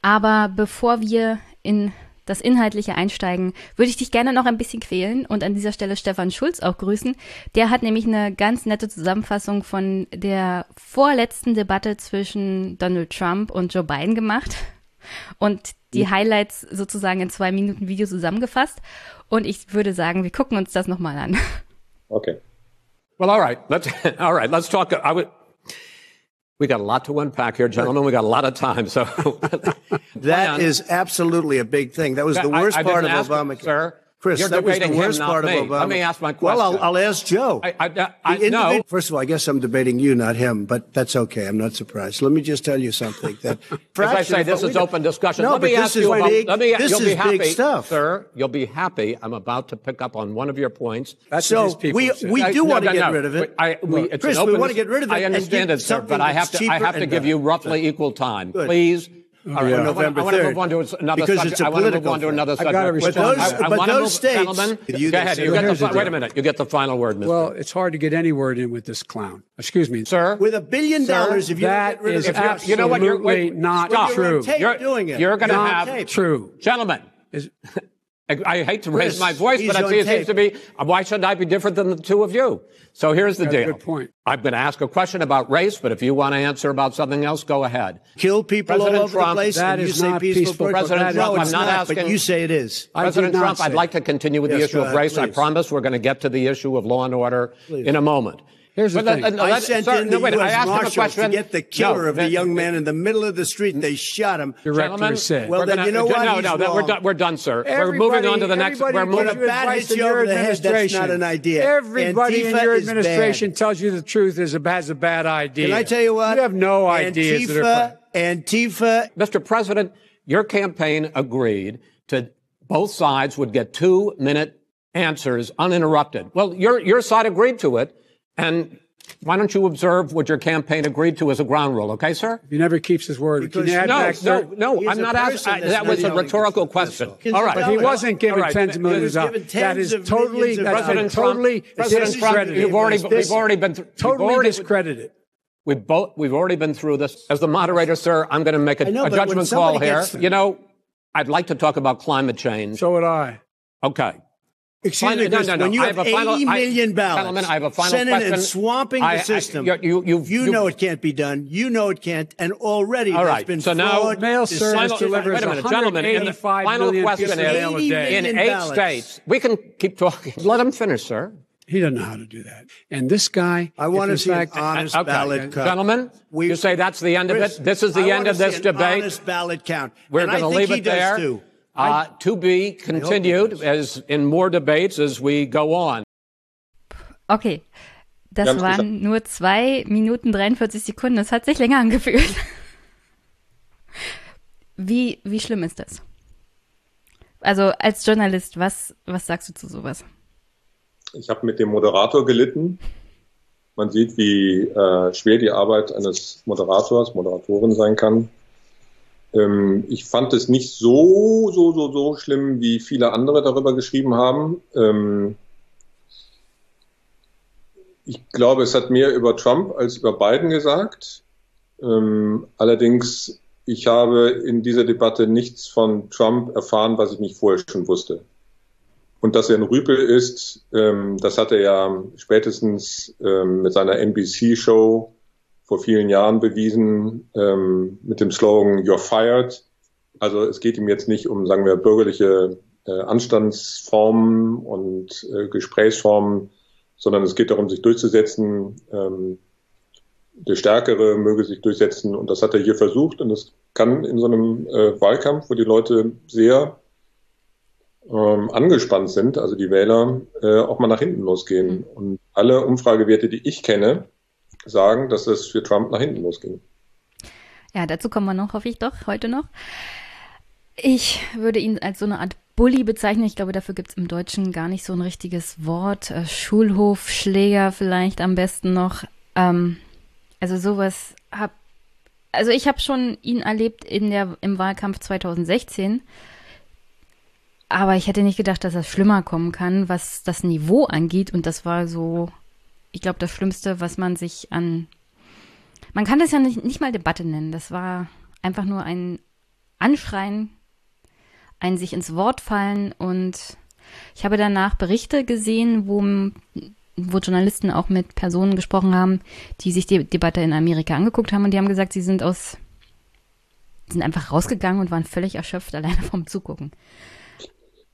Aber bevor wir in das Inhaltliche einsteigen, würde ich dich gerne noch ein bisschen quälen und an dieser Stelle Stefan Schulz auch grüßen. Der hat nämlich eine ganz nette Zusammenfassung von der vorletzten Debatte zwischen Donald Trump und Joe Biden gemacht und die Highlights sozusagen in zwei Minuten Video zusammengefasst. Und ich würde sagen, wir gucken uns das nochmal an. Okay. Well, all right. Let's all right. Let's talk. I would. We got a lot to unpack here, gentlemen. We got a lot of time, so that is absolutely a big thing. That was the worst I, I part of Obamacare. Sir, Chris, You're that was the worst him, part not of. Obama. Let me ask my question. Well, I'll, I'll ask Joe. I, I, I, no. First of all, I guess I'm debating you, not him, but that's okay. I'm not surprised. Let me just tell you something. That As I say, this is open discussion. No, let me but ask this you is about, big, let me, this you'll is be happy, big stuff. sir. You'll be happy. I'm about to pick up on one of your points. That's So, what his people we- we do want to no, get no. rid of it. I, we, Chris, we want to get rid of it I understand it, sir, but I have to. I have to give you roughly equal time, please. All right, right, I wanna- November I want to 3rd. move on to another Because subject. it's a I want to move on to thing. another I've subject. gotta But those, that. I, But want those move, states- gentlemen. You go ahead. You get the, the wait a minute. You get the final word, Mr. Well, it's hard to get any word in with this clown. Excuse me, sir. With a billion Sir, dollars, if you that get rid of is the If you're- know what? You're wait, absolutely not stop. You're true. You're, doing it. you're going to have tape. True. gentlemen. Is- I, I hate to raise Chris, my voice, but on it seems to be uh, why shouldn't I be different than the two of you? So here's the That's deal. good point. I'm going to ask a question about race, but if you want to answer about something else, go ahead. Kill people President all over Trump- the place. That and you say not peaceful, peaceful. President no, Trump, it's I'm not not, but asking- you say it is. President Trump, I'd like to continue with the issue go of ahead, race. I promise we're going to get to the issue of law and order Please. in a moment. Here's the But let- thing. let- I sent sir, in no, the wait, I U.S. asked him a Marshals question. to get the killer No, of the that- young man in the middle of the street. They shot him. Director Gentlemen, said. Well, then gonna- you know what? No, He's no, that, we're wrong. done. We're done, sir. we're moving on to the next. everybody We're moving. When you a bat hits in you your over the head, that's not an idea. Everybody in your administration tells you the truth is a, has a bad idea. Can I tell you what? You have no ideas. that are Antifa, Antifa, Mr. President, your campaign agreed to both sides would get two minute answers uninterrupted. Well, your, your side agreed to it. And why don't you observe what your campaign agreed to as a ground rule, okay, sir? He never keeps his word. Can Because- you add No, back no, thirty- no, He's I'm not asking. That was a rhetorical question. All right. But he wasn't given All right. tens of millions of Given dollars. That tens totally, that's. President Trump, totally President Trump, discredited. you've already, This- we've already been, through, totally we've already, discredited. we've both, we've already been through this. As the moderator, sir, I'm going to make a, I know, a but when judgment call somebody here. gets them- You know, I'd like to talk about climate change. So would I. Okay. Excuse Final- me, no, no, no. when you I have, have a final- 80 I- million ballots Gentlemen, I have a final sent in question. and swamping I- the I- system, you- you- you've- you you've- know it can't be done. You know it can't, and already All there's right. been So now- fraud, Mail service Final- delivers wait a minute, gentlemen. In the final question is, mail a day. in million eight ballots. states, we can keep talking. Let him finish, sir. He doesn't know how to do that. And this guy, I want to see fact, an honest Okay. ballot count. Gentlemen, We- you say that's the end of it. This is the I end of this see an debate. Honest ballot count. We're And going to leave he it does there. Too. Uh, to be continued as in more debates as we go on. Okay, das Ganz waren nur zwei Minuten 43 Sekunden. Das hat sich länger angefühlt. Wie, wie schlimm ist das? Also als Journalist, was, was sagst du zu sowas? Ich habe mit dem Moderator gelitten. Man sieht, wie äh, schwer die Arbeit eines Moderators, Moderatorin sein kann. Ähm, ich fand es nicht so, so, so, so schlimm, wie viele andere darüber geschrieben haben. Ähm, ich glaube, es hat mehr über Trump als über Biden gesagt. Ähm, allerdings, ich habe in dieser Debatte nichts von Trump erfahren, was ich nicht vorher schon wusste. Und dass er ein Rüpel ist, ähm, das hat er ja spätestens ähm, mit seiner NBC-Show vor vielen Jahren bewiesen, ähm, mit dem Slogan You're fired. Also es geht ihm jetzt nicht um, sagen wir, bürgerliche äh, Anstandsformen und äh, Gesprächsformen, sondern es geht darum, sich durchzusetzen. Ähm, der Stärkere möge sich durchsetzen und das hat er hier versucht und das kann in so einem äh, Wahlkampf, wo die Leute sehr ähm, angespannt sind, also die Wähler, äh, auch mal nach hinten losgehen. Und alle Umfragewerte, die ich kenne, sagen, dass es für Trump nach hinten losging. Ja, dazu kommen wir noch, hoffe ich doch, heute noch. Ich würde ihn als so eine Art Bully bezeichnen. Ich glaube, dafür gibt es im Deutschen gar nicht so ein richtiges Wort. Äh, Schulhofschläger vielleicht am besten noch. Ähm, also sowas hab. Also ich habe schon ihn erlebt in der im Wahlkampf 2016. Aber ich hätte nicht gedacht, dass das schlimmer kommen kann, was das Niveau angeht. Und das war so, ich glaube, das Schlimmste, was man sich an. Man kann das ja nicht, nicht mal Debatte nennen. Das war einfach nur ein anschreien, einen sich ins Wort fallen und ich habe danach Berichte gesehen, wo, wo Journalisten auch mit Personen gesprochen haben, die sich die Debatte in Amerika angeguckt haben und die haben gesagt, sie sind aus, sind einfach rausgegangen und waren völlig erschöpft alleine vom Zugucken.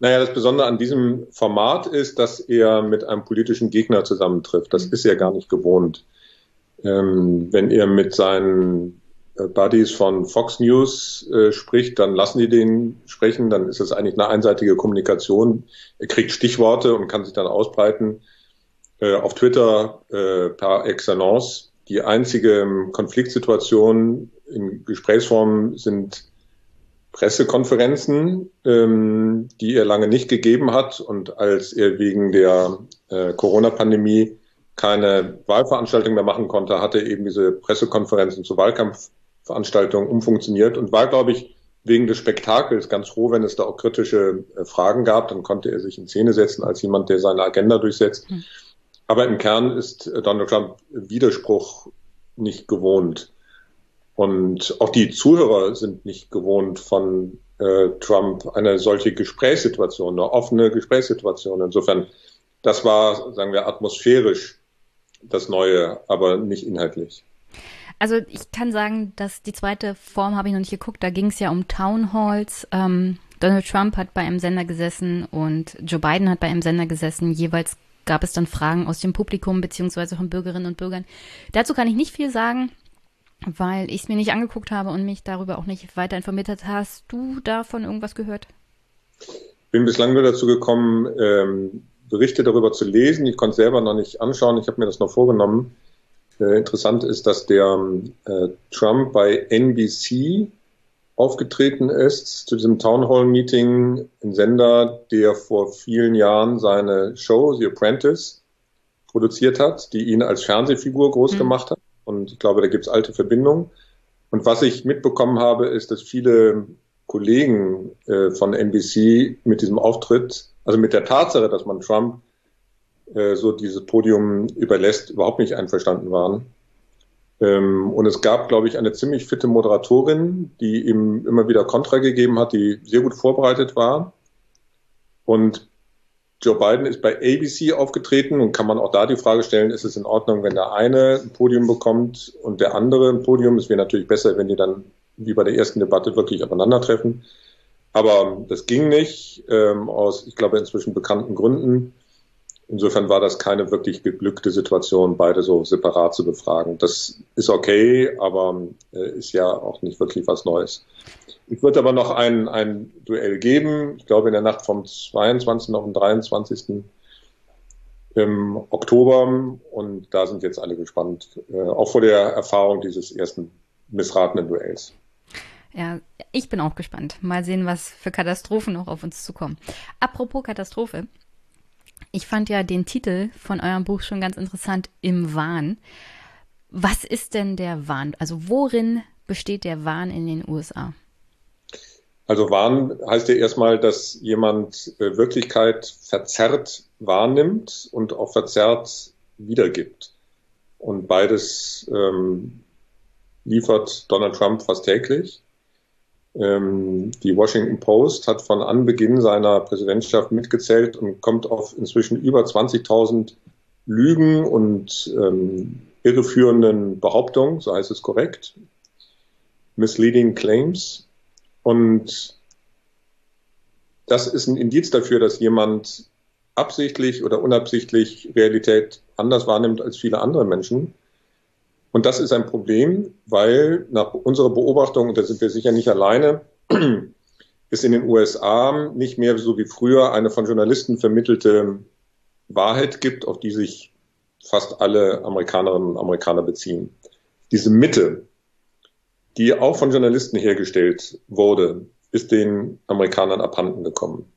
Naja, das Besondere an diesem Format ist, dass er mit einem politischen Gegner zusammentrifft. Das ist er gar nicht gewohnt. Ähm, wenn er mit seinen äh, Buddies von Fox News äh, spricht, dann lassen die den sprechen, dann ist es eigentlich eine einseitige Kommunikation. Er kriegt Stichworte und kann sich dann ausbreiten. Äh, auf Twitter äh, par excellence. Die einzige Konfliktsituation in Gesprächsform sind Pressekonferenzen, ähm, die er lange nicht gegeben hat. Und als er wegen der äh, Corona-Pandemie keine Wahlveranstaltung mehr machen konnte, hatte er eben diese Pressekonferenzen zu Wahlkampfveranstaltungen umfunktioniert und war, glaube ich, wegen des Spektakels ganz froh, wenn es da auch kritische äh, Fragen gab. Dann konnte er sich in Szene setzen als jemand, der seine Agenda durchsetzt. Mhm. Aber im Kern ist äh, Donald Trump Widerspruch nicht gewohnt. Und auch die Zuhörer sind nicht gewohnt von äh, Trump eine solche Gesprächssituation, eine offene Gesprächssituation. Insofern, das war, sagen wir, atmosphärisch das Neue, aber nicht inhaltlich. Also ich kann sagen, dass die zweite Form habe ich noch nicht geguckt. Da ging es ja um Town Halls. Ähm, Donald Trump hat bei einem Sender gesessen und Joe Biden hat bei einem Sender gesessen. Jeweils gab es dann Fragen aus dem Publikum beziehungsweise von Bürgerinnen und Bürgern. Dazu kann ich nicht viel sagen weil ich es mir nicht angeguckt habe und mich darüber auch nicht weiter informiert hat. Hast du davon irgendwas gehört? Bin bislang nur dazu gekommen, ähm, Berichte darüber zu lesen. Ich konnte es selber noch nicht anschauen. Ich habe mir das noch vorgenommen. Äh, interessant ist, dass der äh, Trump bei NBC aufgetreten ist zu diesem Town Hall Meeting, ein Sender, der vor vielen Jahren seine Show The Apprentice produziert hat, die ihn als Fernsehfigur groß mhm. gemacht hat. Und ich glaube, da gibt es alte Verbindungen. Und was ich mitbekommen habe, ist, dass viele Kollegen äh, von NBC mit diesem Auftritt, also mit der Tatsache, dass man Trump äh, so dieses Podium überlässt, überhaupt nicht einverstanden waren. Ähm, und es gab, glaube ich, eine ziemlich fitte Moderatorin, die ihm immer wieder Kontra gegeben hat, die sehr gut vorbereitet war. Und Joe Biden ist bei ABC aufgetreten und kann man auch da die Frage stellen, ist es in Ordnung, wenn der eine ein Podium bekommt und der andere ein Podium? Es wäre natürlich besser, wenn die dann wie bei der ersten Debatte wirklich aufeinandertreffen. Aber das ging nicht, ähm, aus, ich glaube, inzwischen bekannten Gründen. Insofern war das keine wirklich geglückte Situation, beide so separat zu befragen. Das ist okay, aber äh, ist ja auch nicht wirklich was Neues. Ich würde aber noch ein, ein Duell geben. Ich glaube, in der Nacht vom 22. auf den 23. im Oktober. Und da sind jetzt alle gespannt, äh, auch vor der Erfahrung dieses ersten missratenen Duells. Ja, ich bin auch gespannt. Mal sehen, was für Katastrophen noch auf uns zukommen. Apropos Katastrophe. Ich fand ja den Titel von eurem Buch schon ganz interessant, Im Wahn. Was ist denn der Wahn? Also worin besteht der Wahn in den USA? Also Wahn heißt ja erstmal, dass jemand äh, Wirklichkeit verzerrt wahrnimmt und auch verzerrt wiedergibt. Und beides ähm, liefert Donald Trump fast täglich. Ähm, die Washington Post hat von Anbeginn seiner Präsidentschaft mitgezählt und kommt auf inzwischen über 20.000 Lügen und ähm, irreführenden Behauptungen, so heißt es korrekt, misleading claims. Und das ist ein Indiz dafür, dass jemand absichtlich oder unabsichtlich Realität anders wahrnimmt als viele andere Menschen. Und das ist ein Problem, weil nach unserer Beobachtung, und da sind wir sicher nicht alleine, es in den USA nicht mehr so wie früher eine von Journalisten vermittelte Wahrheit gibt, auf die sich fast alle Amerikanerinnen und Amerikaner beziehen. Diese Mitte, die auch von Journalisten hergestellt wurde, ist den Amerikanern abhanden gekommen.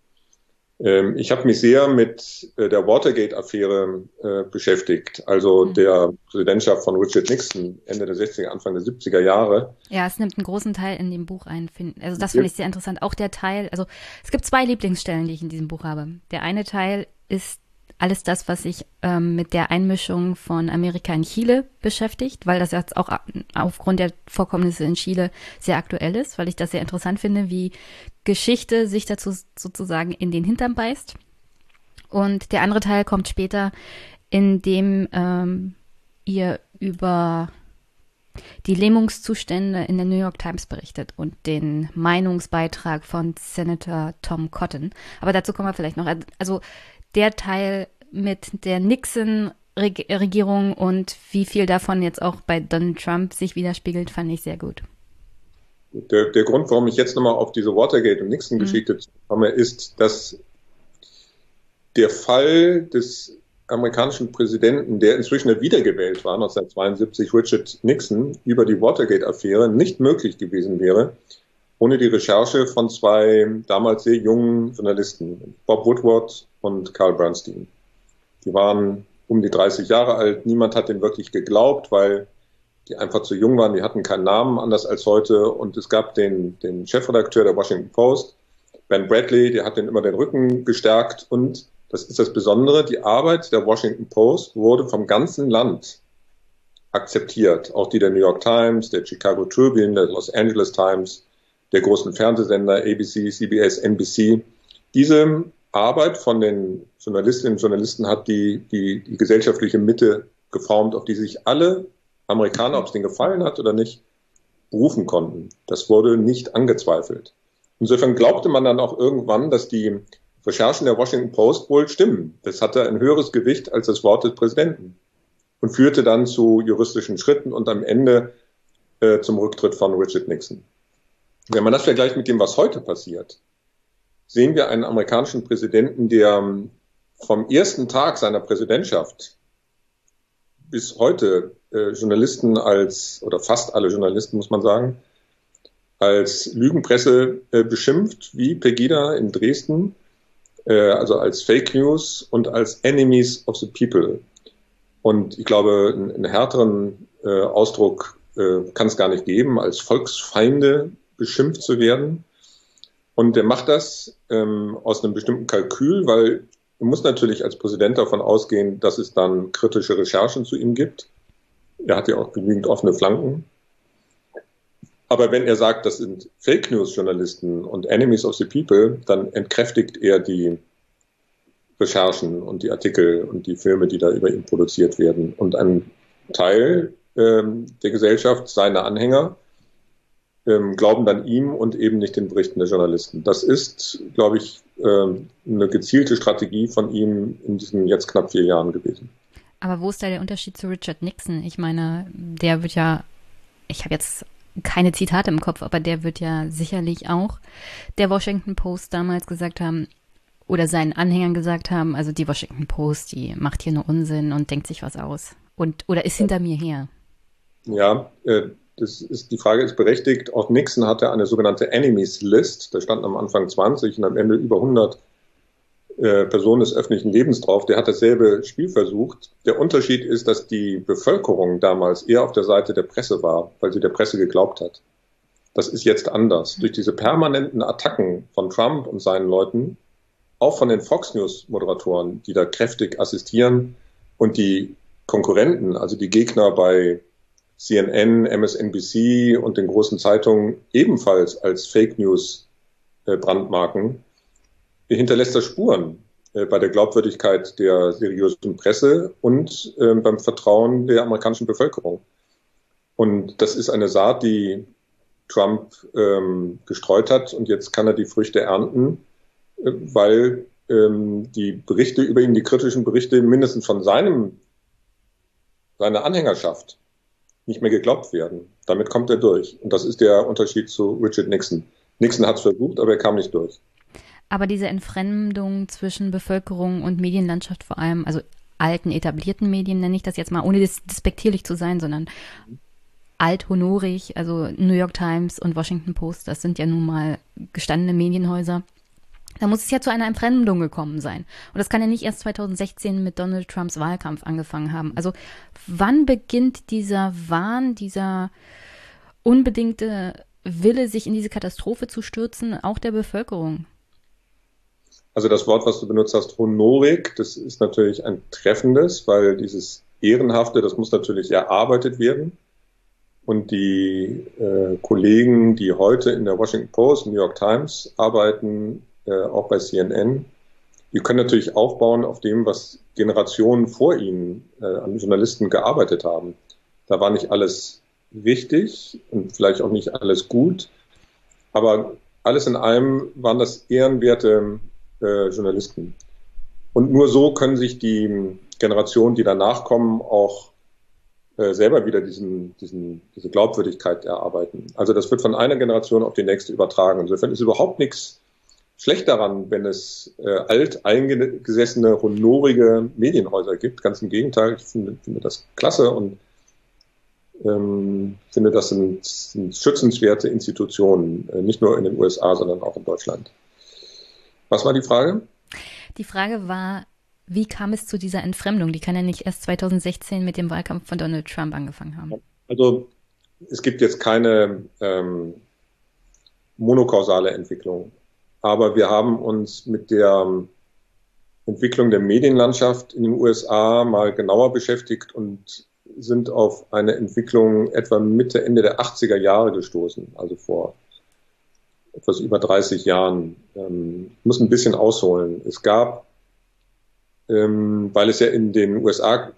Ähm, ich habe mich sehr mit äh, der Watergate-Affäre äh, beschäftigt, also mhm. der Präsidentschaft von Richard Nixon Ende der 60er, Anfang der 70er Jahre. Ja, es nimmt einen großen Teil in dem Buch ein. Also das finde ich sehr interessant. Auch der Teil, also es gibt zwei Lieblingsstellen, die ich in diesem Buch habe. Der eine Teil ist alles das, was sich ähm, mit der Einmischung von Amerika in Chile beschäftigt, weil das jetzt auch aufgrund der Vorkommnisse in Chile sehr aktuell ist, weil ich das sehr interessant finde, wie Geschichte sich dazu sozusagen in den Hintern beißt. Und der andere Teil kommt später, in dem ähm, ihr über die Lähmungszustände in der New York Times berichtet und den Meinungsbeitrag von Senator Tom Cotton. Aber dazu kommen wir vielleicht noch. Also der Teil mit der Nixon-Regierung und wie viel davon jetzt auch bei Donald Trump sich widerspiegelt, fand ich sehr gut. Der, der Grund, warum ich jetzt nochmal auf diese Watergate- und Nixon-Geschichte mhm. komme, ist, dass der Fall des amerikanischen Präsidenten, der inzwischen wiedergewählt war, 1972, Richard Nixon, über die Watergate-Affäre nicht möglich gewesen wäre, ohne die Recherche von zwei damals sehr jungen Journalisten, Bob Woodward und Carl Bernstein. Die waren um die 30 Jahre alt. Niemand hat denen wirklich geglaubt, weil die einfach zu jung waren. Die hatten keinen Namen, anders als heute. Und es gab den, den Chefredakteur der Washington Post, Ben Bradley, der hat den immer den Rücken gestärkt. Und das ist das Besondere, die Arbeit der Washington Post wurde vom ganzen Land akzeptiert. Auch die der New York Times, der Chicago Tribune, der Los Angeles Times, der großen Fernsehsender ABC, CBS, NBC. Diese Arbeit von den Journalistinnen und Journalisten hat die, die, die gesellschaftliche Mitte geformt, auf die sich alle Amerikaner, ob es denen gefallen hat oder nicht, berufen konnten. Das wurde nicht angezweifelt. Insofern glaubte man dann auch irgendwann, dass die Recherchen der Washington Post wohl stimmen. Das hatte ein höheres Gewicht als das Wort des Präsidenten und führte dann zu juristischen Schritten und am Ende äh, zum Rücktritt von Richard Nixon. Wenn man das vergleicht mit dem, was heute passiert, sehen wir einen amerikanischen Präsidenten, der ähm, vom ersten Tag seiner Präsidentschaft bis heute äh, Journalisten als, oder fast alle Journalisten, muss man sagen, als Lügenpresse äh, beschimpft, wie Pegida in Dresden, äh, also als Fake News und als Enemies of the People. Und ich glaube, einen, einen härteren äh, Ausdruck äh, kann es gar nicht geben, als Volksfeinde beschimpft zu werden. Und der macht das ähm, aus einem bestimmten Kalkül, weil er muss natürlich als Präsident davon ausgehen, dass es dann kritische Recherchen zu ihm gibt. Er hat ja auch genügend offene Flanken. Aber wenn er sagt, das sind Fake News Journalisten und Enemies of the People, dann entkräftigt er die Recherchen und die Artikel und die Filme, die da über ihn produziert werden. Und ein Teil ähm, der Gesellschaft, seine Anhänger, ähm, glauben dann ihm und eben nicht den Berichten der Journalisten. Das ist, glaube ich, ähm, eine gezielte Strategie von ihm in diesen jetzt knapp vier Jahren gewesen. Aber wo ist da der Unterschied zu Richard Nixon? Ich meine, der wird ja, ich habe jetzt keine Zitate im Kopf, aber der wird ja sicherlich auch der Washington Post damals gesagt haben, oder seinen Anhängern gesagt haben, also die Washington Post, die macht hier nur Unsinn und denkt sich was aus. Und, oder ist hinter mir her. Ja, äh, das ist, die Frage ist berechtigt. Auch Nixon hatte eine sogenannte Enemies List. Da standen am Anfang 20 und am Ende über 100 äh, Personen des öffentlichen Lebens drauf. Der hat dasselbe Spiel versucht. Der Unterschied ist, dass die Bevölkerung damals eher auf der Seite der Presse war, weil sie der Presse geglaubt hat. Das ist jetzt anders. Durch diese permanenten Attacken von Trump und seinen Leuten, auch von den Fox News Moderatoren, die da kräftig assistieren und die Konkurrenten, also die Gegner bei CNN, MSNBC und den großen Zeitungen ebenfalls als Fake News äh, Brandmarken, hinterlässt das Spuren äh, bei der Glaubwürdigkeit der seriösen Presse und äh, beim Vertrauen der amerikanischen Bevölkerung. Und das ist eine Saat, die Trump ähm, gestreut hat und jetzt kann er die Früchte ernten, äh, weil ähm, die Berichte über ihn, die kritischen Berichte mindestens von seinem, seiner Anhängerschaft nicht mehr geglaubt werden. Damit kommt er durch. Und das ist der Unterschied zu Richard Nixon. Nixon hat es versucht, aber er kam nicht durch. Aber diese Entfremdung zwischen Bevölkerung und Medienlandschaft vor allem, also alten, etablierten Medien nenne ich das jetzt mal, ohne despektierlich zu sein, sondern althonorig, also New York Times und Washington Post, das sind ja nun mal gestandene Medienhäuser. Da muss es ja zu einer Entfremdung gekommen sein. Und das kann ja nicht erst 2016 mit Donald Trumps Wahlkampf angefangen haben. Also wann beginnt dieser Wahn, dieser unbedingte Wille, sich in diese Katastrophe zu stürzen, auch der Bevölkerung? Also das Wort, was du benutzt hast, honorig, das ist natürlich ein treffendes, weil dieses Ehrenhafte, das muss natürlich erarbeitet werden. Und die äh, Kollegen, die heute in der Washington Post, New York Times arbeiten, äh, auch bei CNN, die können natürlich aufbauen auf dem, was Generationen vor ihnen äh, an Journalisten gearbeitet haben. Da war nicht alles wichtig und vielleicht auch nicht alles gut, aber alles in allem waren das ehrenwerte äh, Journalisten. Und nur so können sich die Generationen, die danach kommen, auch äh, selber wieder diesen, diesen, diese Glaubwürdigkeit erarbeiten. Also das wird von einer Generation auf die nächste übertragen. Insofern ist überhaupt nichts schlecht daran, wenn es äh, alt eingesessene, honorige Medienhäuser gibt. Ganz im Gegenteil, ich finde, finde das klasse und ähm, finde, das sind, sind schützenswerte Institutionen, äh, nicht nur in den USA, sondern auch in Deutschland. Was war die Frage? Die Frage war, wie kam es zu dieser Entfremdung? Die kann ja nicht erst 2016 mit dem Wahlkampf von Donald Trump angefangen haben. Also es gibt jetzt keine ähm, monokausale Entwicklung, aber wir haben uns mit der Entwicklung der Medienlandschaft in den USA mal genauer beschäftigt und sind auf eine Entwicklung etwa Mitte, Ende der 80er Jahre gestoßen, also vor etwas über 30 Jahren. Ähm, muss ein bisschen ausholen. Es gab ähm, weil es ja in den USA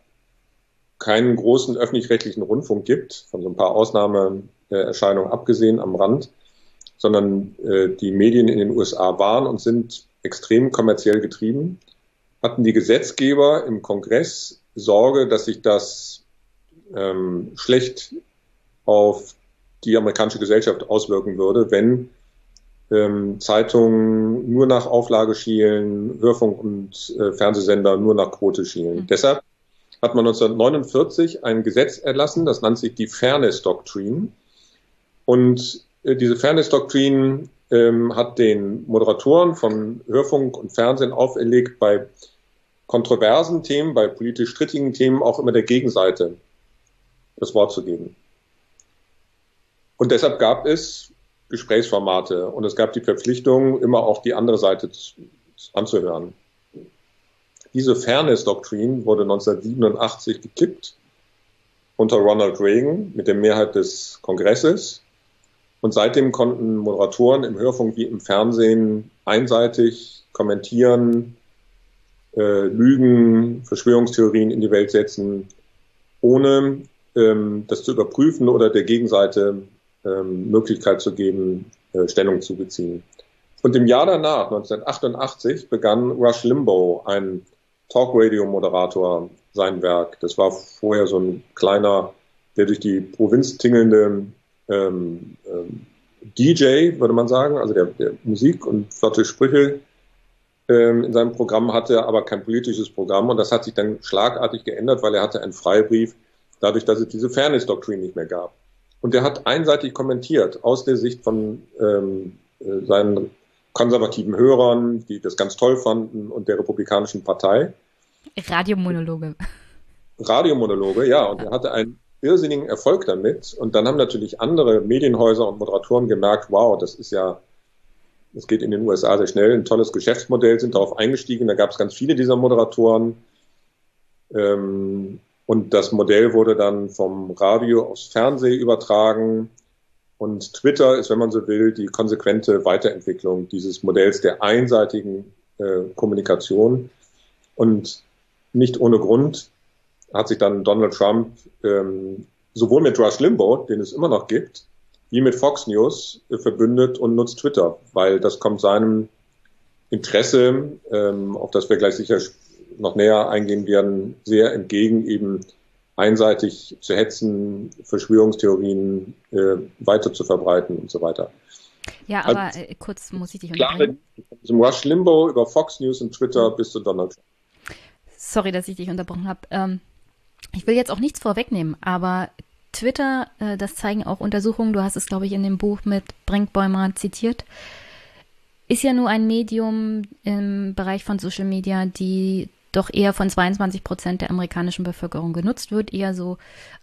keinen großen öffentlich-rechtlichen Rundfunk gibt, von so ein paar Ausnahmeerscheinungen abgesehen am Rand, sondern äh, die Medien in den USA waren und sind extrem kommerziell getrieben, hatten die Gesetzgeber im Kongress Sorge, dass sich das ähm, schlecht auf die amerikanische Gesellschaft auswirken würde, wenn ähm, Zeitungen nur nach Auflage schielen, Hörfunk und äh, Fernsehsender nur nach Quote schielen. Mhm. Deshalb hat man 1949 ein Gesetz erlassen, das nennt sich die Fairness Doctrine. Und diese Fairness Doctrine ähm, hat den Moderatoren von Hörfunk und Fernsehen auferlegt, bei kontroversen Themen, bei politisch strittigen Themen auch immer der Gegenseite das Wort zu geben. Und deshalb gab es Gesprächsformate und es gab die Verpflichtung, immer auch die andere Seite anzuhören. Diese Fairness-Doktrin wurde 1987 gekippt unter Ronald Reagan mit der Mehrheit des Kongresses. Und seitdem konnten Moderatoren im Hörfunk wie im Fernsehen einseitig kommentieren, äh, Lügen, Verschwörungstheorien in die Welt setzen, ohne ähm, das zu überprüfen oder der Gegenseite ähm, Möglichkeit zu geben, äh, Stellung zu beziehen. Und im Jahr danach, 1988, begann Rush Limbaugh, ein Talkradio-Moderator, sein Werk. Das war vorher so ein kleiner, der durch die Provinz tingelnde ähm, ähm, DJ, würde man sagen, also der, der Musik und flotte Sprüche ähm, in seinem Programm hatte, aber kein politisches Programm. Und das hat sich dann schlagartig geändert, weil er hatte einen Freibrief, dadurch, dass es diese Fairness-Doktrin nicht mehr gab. Und er hat einseitig kommentiert aus der Sicht von ähm, äh, seinen konservativen Hörern, die das ganz toll fanden, und der Republikanischen Partei. Radiomonologe. Radiomonologe, ja. Und er hatte einen irrsinnigen Erfolg damit. Und dann haben natürlich andere Medienhäuser und Moderatoren gemerkt, wow, das ist ja, das geht in den USA sehr schnell, ein tolles Geschäftsmodell, sind darauf eingestiegen. Da gab es ganz viele dieser Moderatoren. Ähm, und das Modell wurde dann vom Radio aufs Fernsehen übertragen. Und Twitter ist, wenn man so will, die konsequente Weiterentwicklung dieses Modells der einseitigen äh, Kommunikation. Und nicht ohne Grund hat sich dann Donald Trump ähm, sowohl mit Rush Limbaugh, den es immer noch gibt, wie mit Fox News äh, verbündet und nutzt Twitter, weil das kommt seinem Interesse, ähm, auf das wir gleich sicher noch näher eingehen werden, sehr entgegen, eben einseitig zu hetzen, Verschwörungstheorien äh, weiter zu verbreiten und so weiter. Ja, aber also, äh, kurz muss ich dich unterbrechen. Zum Rush Limbo über Fox News und Twitter bis zu Donald Trump. Sorry, dass ich dich unterbrochen habe. Ähm, ich will jetzt auch nichts vorwegnehmen, aber Twitter, äh, das zeigen auch Untersuchungen, du hast es, glaube ich, in dem Buch mit Brinkbäumer zitiert, ist ja nur ein Medium im Bereich von Social Media, die doch eher von 22 Prozent der amerikanischen Bevölkerung genutzt wird. Eher so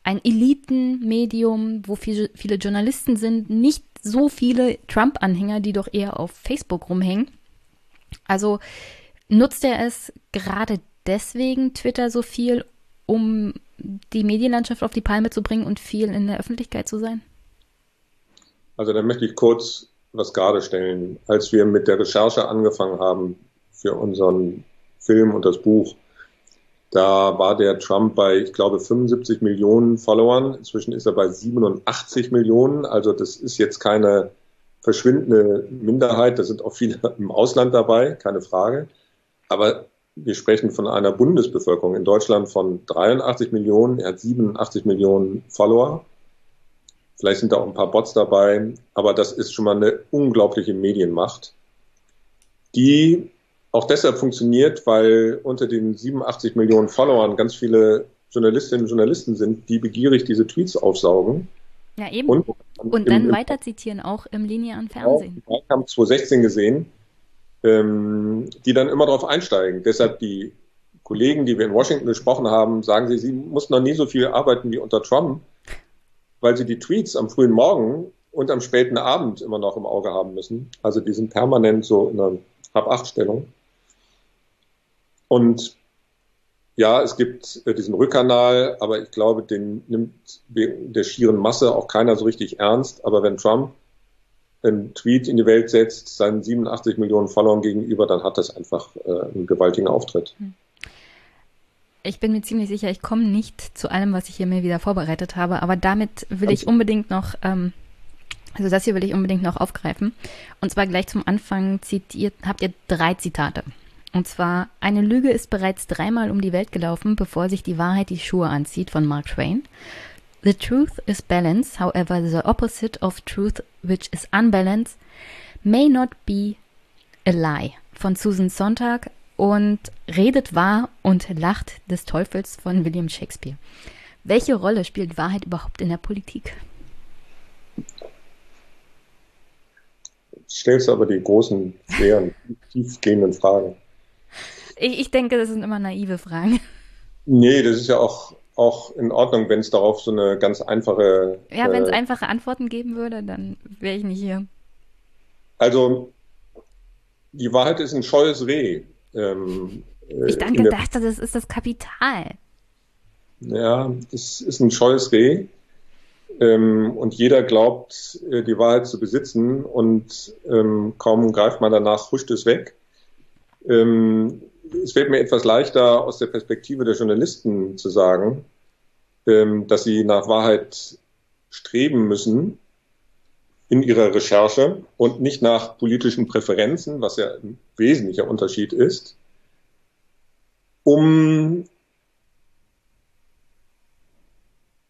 ein Elitenmedium, wo viele, viele Journalisten sind, nicht so viele Trump-Anhänger, die doch eher auf Facebook rumhängen. Also nutzt er es gerade deswegen Twitter so viel, um die Medienlandschaft auf die Palme zu bringen und viel in der Öffentlichkeit zu sein? Also da möchte ich kurz was gerade stellen. Als wir mit der Recherche angefangen haben für unseren Film und das Buch, da war der Trump bei, ich glaube, 75 Millionen Followern. Inzwischen ist er bei 87 Millionen. Also das ist jetzt keine verschwindende Minderheit. Da sind auch viele im Ausland dabei, keine Frage. Aber wir sprechen von einer Bundesbevölkerung in Deutschland von 83 Millionen. Er hat 87 Millionen Follower. Vielleicht sind da auch ein paar Bots dabei. Aber das ist schon mal eine unglaubliche Medienmacht, die auch deshalb funktioniert, weil unter den 87 Millionen Followern ganz viele Journalistinnen und Journalisten sind, die begierig diese Tweets aufsaugen. Ja, eben. Und, und dann im, weiter zitieren, auch im linearen Fernsehen. Auch, ich habe 2016 gesehen, ähm, die dann immer darauf einsteigen. Deshalb die Kollegen, die wir in Washington gesprochen haben, sagen sie, sie mussten noch nie so viel arbeiten wie unter Trump, weil sie die Tweets am frühen Morgen und am späten Abend immer noch im Auge haben müssen. Also die sind permanent so in einer Hab-Acht-Stellung. Und ja, es gibt äh, diesen Rückkanal, aber ich glaube, den nimmt der schieren Masse auch keiner so richtig ernst. Aber wenn Trump einen Tweet in die Welt setzt, seinen 87 Millionen Followern gegenüber, dann hat das einfach äh, einen gewaltigen Auftritt. Hm. Ich bin mir ziemlich sicher, ich komme nicht zu allem, was ich hier mir wieder vorbereitet habe, aber damit will ich unbedingt noch, ähm, also das hier will ich unbedingt noch aufgreifen. Und zwar gleich zum Anfang zitiert, habt ihr drei Zitate. Und zwar, eine Lüge ist bereits dreimal um die Welt gelaufen, bevor sich die Wahrheit die Schuhe anzieht von Mark Twain. The truth is balance, however the opposite of truth, which is unbalanced, may not be a lie von Susan Sontag und Redet wahr und lacht des Teufels von William Shakespeare. Welche Rolle spielt Wahrheit überhaupt in der Politik? Stellst aber die großen, schweren, tiefgehenden Fragen. Ich, ich denke, das sind immer naive Fragen. Nee, das ist ja auch, auch in Ordnung, wenn es darauf so eine ganz einfache. Ja, wenn es äh, einfache Antworten geben würde, dann wäre ich nicht hier. Also, die Wahrheit ist ein scheues Reh. Ähm, äh, ich dann gedacht, das ist das Kapital. Ja, es ist ein scheues Reh. Ähm, und jeder glaubt, äh, die Wahrheit zu besitzen und ähm, kaum greift man danach, huscht es weg. Ähm, es fällt mir etwas leichter, aus der Perspektive der Journalisten zu sagen, ähm, dass sie nach Wahrheit streben müssen in ihrer Recherche und nicht nach politischen Präferenzen, was ja ein wesentlicher Unterschied ist, um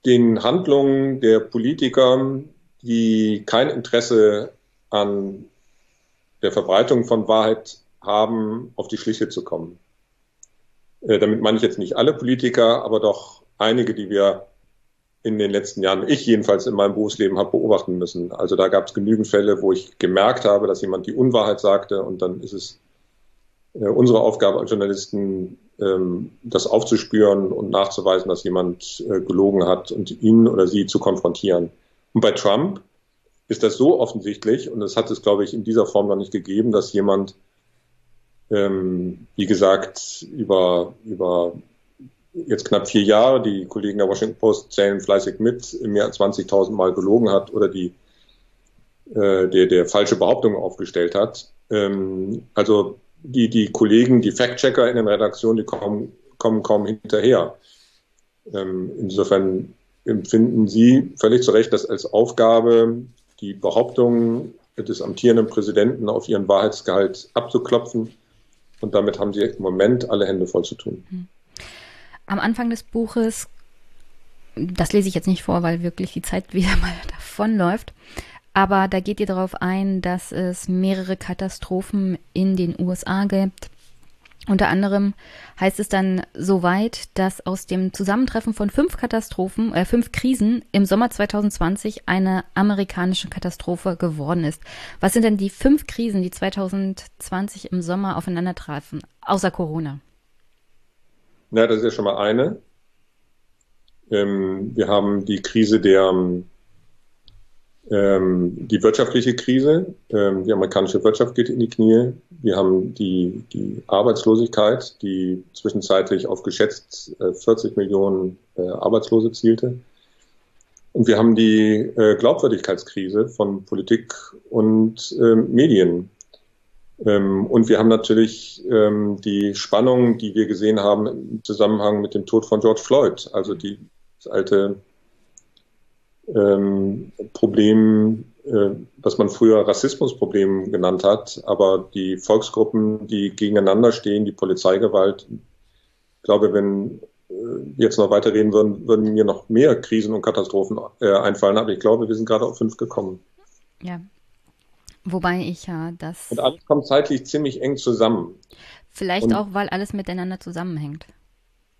den Handlungen der Politiker, die kein Interesse an der Verbreitung von Wahrheit haben, auf die Schliche zu kommen. Äh, damit meine ich jetzt nicht alle Politiker, aber doch einige, die wir in den letzten Jahren, ich jedenfalls in meinem Berufsleben habe beobachten müssen. Also da gab es genügend Fälle, wo ich gemerkt habe, dass jemand die Unwahrheit sagte und dann ist es äh, unsere Aufgabe als Journalisten, ähm, das aufzuspüren und nachzuweisen, dass jemand äh, gelogen hat und ihn oder sie zu konfrontieren. Und bei Trump ist das so offensichtlich und es hat es, glaube ich, in dieser Form noch nicht gegeben, dass jemand ähm, wie gesagt, über, über jetzt knapp vier Jahre, die Kollegen der Washington Post zählen fleißig mit, mehr als 20.000 Mal gelogen hat oder die, äh, der, der falsche Behauptungen aufgestellt hat. Ähm, also die, die Kollegen, die Fact-Checker in den Redaktionen, die kommen, kommen kaum hinterher. Ähm, insofern empfinden Sie völlig zu Recht, dass als Aufgabe die Behauptungen des amtierenden Präsidenten auf ihren Wahrheitsgehalt abzuklopfen und damit haben sie im Moment alle Hände voll zu tun. Hm. Am Anfang des Buches, das lese ich jetzt nicht vor, weil wirklich die Zeit wieder mal davonläuft, aber da geht ihr darauf ein, dass es mehrere Katastrophen in den USA gibt, unter anderem heißt es dann so weit, dass aus dem Zusammentreffen von fünf Katastrophen, äh, fünf Krisen im Sommer 2020 eine amerikanische Katastrophe geworden ist. Was sind denn die fünf Krisen, die 2020 im Sommer aufeinandertrafen, außer Corona? Na, das ist ja schon mal eine. Ähm, wir haben die Krise der, ähm, die wirtschaftliche Krise. Ähm, die amerikanische Wirtschaft geht in die Knie. Wir haben die, die Arbeitslosigkeit, die zwischenzeitlich auf geschätzt äh, 40 Millionen äh, Arbeitslose zielte. Und wir haben die äh, Glaubwürdigkeitskrise von Politik und äh, Medien. Ähm, und wir haben natürlich ähm, die Spannung, die wir gesehen haben im Zusammenhang mit dem Tod von George Floyd, also die, alte ähm, Problem, äh, was man früher Rassismusproblem genannt hat, aber die Volksgruppen, die gegeneinander stehen, die Polizeigewalt. Ich glaube, wenn äh, jetzt noch weiterreden würden, würden mir noch mehr Krisen und Katastrophen äh, einfallen, aber ich glaube, wir sind gerade auf fünf gekommen. Ja. Wobei ich ja das. Und alles kommt zeitlich ziemlich eng zusammen. Vielleicht und auch, weil alles miteinander zusammenhängt.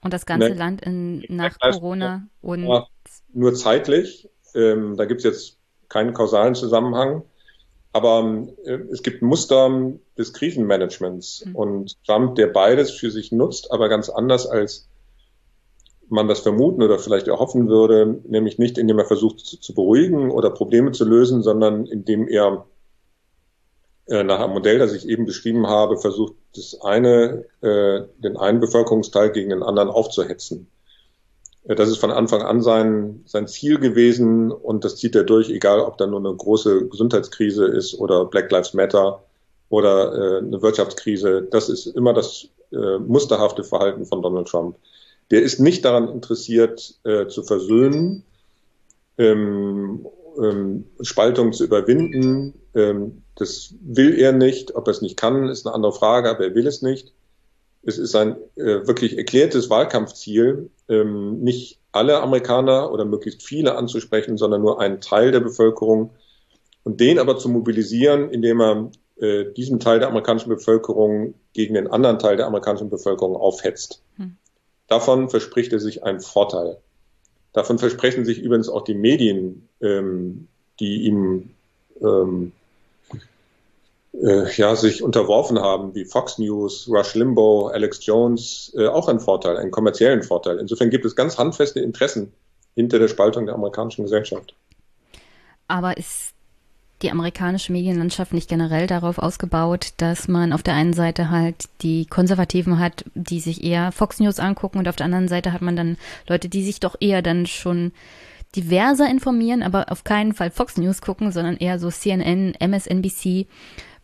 Und das ganze ne, Land in, nach Corona und. Nur zeitlich, ähm, da gibt es jetzt keinen kausalen Zusammenhang. Aber äh, es gibt Muster des Krisenmanagements mhm. und Trump, der beides für sich nutzt, aber ganz anders als man das vermuten oder vielleicht erhoffen würde, nämlich nicht indem er versucht zu, zu beruhigen oder Probleme zu lösen, sondern indem er äh, nach einem Modell, das ich eben beschrieben habe, versucht, das eine, äh, den einen Bevölkerungsteil gegen den anderen aufzuhetzen. Das ist von Anfang an sein, sein Ziel gewesen und das zieht er durch, egal ob da nur eine große Gesundheitskrise ist oder Black Lives Matter oder äh, eine Wirtschaftskrise. Das ist immer das äh, musterhafte Verhalten von Donald Trump. Der ist nicht daran interessiert, äh, zu versöhnen, ähm, ähm, Spaltung zu überwinden. Ähm, das will er nicht. Ob er es nicht kann, ist eine andere Frage, aber er will es nicht. Es ist ein äh, wirklich erklärtes Wahlkampfziel, ähm, nicht alle Amerikaner oder möglichst viele anzusprechen, sondern nur einen Teil der Bevölkerung und den aber zu mobilisieren, indem er äh, diesen Teil der amerikanischen Bevölkerung gegen den anderen Teil der amerikanischen Bevölkerung aufhetzt. Hm. Davon verspricht er sich einen Vorteil. Davon versprechen sich übrigens auch die Medien, ähm, die ihm ähm, äh, ja, sich unterworfen haben, wie Fox News, Rush Limbaugh, Alex Jones, äh, auch einen Vorteil, einen kommerziellen Vorteil. Insofern gibt es ganz handfeste Interessen hinter der Spaltung der amerikanischen Gesellschaft. Aber ist die amerikanische Medienlandschaft nicht generell darauf ausgebaut, dass man auf der einen Seite halt die Konservativen hat, die sich eher Fox News angucken und auf der anderen Seite hat man dann Leute, die sich doch eher dann schon diverser informieren, aber auf keinen Fall Fox News gucken, sondern eher so CNN, MSNBC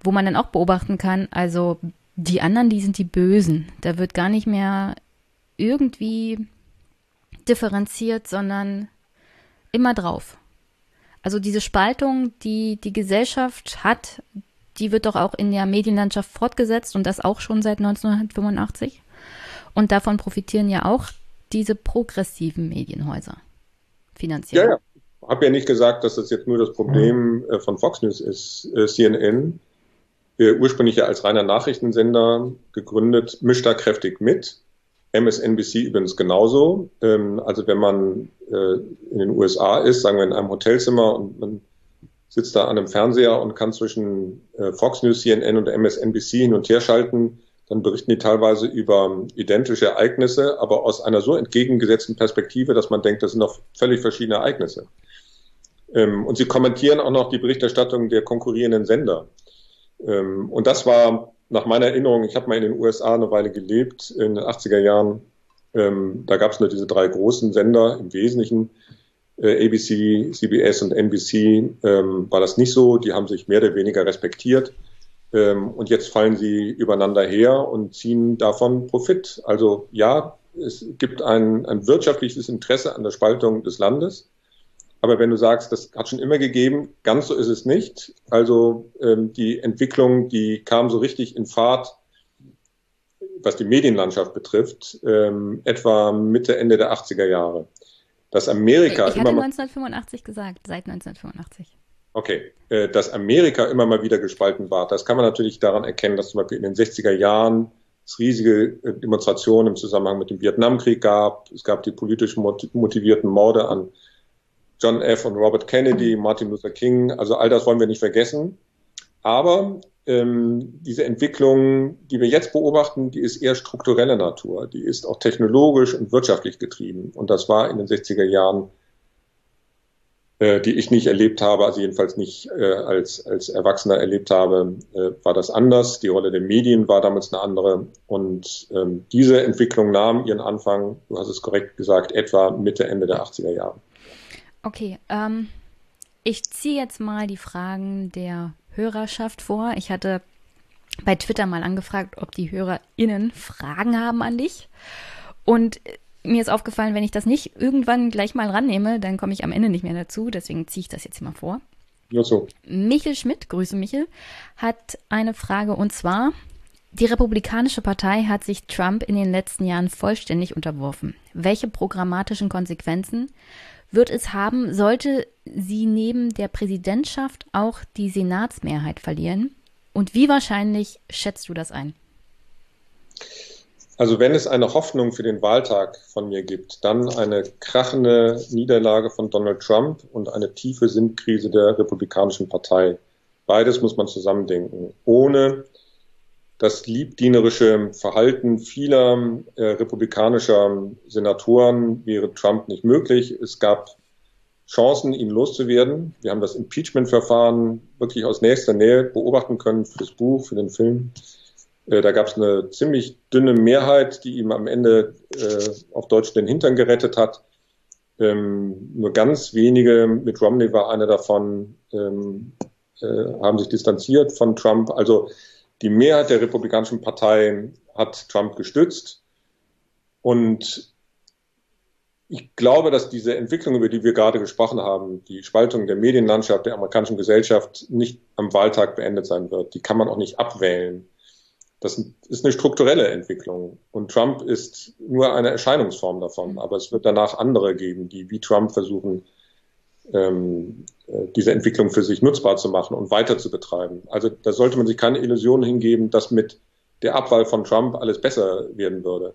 wo man dann auch beobachten kann, also die anderen, die sind die Bösen. Da wird gar nicht mehr irgendwie differenziert, sondern immer drauf. Also diese Spaltung, die die Gesellschaft hat, die wird doch auch in der Medienlandschaft fortgesetzt und das auch schon seit 1985. Und davon profitieren ja auch diese progressiven Medienhäuser finanziell. Ja, ja. Ich habe ja nicht gesagt, dass das jetzt nur das Problem äh, von Fox News ist. Äh, CNN äh, ursprünglich ja als reiner Nachrichtensender gegründet, mischt da kräftig mit. MSNBC übrigens genauso. Ähm, also wenn man äh, in den USA ist, sagen wir in einem Hotelzimmer und man sitzt da an einem Fernseher und kann zwischen äh, Fox News, CNN und MSNBC hin und her schalten, dann berichten die teilweise über identische Ereignisse, aber aus einer so entgegengesetzten Perspektive, dass man denkt, das sind doch völlig verschiedene Ereignisse. Ähm, und sie kommentieren auch noch die Berichterstattung der konkurrierenden Sender. Ähm, und das war nach meiner Erinnerung, ich habe mal in den USA eine Weile gelebt, in den 80er Jahren. Ähm, da gab es nur diese drei großen Sender im Wesentlichen. Äh, ABC, CBS und NBC ähm, war das nicht so. Die haben sich mehr oder weniger respektiert. Ähm, und jetzt fallen sie übereinander her und ziehen davon Profit. Also ja, es gibt ein, ein wirtschaftliches Interesse an der Spaltung des Landes. Aber wenn du sagst, das hat schon immer gegeben, ganz so ist es nicht. Also ähm, die Entwicklung, die kam so richtig in Fahrt, was die Medienlandschaft betrifft, ähm, etwa Mitte, Ende der 80er Jahre. Dass Amerika ich hatte immer 1985 gesagt, seit 1985. Okay, äh, dass Amerika immer mal wieder gespalten war, das kann man natürlich daran erkennen, dass zum Beispiel in den 60er Jahren es riesige äh, Demonstrationen im Zusammenhang mit dem Vietnamkrieg gab. Es gab die politisch motivierten Morde an John F. und Robert Kennedy, Martin Luther King, also all das wollen wir nicht vergessen. Aber ähm, diese Entwicklung, die wir jetzt beobachten, die ist eher struktureller Natur. Die ist auch technologisch und wirtschaftlich getrieben. Und das war in den 60er Jahren äh, die ich nicht erlebt habe, also jedenfalls nicht äh, als, als Erwachsener erlebt habe, äh, war das anders. Die Rolle der Medien war damals eine andere. Und ähm, diese Entwicklung nahm ihren Anfang, du hast es korrekt gesagt, etwa Mitte, Ende der 80er Jahre. Okay, ähm, ich ziehe jetzt mal die Fragen der Hörerschaft vor. Ich hatte bei Twitter mal angefragt, ob die HörerInnen Fragen haben an dich. Und mir ist aufgefallen, wenn ich das nicht irgendwann gleich mal rannehme, dann komme ich am Ende nicht mehr dazu. Deswegen ziehe ich das jetzt mal vor. Ja, so. Michel Schmidt, Grüße Michel, hat eine Frage und zwar, die Republikanische Partei hat sich Trump in den letzten Jahren vollständig unterworfen. Welche programmatischen Konsequenzen wird es haben, sollte sie neben der Präsidentschaft auch die Senatsmehrheit verlieren? Und wie wahrscheinlich schätzt du das ein? Also wenn es eine Hoffnung für den Wahltag von mir gibt, dann eine krachende Niederlage von Donald Trump und eine tiefe Sinnkrise der Republikanischen Partei. Beides muss man zusammendenken. Ohne das liebdienerische Verhalten vieler äh, republikanischer Senatoren wäre Trump nicht möglich. Es gab Chancen, ihn loszuwerden. Wir haben das Impeachment-Verfahren wirklich aus nächster Nähe beobachten können für das Buch, für den Film. Äh, da gab es eine ziemlich dünne Mehrheit, die ihm am Ende äh, auf Deutsch den Hintern gerettet hat. Ähm, nur ganz wenige, mit Romney war einer davon, ähm, äh, haben sich distanziert von Trump. Also die Mehrheit der Republikanischen Partei hat Trump gestützt. Und ich glaube, dass diese Entwicklung, über die wir gerade gesprochen haben, die Spaltung der Medienlandschaft der amerikanischen Gesellschaft nicht am Wahltag beendet sein wird. Die kann man auch nicht abwählen. Das ist eine strukturelle Entwicklung. Und Trump ist nur eine Erscheinungsform davon. Aber es wird danach andere geben, die wie Trump versuchen, ähm, äh, diese Entwicklung für sich nutzbar zu machen und weiter zu betreiben. Also da sollte man sich keine Illusionen hingeben, dass mit der Abwahl von Trump alles besser werden würde.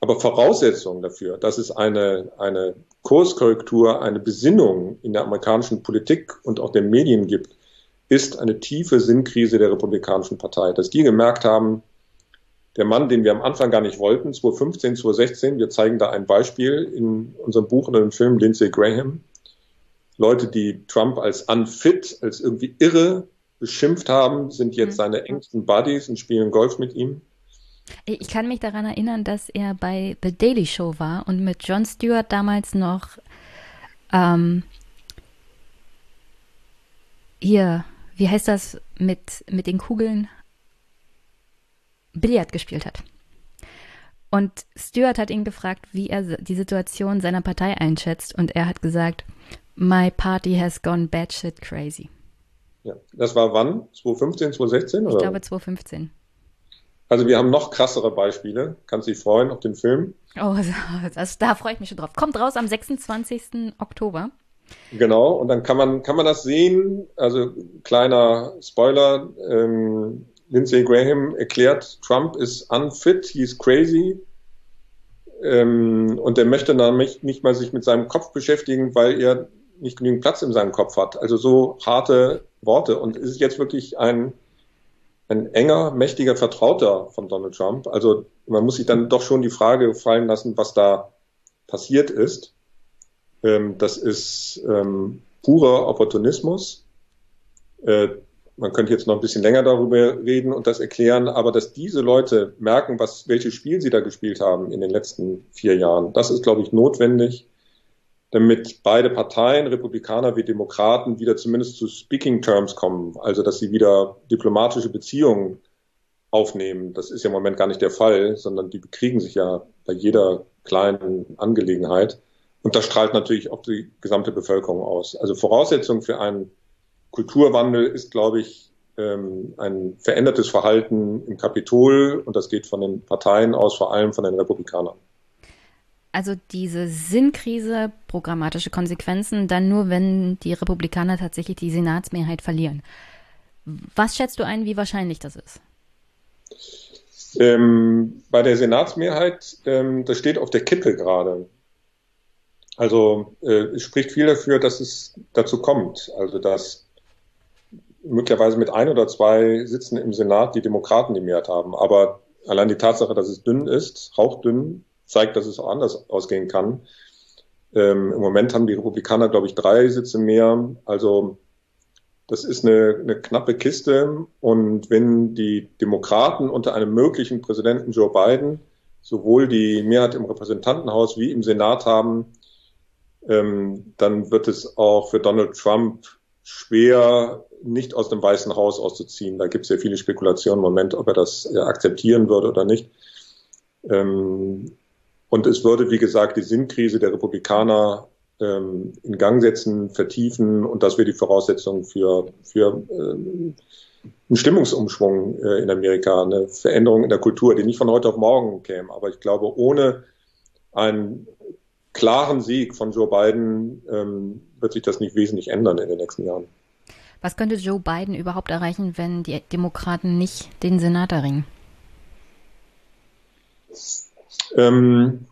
Aber Voraussetzung dafür, dass es eine, eine Kurskorrektur, eine Besinnung in der amerikanischen Politik und auch der Medien gibt, ist eine tiefe Sinnkrise der Republikanischen Partei. Dass die gemerkt haben, der Mann, den wir am Anfang gar nicht wollten, 2015, 2016, wir zeigen da ein Beispiel in unserem Buch und im Film Lindsey Graham. Leute, die Trump als unfit, als irgendwie irre beschimpft haben, sind jetzt mhm. seine engsten Buddies und spielen Golf mit ihm. Ich kann mich daran erinnern, dass er bei The Daily Show war und mit Jon Stewart damals noch ähm, hier wie heißt das, mit, mit den Kugeln Billard gespielt hat. Und Stuart hat ihn gefragt, wie er die Situation seiner Partei einschätzt. Und er hat gesagt, My party has gone batshit crazy. Ja, das war wann? 2015, 2016? Oder? Ich glaube 2015. Also wir haben noch krassere Beispiele. Kannst du dich freuen auf den Film? Oh, das, da freue ich mich schon drauf. Kommt raus am 26. Oktober. Genau, und dann kann man, kann man das sehen. Also kleiner Spoiler, ähm, Lindsey Graham erklärt, Trump ist unfit, he is crazy. Ähm, und er möchte nicht, nicht mal sich mit seinem Kopf beschäftigen, weil er nicht genügend Platz in seinem Kopf hat. Also so harte Worte. Und ist jetzt wirklich ein, ein enger, mächtiger Vertrauter von Donald Trump. Also man muss sich dann doch schon die Frage fallen lassen, was da passiert ist. Ähm, das ist ähm, purer Opportunismus. Äh, man könnte jetzt noch ein bisschen länger darüber reden und das erklären, aber dass diese Leute merken, was, welches Spiel sie da gespielt haben in den letzten vier Jahren, das ist, glaube ich, notwendig, damit beide Parteien, Republikaner wie Demokraten, wieder zumindest zu Speaking Terms kommen, also dass sie wieder diplomatische Beziehungen aufnehmen. Das ist ja im Moment gar nicht der Fall, sondern die bekriegen sich ja bei jeder kleinen Angelegenheit. Und das strahlt natürlich auf die gesamte Bevölkerung aus. Also Voraussetzung für einen Kulturwandel ist, glaube ich, ähm, ein verändertes Verhalten im Kapitol und das geht von den Parteien aus, vor allem von den Republikanern. Also diese Sinnkrise, programmatische Konsequenzen, dann nur, wenn die Republikaner tatsächlich die Senatsmehrheit verlieren. Was schätzt du ein, wie wahrscheinlich das ist? Ähm, bei der Senatsmehrheit, ähm, das steht auf der Kippe gerade. Also äh, es spricht viel dafür, dass es dazu kommt. Also dass möglicherweise mit ein oder zwei Sitzen im Senat die Demokraten die Mehrheit haben. Aber allein die Tatsache, dass es dünn ist, hauchdünn, zeigt, dass es auch anders ausgehen kann. Ähm, Im Moment haben die Republikaner, glaube ich, drei Sitze mehr. Also das ist eine, eine knappe Kiste. Und wenn die Demokraten unter einem möglichen Präsidenten Joe Biden sowohl die Mehrheit im Repräsentantenhaus wie im Senat haben, ähm, dann wird es auch für Donald Trump schwer, nicht aus dem Weißen Haus auszuziehen. Da gibt es ja viele Spekulationen im Moment, ob er das äh, akzeptieren würde oder nicht. Ähm, und es würde, wie gesagt, die Sinnkrise der Republikaner ähm, in Gang setzen, vertiefen und das wäre die Voraussetzung für, für ähm, einen Stimmungsumschwung äh, in Amerika, eine Veränderung in der Kultur, die nicht von heute auf morgen käme. Aber ich glaube, ohne einen klaren Sieg von Joe Biden ähm, wird sich das nicht wesentlich ändern in den nächsten Jahren. Was könnte Joe Biden überhaupt erreichen, wenn die Demokraten nicht den Senat erringen? Ähm,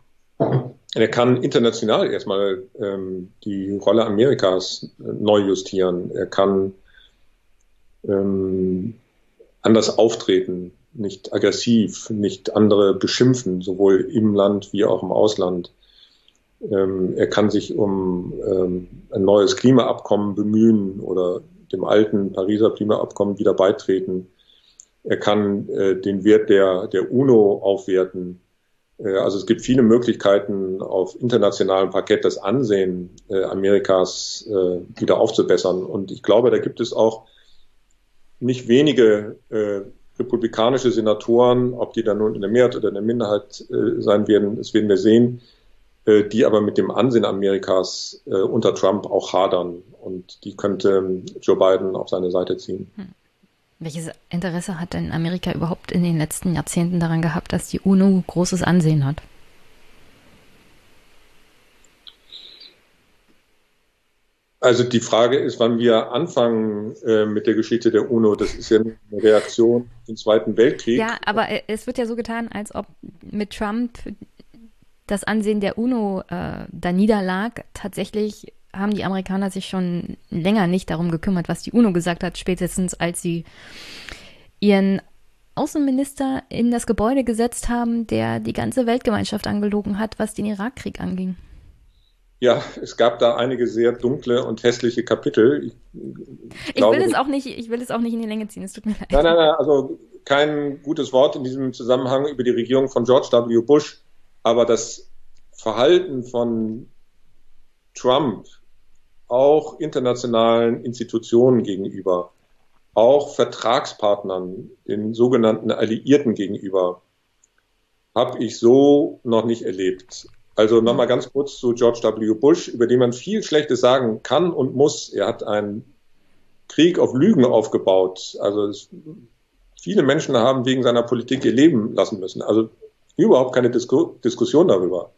er kann international erstmal ähm, die Rolle Amerikas äh, neu justieren. Er kann ähm, anders auftreten, nicht aggressiv, nicht andere beschimpfen, sowohl im Land wie auch im Ausland. Ähm, er kann sich um ähm, ein neues Klimaabkommen bemühen oder dem alten Pariser Klimaabkommen wieder beitreten. Er kann äh, den Wert der, der UNO aufwerten. Äh, also es gibt viele Möglichkeiten, auf internationalem Parkett das Ansehen äh, Amerikas äh, wieder aufzubessern. Und ich glaube, da gibt es auch nicht wenige republikanische Senatoren, ob die dann nun in der Mehrheit oder in der Minderheit sein werden, das werden wir sehen, die aber mit dem Ansehen Amerikas unter Trump auch hadern. Und die könnte ähm, Joe Biden auf seine Seite ziehen. Hm. Welches Interesse hat denn Amerika überhaupt in den letzten Jahrzehnten daran gehabt, dass die UNO großes Ansehen hat? Also die Frage ist, wann wir anfangen äh, mit der Geschichte der UNO. Das ist ja eine Reaktion zum Zweiten Weltkrieg. Ja, aber es wird ja so getan, als ob mit Trump das Ansehen der UNO äh, da niederlag. Tatsächlich haben die Amerikaner sich schon länger nicht darum gekümmert, was die UNO gesagt hat, spätestens als sie ihren Außenminister in das Gebäude gesetzt haben, der die ganze Weltgemeinschaft angelogen hat, was den Irakkrieg anging. Ja, es gab da einige sehr dunkle und hässliche Kapitel. Ich, ich, glaube, will es auch nicht, ich will es auch nicht in die Länge ziehen, es tut mir leid. Nein, nein, nein, also kein gutes Wort in diesem Zusammenhang über die Regierung von George W. Bush. Aber das Verhalten von Trump auch internationalen Institutionen gegenüber, auch Vertragspartnern, den sogenannten Alliierten gegenüber, habe ich so noch nicht erlebt. Also nochmal ganz kurz zu George W. Bush, über den man viel Schlechtes sagen kann und muss. Er hat einen Krieg auf Lügen aufgebaut. Also es, viele Menschen haben wegen seiner Politik ihr Leben lassen müssen. Also überhaupt keine Disku Diskussion darüber.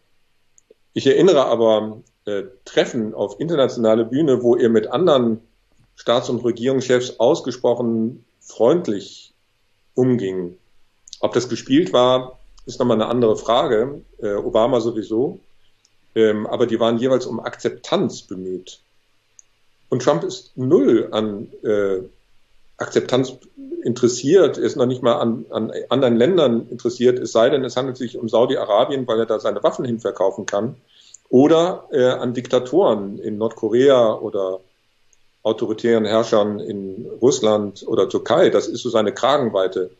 Ich erinnere aber äh, Treffen auf internationale Bühne, wo er mit anderen Staats- und Regierungschefs ausgesprochen freundlich umging. Ob das gespielt war, ist nochmal eine andere Frage. Äh, Obama sowieso. Ähm, aber die waren jeweils um Akzeptanz bemüht. Und Trump ist null an äh, Akzeptanz interessiert, ist noch nicht mal an, an anderen Ländern interessiert, es sei denn, es handelt sich um Saudi-Arabien, weil er da seine Waffen hinverkaufen kann, oder äh, an Diktatoren in Nordkorea oder autoritären Herrschern in Russland oder Türkei. Das ist so seine Kragenweite.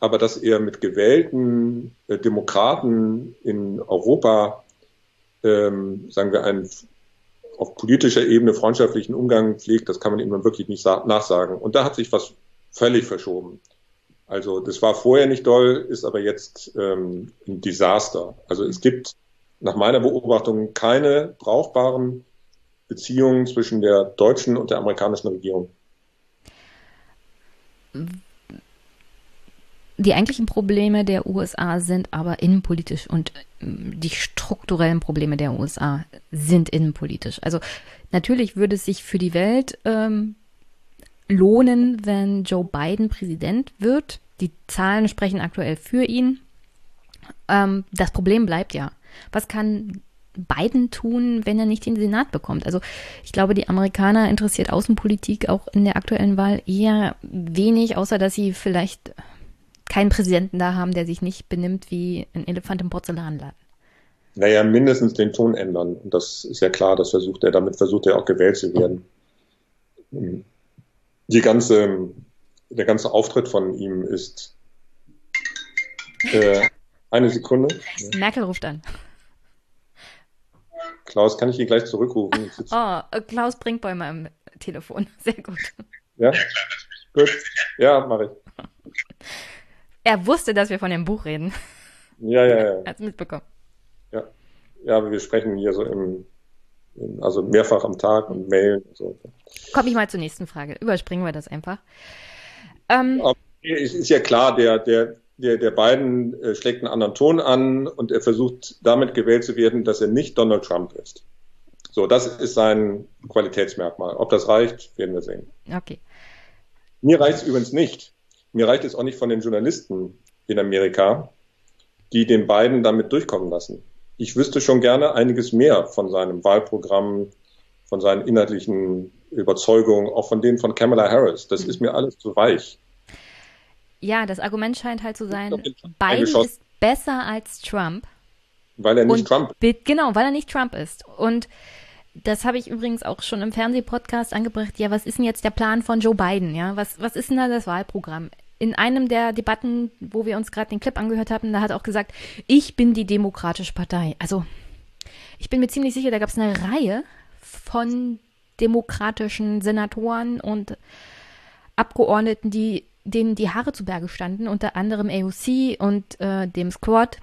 Aber dass er mit gewählten äh, Demokraten in Europa, ähm, sagen wir, einen auf politischer Ebene freundschaftlichen Umgang pflegt, das kann man ihm wirklich nicht nachsagen. Und da hat sich was völlig verschoben. Also das war vorher nicht doll, ist aber jetzt ähm, ein Desaster. Also es gibt nach meiner Beobachtung keine brauchbaren Beziehungen zwischen der deutschen und der amerikanischen Regierung. Die eigentlichen Probleme der USA sind aber innenpolitisch und ähm, die strukturellen Probleme der USA sind innenpolitisch. Also natürlich würde es sich für die Welt ähm, lohnen, wenn Joe Biden Präsident wird. Die Zahlen sprechen aktuell für ihn. Ähm, das Problem bleibt ja. Was kann Biden tun, wenn er nicht den Senat bekommt? Also ich glaube, die Amerikaner interessiert Außenpolitik auch in der aktuellen Wahl eher wenig, außer dass sie vielleicht keinen Präsidenten da haben, der sich nicht benimmt wie ein Elefant im Porzellanladen. Naja, mindestens den Ton ändern. Das ist ja klar, das versucht er, damit versucht er auch gewählt zu werden. Die ganze, der ganze Auftritt von ihm ist äh, eine Sekunde. Merkel ruft an. Klaus, kann ich ihn gleich zurückrufen? Oh, äh, Klaus Brinkbäumer am Telefon. Sehr gut. Ja, gut. Ja, mache ich. Er wusste, dass wir von dem Buch reden. Ja, ja, ja. Er hat es mitbekommen. Ja. ja, aber wir sprechen hier so im, im also mehrfach am Tag und mailen. Und so. Komme ich mal zur nächsten Frage. Überspringen wir das einfach. Ähm, aber es ist ja klar, der, der, der, der Biden äh, schlägt einen anderen Ton an und er versucht damit gewählt zu werden, dass er nicht Donald Trump ist. So, das ist sein Qualitätsmerkmal. Ob das reicht, werden wir sehen. Okay. Mir reicht es übrigens nicht. Mir reicht es auch nicht von den Journalisten in Amerika, die den beiden damit durchkommen lassen. Ich wüsste schon gerne einiges mehr von seinem Wahlprogramm, von seinen inhaltlichen Überzeugungen, auch von denen von Kamala Harris. Das ist mir alles zu weich. Ja, das Argument scheint halt zu sein, Biden ist besser als Trump. Weil er nicht Und Trump bi- Genau, weil er nicht Trump ist. Und das habe ich übrigens auch schon im Fernsehpodcast angebracht. Ja, was ist denn jetzt der Plan von Joe Biden? Ja, was, was ist denn da das Wahlprogramm? In einem der Debatten, wo wir uns gerade den Clip angehört haben, da hat er auch gesagt, ich bin die Demokratische Partei. Also, ich bin mir ziemlich sicher, da gab es eine Reihe von demokratischen Senatoren und Abgeordneten, die denen die Haare zu Berge standen, unter anderem AOC und äh, dem Squad,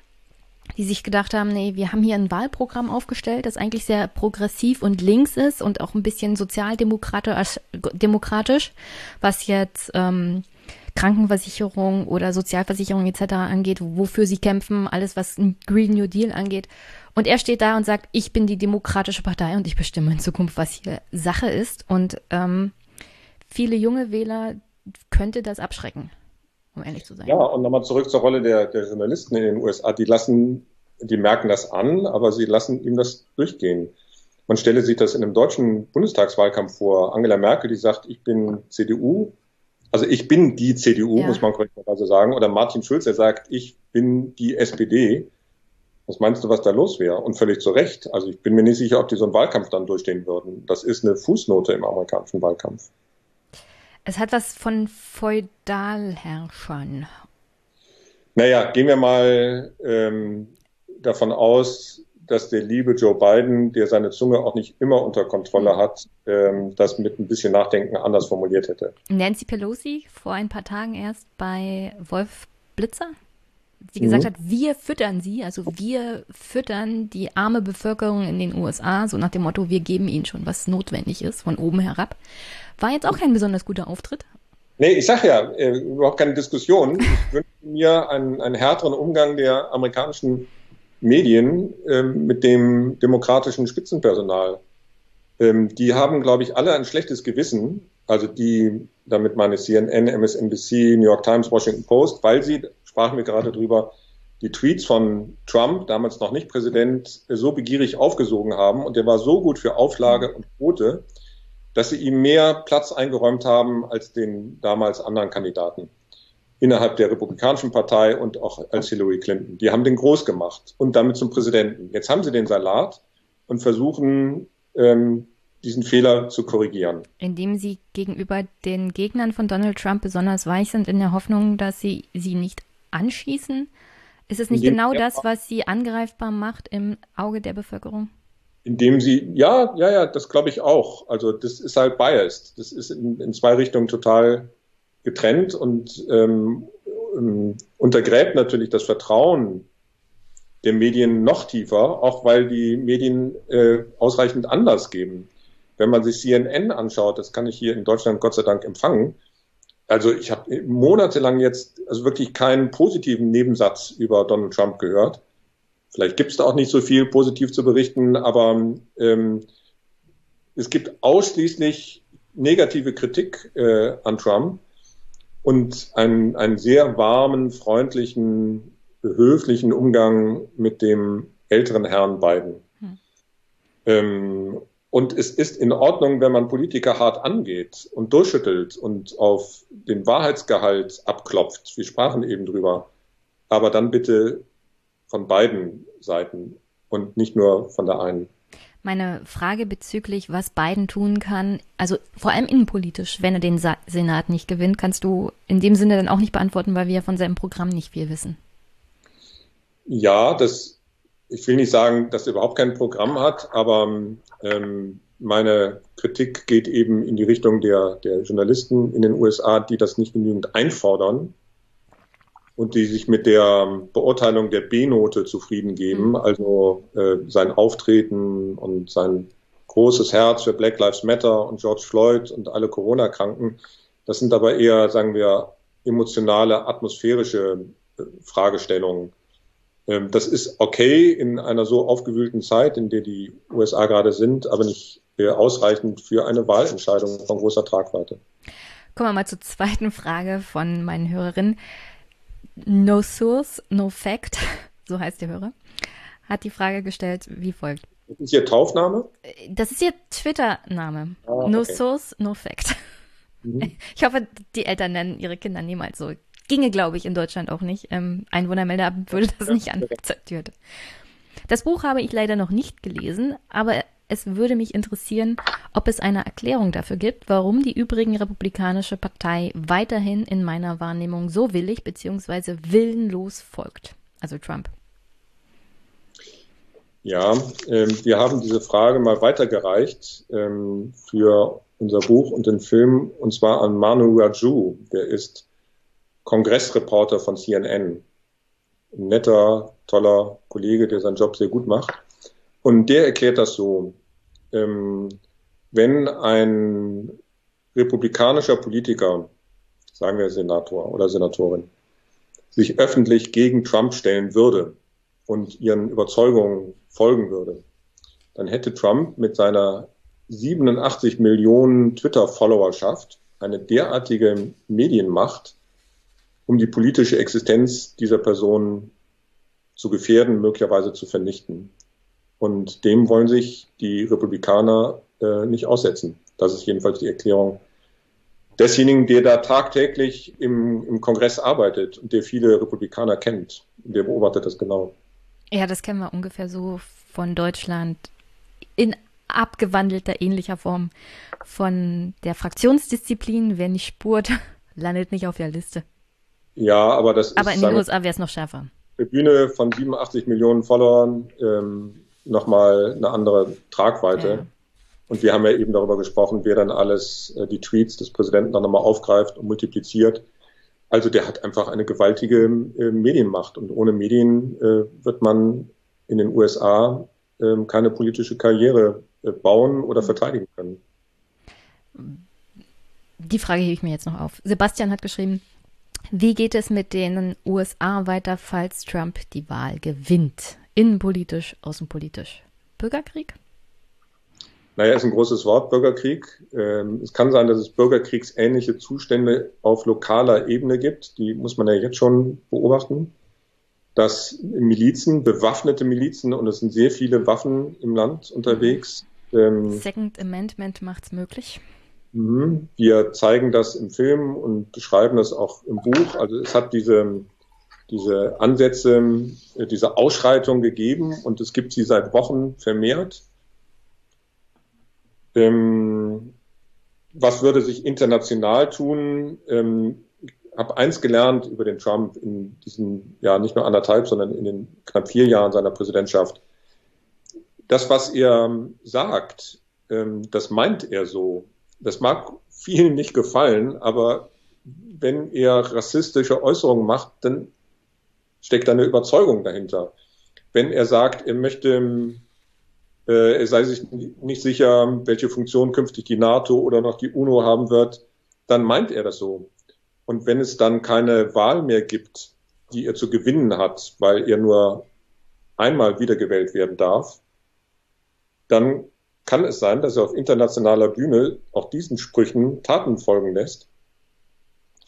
die sich gedacht haben, nee, wir haben hier ein Wahlprogramm aufgestellt, das eigentlich sehr progressiv und links ist und auch ein bisschen sozialdemokratisch, demokratisch, was jetzt ähm, Krankenversicherung oder Sozialversicherung etc. angeht, wofür sie kämpfen, alles was Green New Deal angeht. Und er steht da und sagt, ich bin die demokratische Partei und ich bestimme in Zukunft, was hier Sache ist. Und ähm, viele junge Wähler könnte das abschrecken, um ehrlich zu sein. Ja, und nochmal zurück zur Rolle der, der Journalisten in den USA. Die lassen, die merken das an, aber sie lassen ihm das durchgehen. Man stelle sich das in einem deutschen Bundestagswahlkampf vor. Angela Merkel, die sagt, ich bin CDU, also ich bin die CDU, Ja. muss man korrekterweise sagen. Oder Martin Schulz, der sagt, ich bin die SPD. Was meinst du, was da los wäre? Und völlig zu Recht. Also ich bin mir nicht sicher, ob die so einen Wahlkampf dann durchstehen würden. Das ist eine Fußnote im amerikanischen Wahlkampf. Es hat was von Feudalherrschern. Naja, gehen wir mal ähm, davon aus, dass der liebe Joe Biden, der seine Zunge auch nicht immer unter Kontrolle hat, ähm, das mit ein bisschen Nachdenken anders formuliert hätte. Nancy Pelosi vor ein paar Tagen erst bei Wolf Blitzer, die gesagt Mhm. hat, wir füttern sie, also wir füttern die arme Bevölkerung in den USA, so nach dem Motto, wir geben ihnen schon, was notwendig ist, von oben herab. War jetzt auch kein besonders guter Auftritt. Nee, ich sag ja, äh, überhaupt keine Diskussion. Ich wünsche mir einen, einen härteren Umgang der amerikanischen Medien ähm, mit dem demokratischen Spitzenpersonal. Ähm, die haben, glaube ich, alle ein schlechtes Gewissen. Also die, damit meine ich CNN, MSNBC, New York Times, Washington Post, weil sie, sprachen wir gerade drüber, die Tweets von Trump, damals noch nicht Präsident, so begierig aufgesogen haben und der war so gut für Auflage und Quote, dass sie ihm mehr Platz eingeräumt haben als den damals anderen Kandidaten innerhalb der Republikanischen Partei und auch als Hillary Clinton. Die haben den groß gemacht und damit zum Präsidenten. Jetzt haben sie den Salat und versuchen, ähm, diesen Fehler zu korrigieren. indem sie gegenüber den Gegnern von Donald Trump besonders weich sind, in der Hoffnung, dass sie sie nicht anschießen. Ist es nicht Indem- genau das, was sie angreifbar macht im Auge der Bevölkerung? Indem sie, ja, ja, ja, das glaube ich auch. Also das ist halt biased. Das ist in, in zwei Richtungen total getrennt und ähm, ähm, untergräbt natürlich das Vertrauen der Medien noch tiefer, auch weil die Medien äh, ausreichend Anlass geben. Wenn man sich CNN anschaut, das kann ich hier in Deutschland Gott sei Dank empfangen. Also ich habe monatelang jetzt also wirklich keinen positiven Nebensatz über Donald Trump gehört. Vielleicht gibt es da auch nicht so viel positiv zu berichten, aber ähm, es gibt ausschließlich negative Kritik äh, an Trump und einen, einen sehr warmen, freundlichen, höflichen Umgang mit dem älteren Herrn Biden. Hm. Ähm, und es ist in Ordnung, wenn man Politiker hart angeht und durchschüttelt und auf den Wahrheitsgehalt abklopft. Wir sprachen eben drüber. Aber dann bitte von beiden Seiten. und nicht nur von der einen. Meine Frage bezüglich, was Biden tun kann, also vor allem innenpolitisch, wenn er den Sa Senat nicht gewinnt, kannst du in dem Sinne dann auch nicht beantworten, weil wir ja von seinem Programm nicht viel wissen. Ja, das, ich will nicht sagen, dass er überhaupt kein Programm hat, aber ähm, meine Kritik geht eben in die Richtung der, der Journalisten in den USA, die das nicht genügend einfordern und die sich mit der Beurteilung der B-Note zufrieden geben, mhm. also äh, sein Auftreten und sein großes Herz für Black Lives Matter und George Floyd und alle Corona-Kranken. Das sind aber eher, sagen wir, emotionale, atmosphärische äh, Fragestellungen. Ähm, das ist okay in einer so aufgewühlten Zeit, in der die USA gerade sind, aber nicht ausreichend für eine Wahlentscheidung von großer Tragweite. Kommen wir mal zur zweiten Frage von meinen Hörerinnen. No Source, No Fact, so heißt der Hörer, hat die Frage gestellt wie folgt. Das ist Ihr Taufname? Das ist Ihr Twitter-Name. Ah, okay. No Source, No Fact. Mhm. Ich hoffe, die Eltern nennen ihre Kinder niemals so. Ginge, glaube ich, in Deutschland auch nicht. Ähm, Einwohnermeldeamt würde das nicht akzeptiert. Das Buch habe ich leider noch nicht gelesen, aber es würde mich interessieren, ob es eine Erklärung dafür gibt, warum die übrigen Republikanische Partei weiterhin in meiner Wahrnehmung so willig bzw. willenlos folgt. Also Trump. Ja, ähm, wir haben diese Frage mal weitergereicht ähm, für unser Buch und den Film, und zwar an Manu Raju. Der ist Kongressreporter von CNN. Ein netter, toller Kollege, der seinen Job sehr gut macht. Und der erklärt das so ähm, wenn ein republikanischer Politiker, sagen wir Senator oder Senatorin, sich öffentlich gegen Trump stellen würde und ihren Überzeugungen folgen würde, dann hätte Trump mit seiner 87 Millionen Twitter-Followerschaft eine derartige Medienmacht, um die politische Existenz dieser Person zu gefährden, möglicherweise zu vernichten. Und dem wollen sich die Republikaner äh, nicht aussetzen. Das ist jedenfalls die Erklärung desjenigen, der da tagtäglich im, im Kongress arbeitet und der viele Republikaner kennt. Der beobachtet das genau. Ja, das kennen wir ungefähr so von Deutschland in abgewandelter ähnlicher Form von der Fraktionsdisziplin. Wer nicht spurt, landet nicht auf der Liste. Ja, aber das aber ist. Aber in den USA wäre es noch schärfer. Tribüne von 87 Millionen Followern ähm, nochmal eine andere Tragweite. Ja. Und wir haben ja eben darüber gesprochen, wer dann alles äh, die Tweets des Präsidenten dann nochmal aufgreift und multipliziert. Also der hat einfach eine gewaltige äh, Medienmacht. Und ohne Medien äh, wird man in den USA ähm, keine politische Karriere äh, bauen oder mhm. verteidigen können. Die Frage hebe ich mir jetzt noch auf. Sebastian hat geschrieben, wie geht es mit den USA weiter, falls Trump die Wahl gewinnt? Innenpolitisch, außenpolitisch. Bürgerkrieg? Naja, ist ein großes Wort, Bürgerkrieg. Ähm, es kann sein, dass es bürgerkriegsähnliche Zustände auf lokaler Ebene gibt. Die muss man ja jetzt schon beobachten. Dass Milizen, bewaffnete Milizen, und es sind sehr viele Waffen im Land unterwegs. Ähm, Second Amendment macht es möglich. Mhm. Wir zeigen das im Film und beschreiben das auch im Buch. Also es hat diese diese Ansätze, äh, diese Ausschreitung gegeben und es gibt sie seit Wochen vermehrt. Ähm, was würde sich international tun? Ähm, habe eins gelernt über den Trump in diesen, ja, nicht nur anderthalb, sondern in den knapp vier Jahren seiner Präsidentschaft. Das, was er sagt, ähm, das meint er so. Das mag vielen nicht gefallen, aber wenn er rassistische Äußerungen macht, dann steckt eine Überzeugung dahinter. Wenn er sagt, er möchte, äh, er sei sich nicht sicher, welche Funktion künftig die NATO oder noch die UNO haben wird, dann meint er das so. Und wenn es dann keine Wahl mehr gibt, die er zu gewinnen hat, weil er nur einmal wiedergewählt werden darf, dann kann es sein, dass er auf internationaler Bühne auch diesen Sprüchen Taten folgen lässt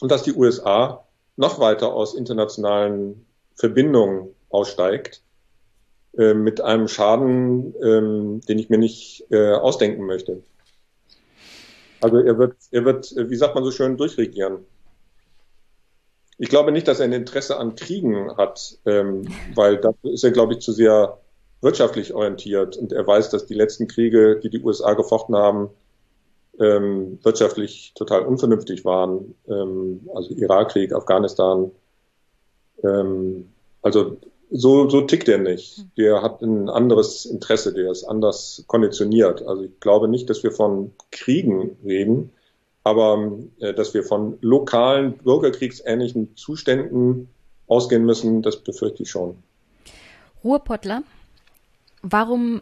und dass die USA noch weiter aus internationalen Verbindung aussteigt, äh, mit einem Schaden, ähm, den ich mir nicht äh, ausdenken möchte. Also er wird, er wird, wie sagt man so schön, durchregieren. Ich glaube nicht, dass er ein Interesse an Kriegen hat, ähm, weil dafür ist er, glaube ich, zu sehr wirtschaftlich orientiert und er weiß, dass die letzten Kriege, die die USA gefochten haben, ähm, wirtschaftlich total unvernünftig waren. Ähm, also Irakkrieg, Afghanistan. Ähm, also so, so tickt er nicht. Der hat ein anderes Interesse, der ist anders konditioniert. Also ich glaube nicht, dass wir von Kriegen reden, aber äh, dass wir von lokalen bürgerkriegsähnlichen Zuständen ausgehen müssen, das befürchte ich schon. Ruhrpottler, warum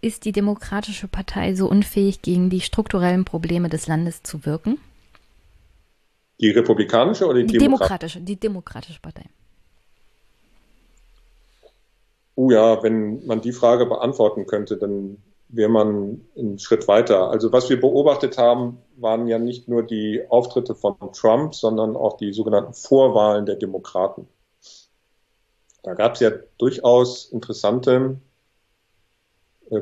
ist die Demokratische Partei so unfähig, gegen die strukturellen Probleme des Landes zu wirken? Die republikanische oder die, die demokratische? Die demokratische Partei. Oh ja, wenn man die Frage beantworten könnte, dann wäre man einen Schritt weiter. Also was wir beobachtet haben, waren ja nicht nur die Auftritte von Trump, sondern auch die sogenannten Vorwahlen der Demokraten. Da gab es ja durchaus interessante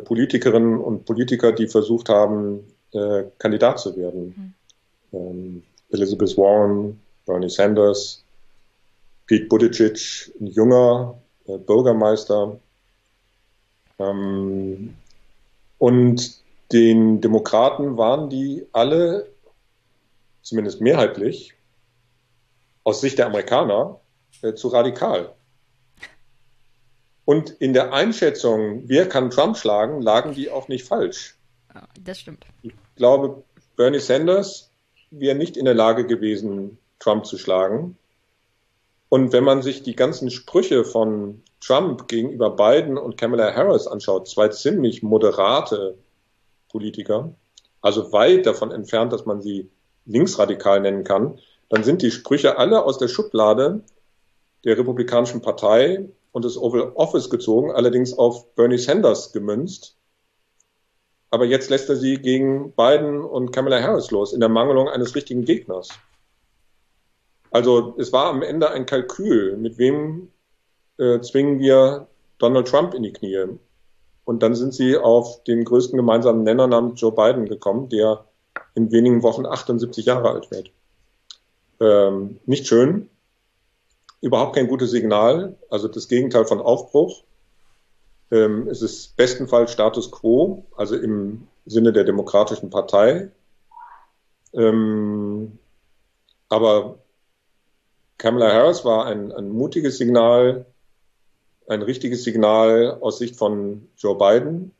Politikerinnen und Politiker, die versucht haben, äh, Kandidat zu werden. Mhm. Ähm, Elizabeth Warren, Bernie Sanders, Pete Buttigieg, ein junger äh, Bürgermeister. Ähm, und den Demokraten waren die alle, zumindest mehrheitlich, aus Sicht der Amerikaner, äh, zu radikal. Und in der Einschätzung, wer kann Trump schlagen, lagen die auch nicht falsch. Das stimmt. Ich glaube, Bernie Sanders wäre nicht in der Lage gewesen, Trump zu schlagen. Und wenn man sich die ganzen Sprüche von Trump gegenüber Biden und Kamala Harris anschaut, zwei ziemlich moderate Politiker, also weit davon entfernt, dass man sie linksradikal nennen kann, dann sind die Sprüche alle aus der Schublade der Republikanischen Partei und des Oval Office gezogen, allerdings auf Bernie Sanders gemünzt. Aber jetzt lässt er sie gegen Biden und Kamala Harris los, in der Mangelung eines richtigen Gegners. Also es war am Ende ein Kalkül, mit wem äh, zwingen wir Donald Trump in die Knie. Und dann sind sie auf den größten gemeinsamen Nenner namens Joe Biden gekommen, der in wenigen Wochen 78 Jahre alt wird. Ähm, nicht schön, überhaupt kein gutes Signal, also das Gegenteil von Aufbruch. Ähm, es ist bestenfalls Status quo, also im Sinne der Demokratischen Partei. Ähm, aber Kamala Harris war ein, ein mutiges Signal, ein richtiges Signal aus Sicht von Joe Biden,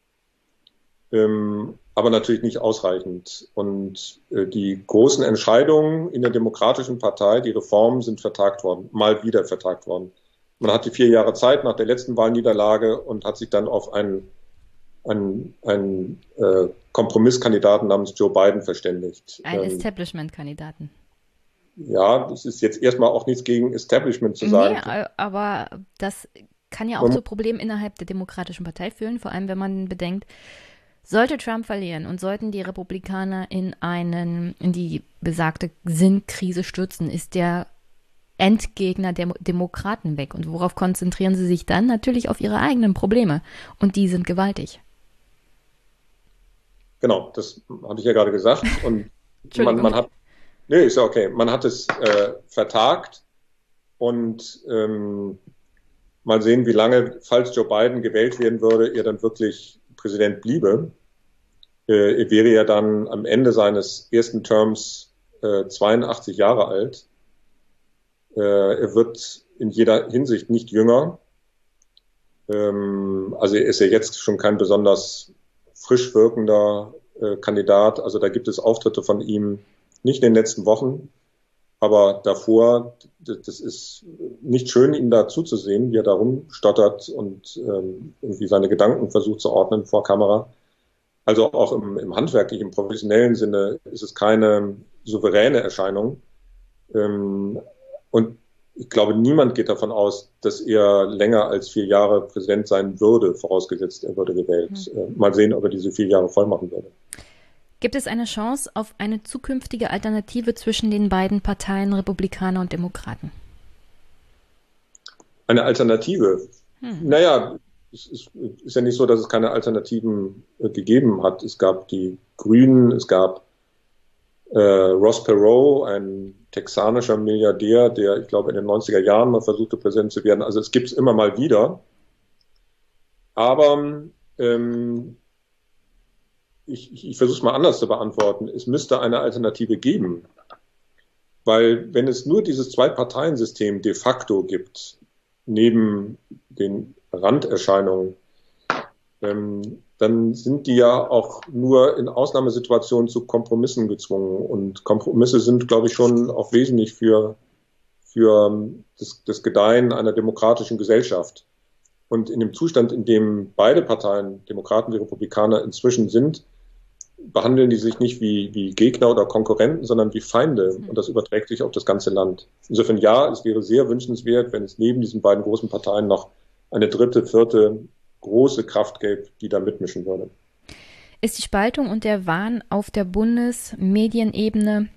ähm, aber natürlich nicht ausreichend. Und äh, die großen Entscheidungen in der Demokratischen Partei, die Reformen sind vertagt worden, mal wieder vertagt worden. Man hatte vier Jahre Zeit nach der letzten Wahlniederlage und hat sich dann auf einen, einen, einen äh, Kompromisskandidaten namens Joe Biden verständigt. Ein ähm, Establishment-Kandidaten. Ja, das ist jetzt erstmal auch nichts gegen Establishment zu sagen. Nee, aber das kann ja auch zu Problemen innerhalb der Demokratischen Partei führen, vor allem wenn man bedenkt, sollte Trump verlieren und sollten die Republikaner in einen, in die besagte Sinnkrise stürzen, ist der Endgegner der Demokraten weg. Und worauf konzentrieren sie sich dann? Natürlich auf ihre eigenen Probleme. Und die sind gewaltig. Genau, das habe ich ja gerade gesagt. Und man, man, hat, nee, ist ja okay. Man hat es äh, vertagt und ähm, mal sehen, wie lange, falls Joe Biden gewählt werden würde, er dann wirklich Präsident bliebe. Äh, er wäre ja dann am Ende seines ersten Terms äh, 82 Jahre alt. Äh, er wird in jeder Hinsicht nicht jünger. Ähm, also er ist ja jetzt schon kein besonders frisch wirkender äh, Kandidat. Also da gibt es Auftritte von ihm nicht in den letzten Wochen, aber davor, das ist nicht schön, ihm da zuzusehen, wie er da rumstottert und ähm, irgendwie seine Gedanken versucht zu ordnen vor Kamera. Also auch im, im handwerklichen, professionellen Sinne ist es keine souveräne Erscheinung. Ähm, und ich glaube, niemand geht davon aus, dass er länger als vier Jahre Präsident sein würde, vorausgesetzt er würde gewählt. Mhm. Mal sehen, ob er diese vier Jahre voll machen würde. Gibt es eine Chance auf eine zukünftige Alternative zwischen den beiden Parteien, Republikaner und Demokraten? Eine Alternative? Hm. Naja, es ist, ist, ja nicht so, dass es keine Alternativen äh, gegeben hat. Es gab die Grünen, es gab äh, Ross Perot, ein texanischer Milliardär, der, ich glaube, in den 90er Jahren mal versuchte, Präsident zu werden. Also es gibt es immer mal wieder. Aber ähm, ich, ich, ich versuche es mal anders zu beantworten. Es müsste eine Alternative geben. Weil wenn es nur dieses Zwei-Parteien-System de facto gibt, neben den Randerscheinungen, ähm, dann sind die ja auch nur in Ausnahmesituationen zu Kompromissen gezwungen. Und Kompromisse sind, glaube ich, schon auch wesentlich für, für ähm, das, das Gedeihen einer demokratischen Gesellschaft. Und in dem Zustand, in dem beide Parteien, Demokraten wie Republikaner, inzwischen sind, behandeln die sich nicht wie, wie Gegner oder Konkurrenten, sondern wie Feinde. Und das überträgt sich auf das ganze Land. Insofern ja, es wäre sehr wünschenswert, wenn es neben diesen beiden großen Parteien noch eine dritte, vierte große Kraft gäbe, die da mitmischen würde. Ist die Spaltung und der Wahn auf der Bundesmedienebene,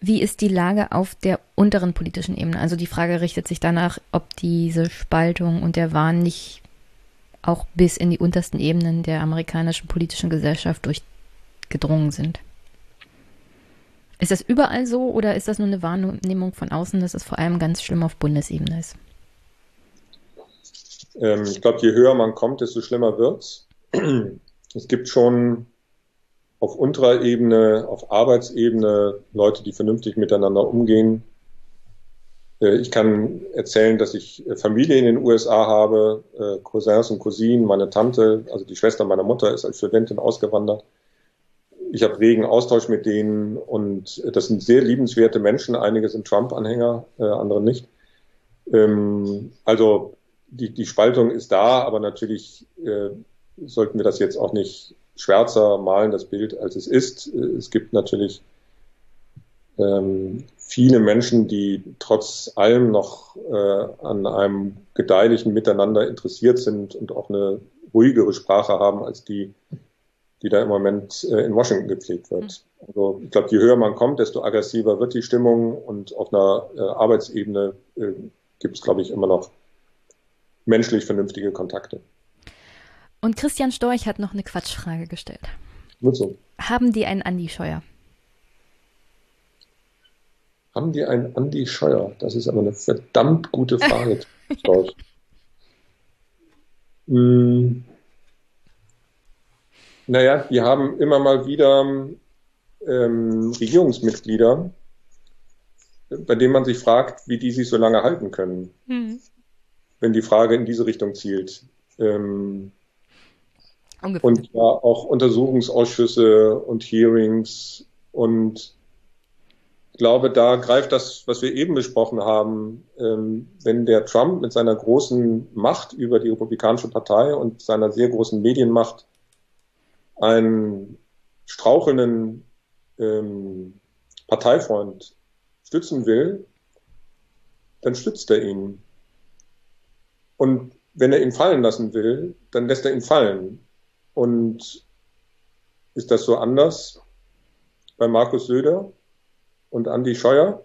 wie ist die Lage auf der unteren politischen Ebene? Also die Frage richtet sich danach, ob diese Spaltung und der Wahn nicht auch bis in die untersten Ebenen der amerikanischen politischen Gesellschaft durchgedrungen sind. Ist das überall so oder ist das nur eine Wahrnehmung von außen, dass es vor allem ganz schlimm auf Bundesebene ist? Ähm, ich glaube, je höher man kommt, desto schlimmer wird's. Es gibt schon auf unterer Ebene, auf Arbeitsebene Leute, die vernünftig miteinander umgehen. Äh, ich kann erzählen, dass ich Familie in den USA habe, äh, Cousins und Cousinen. Meine Tante, also die Schwester meiner Mutter, ist als Studentin ausgewandert. Ich habe regen Austausch mit denen und das sind sehr liebenswerte Menschen. Einige sind Trump-Anhänger, äh, andere nicht. Ähm, also die, die Spaltung ist da, aber natürlich äh, sollten wir das jetzt auch nicht schwärzer malen, das Bild, als es ist. Es gibt natürlich ähm, viele Menschen, die trotz allem noch äh, an einem gedeihlichen Miteinander interessiert sind und auch eine ruhigere Sprache haben als die, die da im Moment äh, in Washington gepflegt wird. Mhm. Also ich glaube, je höher man kommt, desto aggressiver wird die Stimmung und auf einer äh, Arbeitsebene äh, gibt es, glaube ich, immer noch menschlich vernünftige Kontakte. Und Christian Storch hat noch eine Quatschfrage gestellt. So. Haben die einen Andi Scheuer? Haben die einen Andi Scheuer? Das ist aber eine verdammt gute Frage, Storch. hm. Naja, die haben immer mal wieder ähm, Regierungsmitglieder, bei denen man sich fragt, wie die sich so lange halten können. Hm wenn die Frage in diese Richtung zielt. Ähm, und ja, auch Untersuchungsausschüsse und Hearings und ich glaube, da greift das, was wir eben besprochen haben, ähm, wenn der Trump mit seiner großen Macht über die Republikanische Partei und seiner sehr großen Medienmacht einen strauchelnden ähm, Parteifreund stützen will, dann stützt er ihn. Und wenn er ihn fallen lassen will, dann lässt er ihn fallen. Und ist das so anders bei Markus Söder und Andi Scheuer?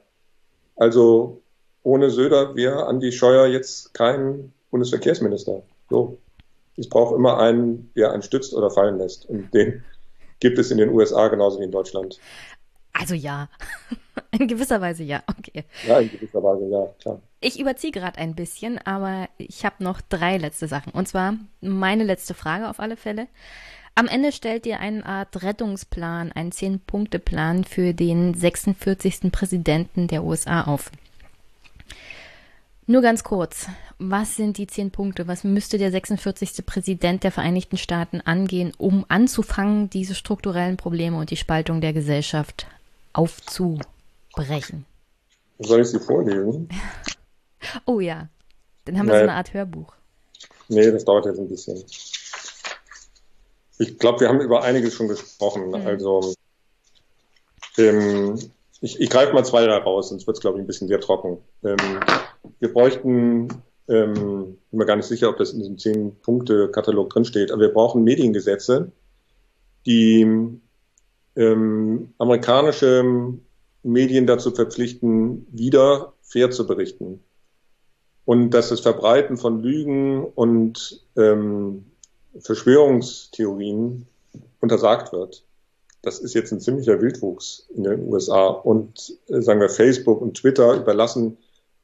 Also ohne Söder wäre Andi Scheuer jetzt kein Bundesverkehrsminister. So. Es braucht immer einen, der einen stützt oder fallen lässt. Und den gibt es in den USA genauso wie in Deutschland. Also ja. in gewisser Weise ja, okay. Ja, in gewisser Weise ja, klar. Ich überziehe gerade ein bisschen, aber ich habe noch drei letzte Sachen. Und zwar meine letzte Frage auf alle Fälle. Am Ende stellt ihr eine Art Rettungsplan, einen Zehn-Punkte-Plan für den 46. Präsidenten der USA auf. Nur ganz kurz, was sind die zehn Punkte? Was müsste der 46. Präsident der Vereinigten Staaten angehen, um anzufangen, diese strukturellen Probleme und die Spaltung der Gesellschaft aufzubrechen? Soll ich sie vorlesen? Oh ja, dann haben wir so eine Art Hörbuch. Nee, das dauert jetzt ein bisschen. Ich glaube, wir haben über einiges schon gesprochen. Mhm. Also ähm, ich, ich greife mal zwei da raus, sonst wird es, glaube ich, ein bisschen sehr trocken. Ähm, wir bräuchten, ähm, bin mir gar nicht sicher, ob das in diesem Zehn-Punkte-Katalog drinsteht, aber wir brauchen Mediengesetze, die ähm, amerikanische Medien dazu verpflichten, wieder fair zu berichten und dass das Verbreiten von Lügen und ähm, Verschwörungstheorien untersagt wird. Das ist jetzt ein ziemlicher Wildwuchs in den USA. Und äh, sagen wir, Facebook und Twitter überlassen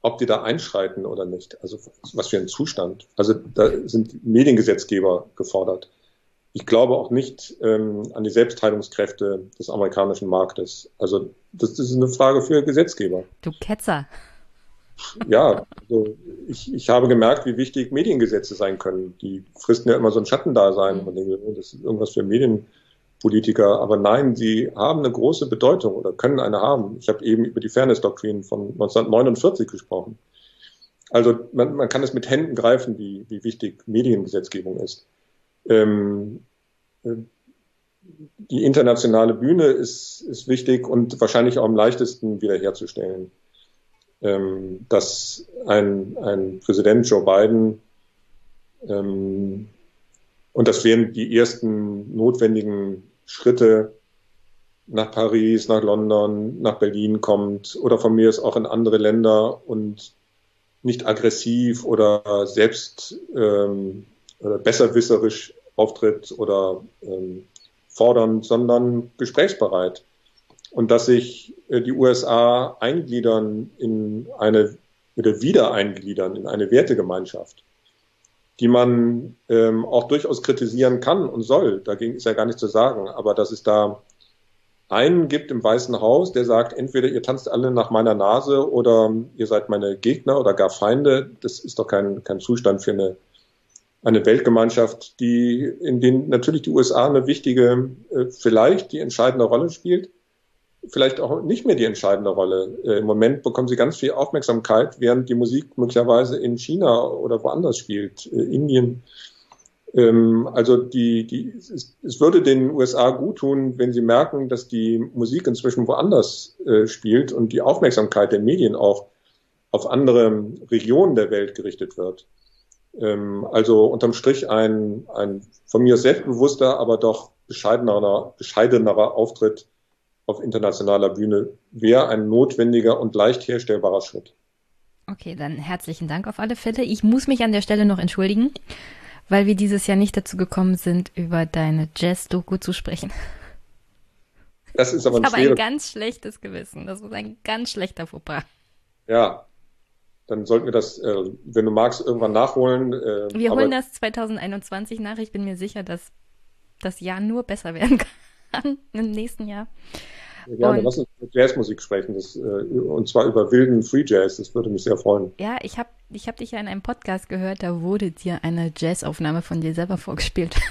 ob die da einschreiten oder nicht. Also was für ein Zustand. Also da sind Mediengesetzgeber gefordert. Ich glaube auch nicht ähm, an die Selbstheilungskräfte des amerikanischen Marktes. Also das, das ist eine Frage für Gesetzgeber. Du Ketzer. Ja, also ich, ich habe gemerkt, wie wichtig Mediengesetze sein können. Die fristen ja immer so ein Schattendasein. Man denkt, oh, das ist irgendwas für Medienpolitiker. Aber nein, sie haben eine große Bedeutung oder können eine haben. Ich habe eben über die Fairness-Doktrin von 1949 gesprochen. Also man, man kann es mit Händen greifen, wie, wie wichtig Mediengesetzgebung ist. Ähm, äh, die internationale Bühne ist, ist wichtig und wahrscheinlich auch am leichtesten wiederherzustellen. Ähm, dass ein, ein Präsident Joe Biden ähm, und das wären die ersten notwendigen Schritte nach Paris, nach London, nach Berlin kommt oder von mir ist auch in andere Länder und nicht aggressiv oder selbst ähm, oder besserwisserisch auftritt oder ähm, fordernd, sondern gesprächsbereit. Und dass sich äh, die USA eingliedern in eine oder wieder eingliedern in eine Wertegemeinschaft, die man ähm, auch durchaus kritisieren kann und soll. Dagegen ist ja gar nicht zu sagen. Aber dass es da einen gibt im Weißen Haus, der sagt, entweder ihr tanzt alle nach meiner Nase oder ihr seid meine Gegner oder gar Feinde, das ist doch kein, kein Zustand für eine eine Weltgemeinschaft, die, in denen natürlich die USA eine wichtige, äh, vielleicht die entscheidende Rolle spielt, vielleicht auch nicht mehr die entscheidende Rolle. Äh, Im Moment bekommen sie ganz viel Aufmerksamkeit, während die Musik möglicherweise in China oder woanders spielt, äh, Indien. Ähm, also die, die, es, es, würde den USA gut tun, wenn sie merken, dass die Musik inzwischen woanders spielt und die Aufmerksamkeit der Medien auch auf andere Regionen der Welt gerichtet wird. Ähm, also unterm Strich ein, ein von mir selbstbewusster, aber doch bescheidenerer, bescheidenerer Auftritt auf internationaler Bühne wäre ein notwendiger und leicht herstellbarer Schritt. Okay, dann herzlichen Dank auf alle Fälle. Ich muss mich an der Stelle noch entschuldigen, weil wir dieses Jahr nicht dazu gekommen sind, über deine Jazz-Doku zu sprechen. Das ist aber ich habe ein ganz schlechtes Gewissen. Das ist ein ganz schlechter Fauxpas. Ja, dann sollten wir das, äh, wenn du magst, irgendwann nachholen. Äh, wir holen das 2021 nach. Ich bin mir sicher, dass das Jahr nur besser werden kann im nächsten Jahr. Ja, gerne. Und, Lass uns mit Jazzmusik sprechen, das, äh, und zwar über wilden Free Jazz. Das würde mich sehr freuen. Ja, ich habe ich hab dich ja in einem Podcast gehört, da wurde dir eine Jazzaufnahme von dir selber vorgespielt.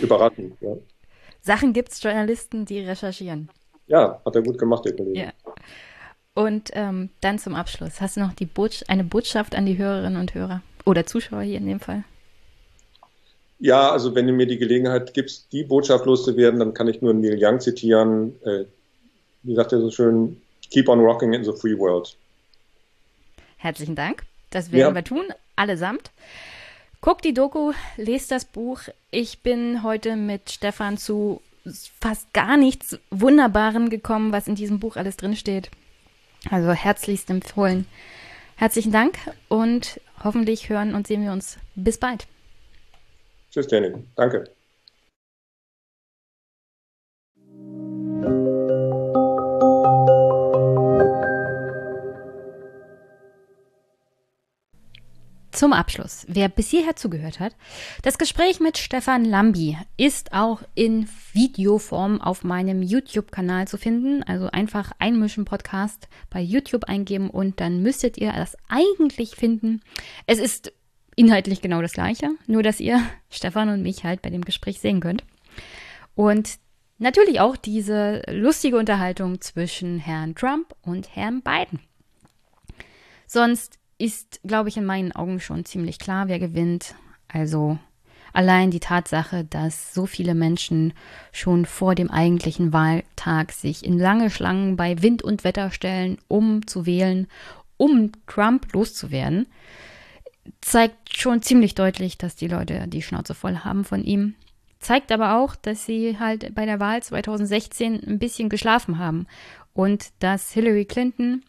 Überraschend, ja. Sachen gibt es Journalisten, die recherchieren. Ja, hat er gut gemacht, der Kollege. Ja. Und ähm, dann zum Abschluss. Hast du noch die Botsch eine Botschaft an die Hörerinnen und Hörer? Oder Zuschauer hier in dem Fall? Ja, also wenn du mir die Gelegenheit gibst, die Botschaft loszuwerden, dann kann ich nur Neil Young zitieren. Äh, wie sagt er so schön? Keep on rocking in the free world. Herzlichen Dank. Das werden ja. wir tun, allesamt. Guckt die Doku, lest das Buch. Ich bin heute mit Stefan zu fast gar nichts Wunderbaren gekommen, was in diesem Buch alles drinsteht. Also herzlichst empfohlen. Herzlichen Dank und hoffentlich hören und sehen wir uns. Bis bald. Tschüss, Danny. Danke. Zum Abschluss, wer bis hierher zugehört hat, das Gespräch mit Stefan Lambi ist auch in Videoform auf meinem YouTube-Kanal zu finden. Also einfach einmischen Podcast bei YouTube eingeben und dann müsstet ihr das eigentlich finden. Es ist inhaltlich genau das gleiche, nur dass ihr Stefan und mich halt bei dem Gespräch sehen könnt. Und natürlich auch diese lustige Unterhaltung zwischen Herrn Trump und Herrn Biden. Sonst ist, glaube ich, in meinen Augen schon ziemlich klar, wer gewinnt. Also allein die Tatsache, dass so viele Menschen schon vor dem eigentlichen Wahltag sich in lange Schlangen bei Wind und Wetter stellen, um zu wählen, um Trump loszuwerden, zeigt schon ziemlich deutlich, dass die Leute die Schnauze voll haben von ihm. Zeigt aber auch, dass sie halt bei der Wahl 2016 ein bisschen geschlafen haben und dass Hillary Clinton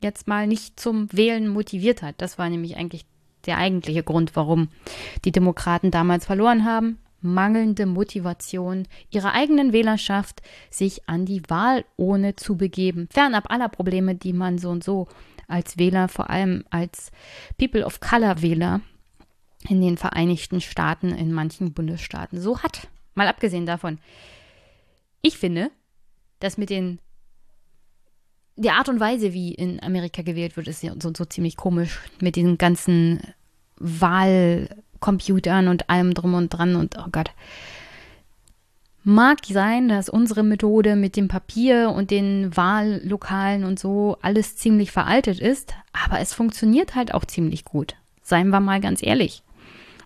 jetzt mal nicht zum Wählen motiviert hat. Das war nämlich eigentlich der eigentliche Grund, warum die Demokraten damals verloren haben. Mangelnde Motivation ihrer eigenen Wählerschaft, sich an die Wahlurne zu begeben. Fernab aller Probleme, die man so und so als Wähler, vor allem als People of Color Wähler in den Vereinigten Staaten, in manchen Bundesstaaten so hat. Mal abgesehen davon. Ich finde, dass mit den die Art und Weise, wie in Amerika gewählt wird, ist ja so, so ziemlich komisch mit diesen ganzen Wahlcomputern und allem drum und dran und oh Gott. Mag sein, dass unsere Methode mit dem Papier und den Wahllokalen und so alles ziemlich veraltet ist, aber es funktioniert halt auch ziemlich gut. Seien wir mal ganz ehrlich.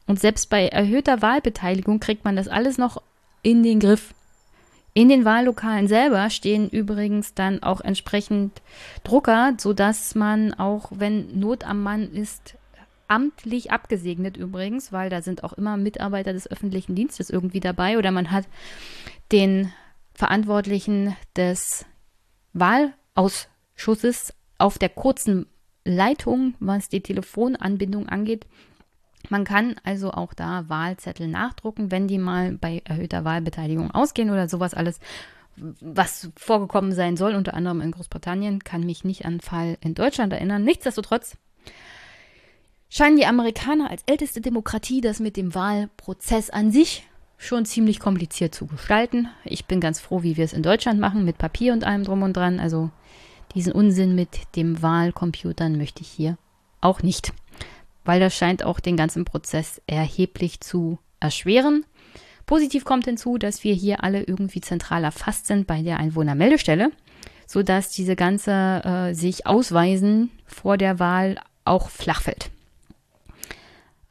Und selbst bei erhöhter Wahlbeteiligung kriegt man das alles noch in den Griff. In den Wahllokalen selber stehen übrigens dann auch entsprechend Drucker, sodass man auch, wenn Not am Mann ist, amtlich abgesegnet übrigens, weil da sind auch immer Mitarbeiter des öffentlichen Dienstes irgendwie dabei oder man hat den Verantwortlichen des Wahlausschusses auf der kurzen Leitung, was die Telefonanbindung angeht, man kann also auch da Wahlzettel nachdrucken, wenn die mal bei erhöhter Wahlbeteiligung ausgehen oder sowas alles, was vorgekommen sein soll, unter anderem in Großbritannien, kann mich nicht an Fall in Deutschland erinnern. Nichtsdestotrotz scheinen die Amerikaner als älteste Demokratie das mit dem Wahlprozess an sich schon ziemlich kompliziert zu gestalten. Ich bin ganz froh, wie wir es in Deutschland machen, mit Papier und allem drum und dran. Also diesen Unsinn mit dem Wahlcomputern möchte ich hier auch nicht weil das scheint auch den ganzen Prozess erheblich zu erschweren. Positiv kommt hinzu, dass wir hier alle irgendwie zentral erfasst sind bei der Einwohnermeldestelle, sodass diese ganze äh, sich ausweisen vor der Wahl auch flach fällt.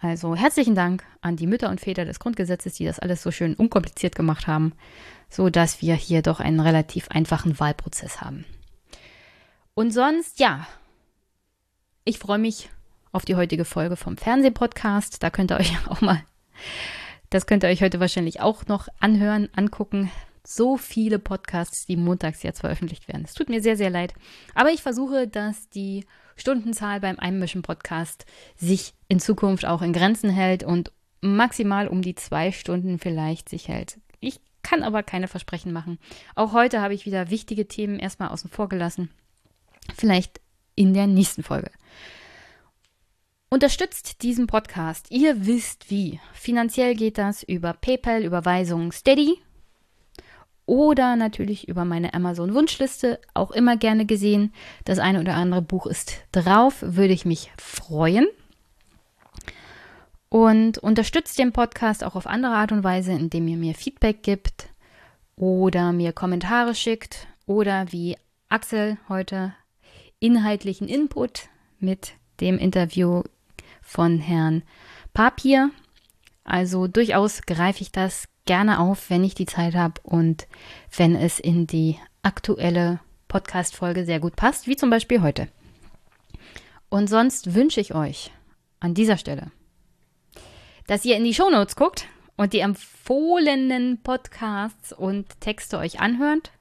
Also herzlichen Dank an die Mütter und Väter des Grundgesetzes, die das alles so schön unkompliziert gemacht haben, sodass wir hier doch einen relativ einfachen Wahlprozess haben. Und sonst, ja, ich freue mich auf die heutige Folge vom Fernsehpodcast. Da könnt ihr euch auch mal, das könnt ihr euch heute wahrscheinlich auch noch anhören, angucken. So viele Podcasts, die montags jetzt veröffentlicht werden. Es tut mir sehr, sehr leid. Aber ich versuche, dass die Stundenzahl beim Einmischen-Podcast sich in Zukunft auch in Grenzen hält und maximal um die zwei Stunden vielleicht sich hält. Ich kann aber keine Versprechen machen. Auch heute habe ich wieder wichtige Themen erstmal außen vor gelassen. Vielleicht in der nächsten Folge. Unterstützt diesen Podcast. Ihr wisst wie. Finanziell geht das über PayPal, Überweisung Steady oder natürlich über meine Amazon Wunschliste. Auch immer gerne gesehen. Das eine oder andere Buch ist drauf. Würde ich mich freuen. Und unterstützt den Podcast auch auf andere Art und Weise, indem ihr mir Feedback gibt oder mir Kommentare schickt oder wie Axel heute inhaltlichen Input mit dem Interview von Herrn Papier. Also durchaus greife ich das gerne auf, wenn ich die Zeit habe und wenn es in die aktuelle Podcast-Folge sehr gut passt, wie zum Beispiel heute. Und sonst wünsche ich euch an dieser Stelle, dass ihr in die Shownotes guckt und die empfohlenen Podcasts und Texte euch anhört.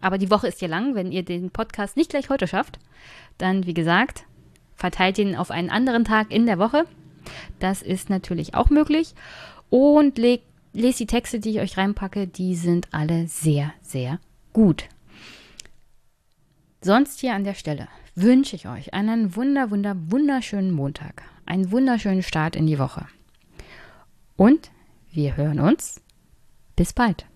Aber die Woche ist ja lang, wenn ihr den Podcast nicht gleich heute schafft, dann wie gesagt, verteilt ihn auf einen anderen Tag in der Woche. Das ist natürlich auch möglich. Und legt, lest die Texte, die ich euch reinpacke, die sind alle sehr, sehr gut. Sonst hier an der Stelle wünsche ich euch einen wunder, wunder, wunderschönen Montag. Einen wunderschönen Start in die Woche. Und wir hören uns. Bis bald.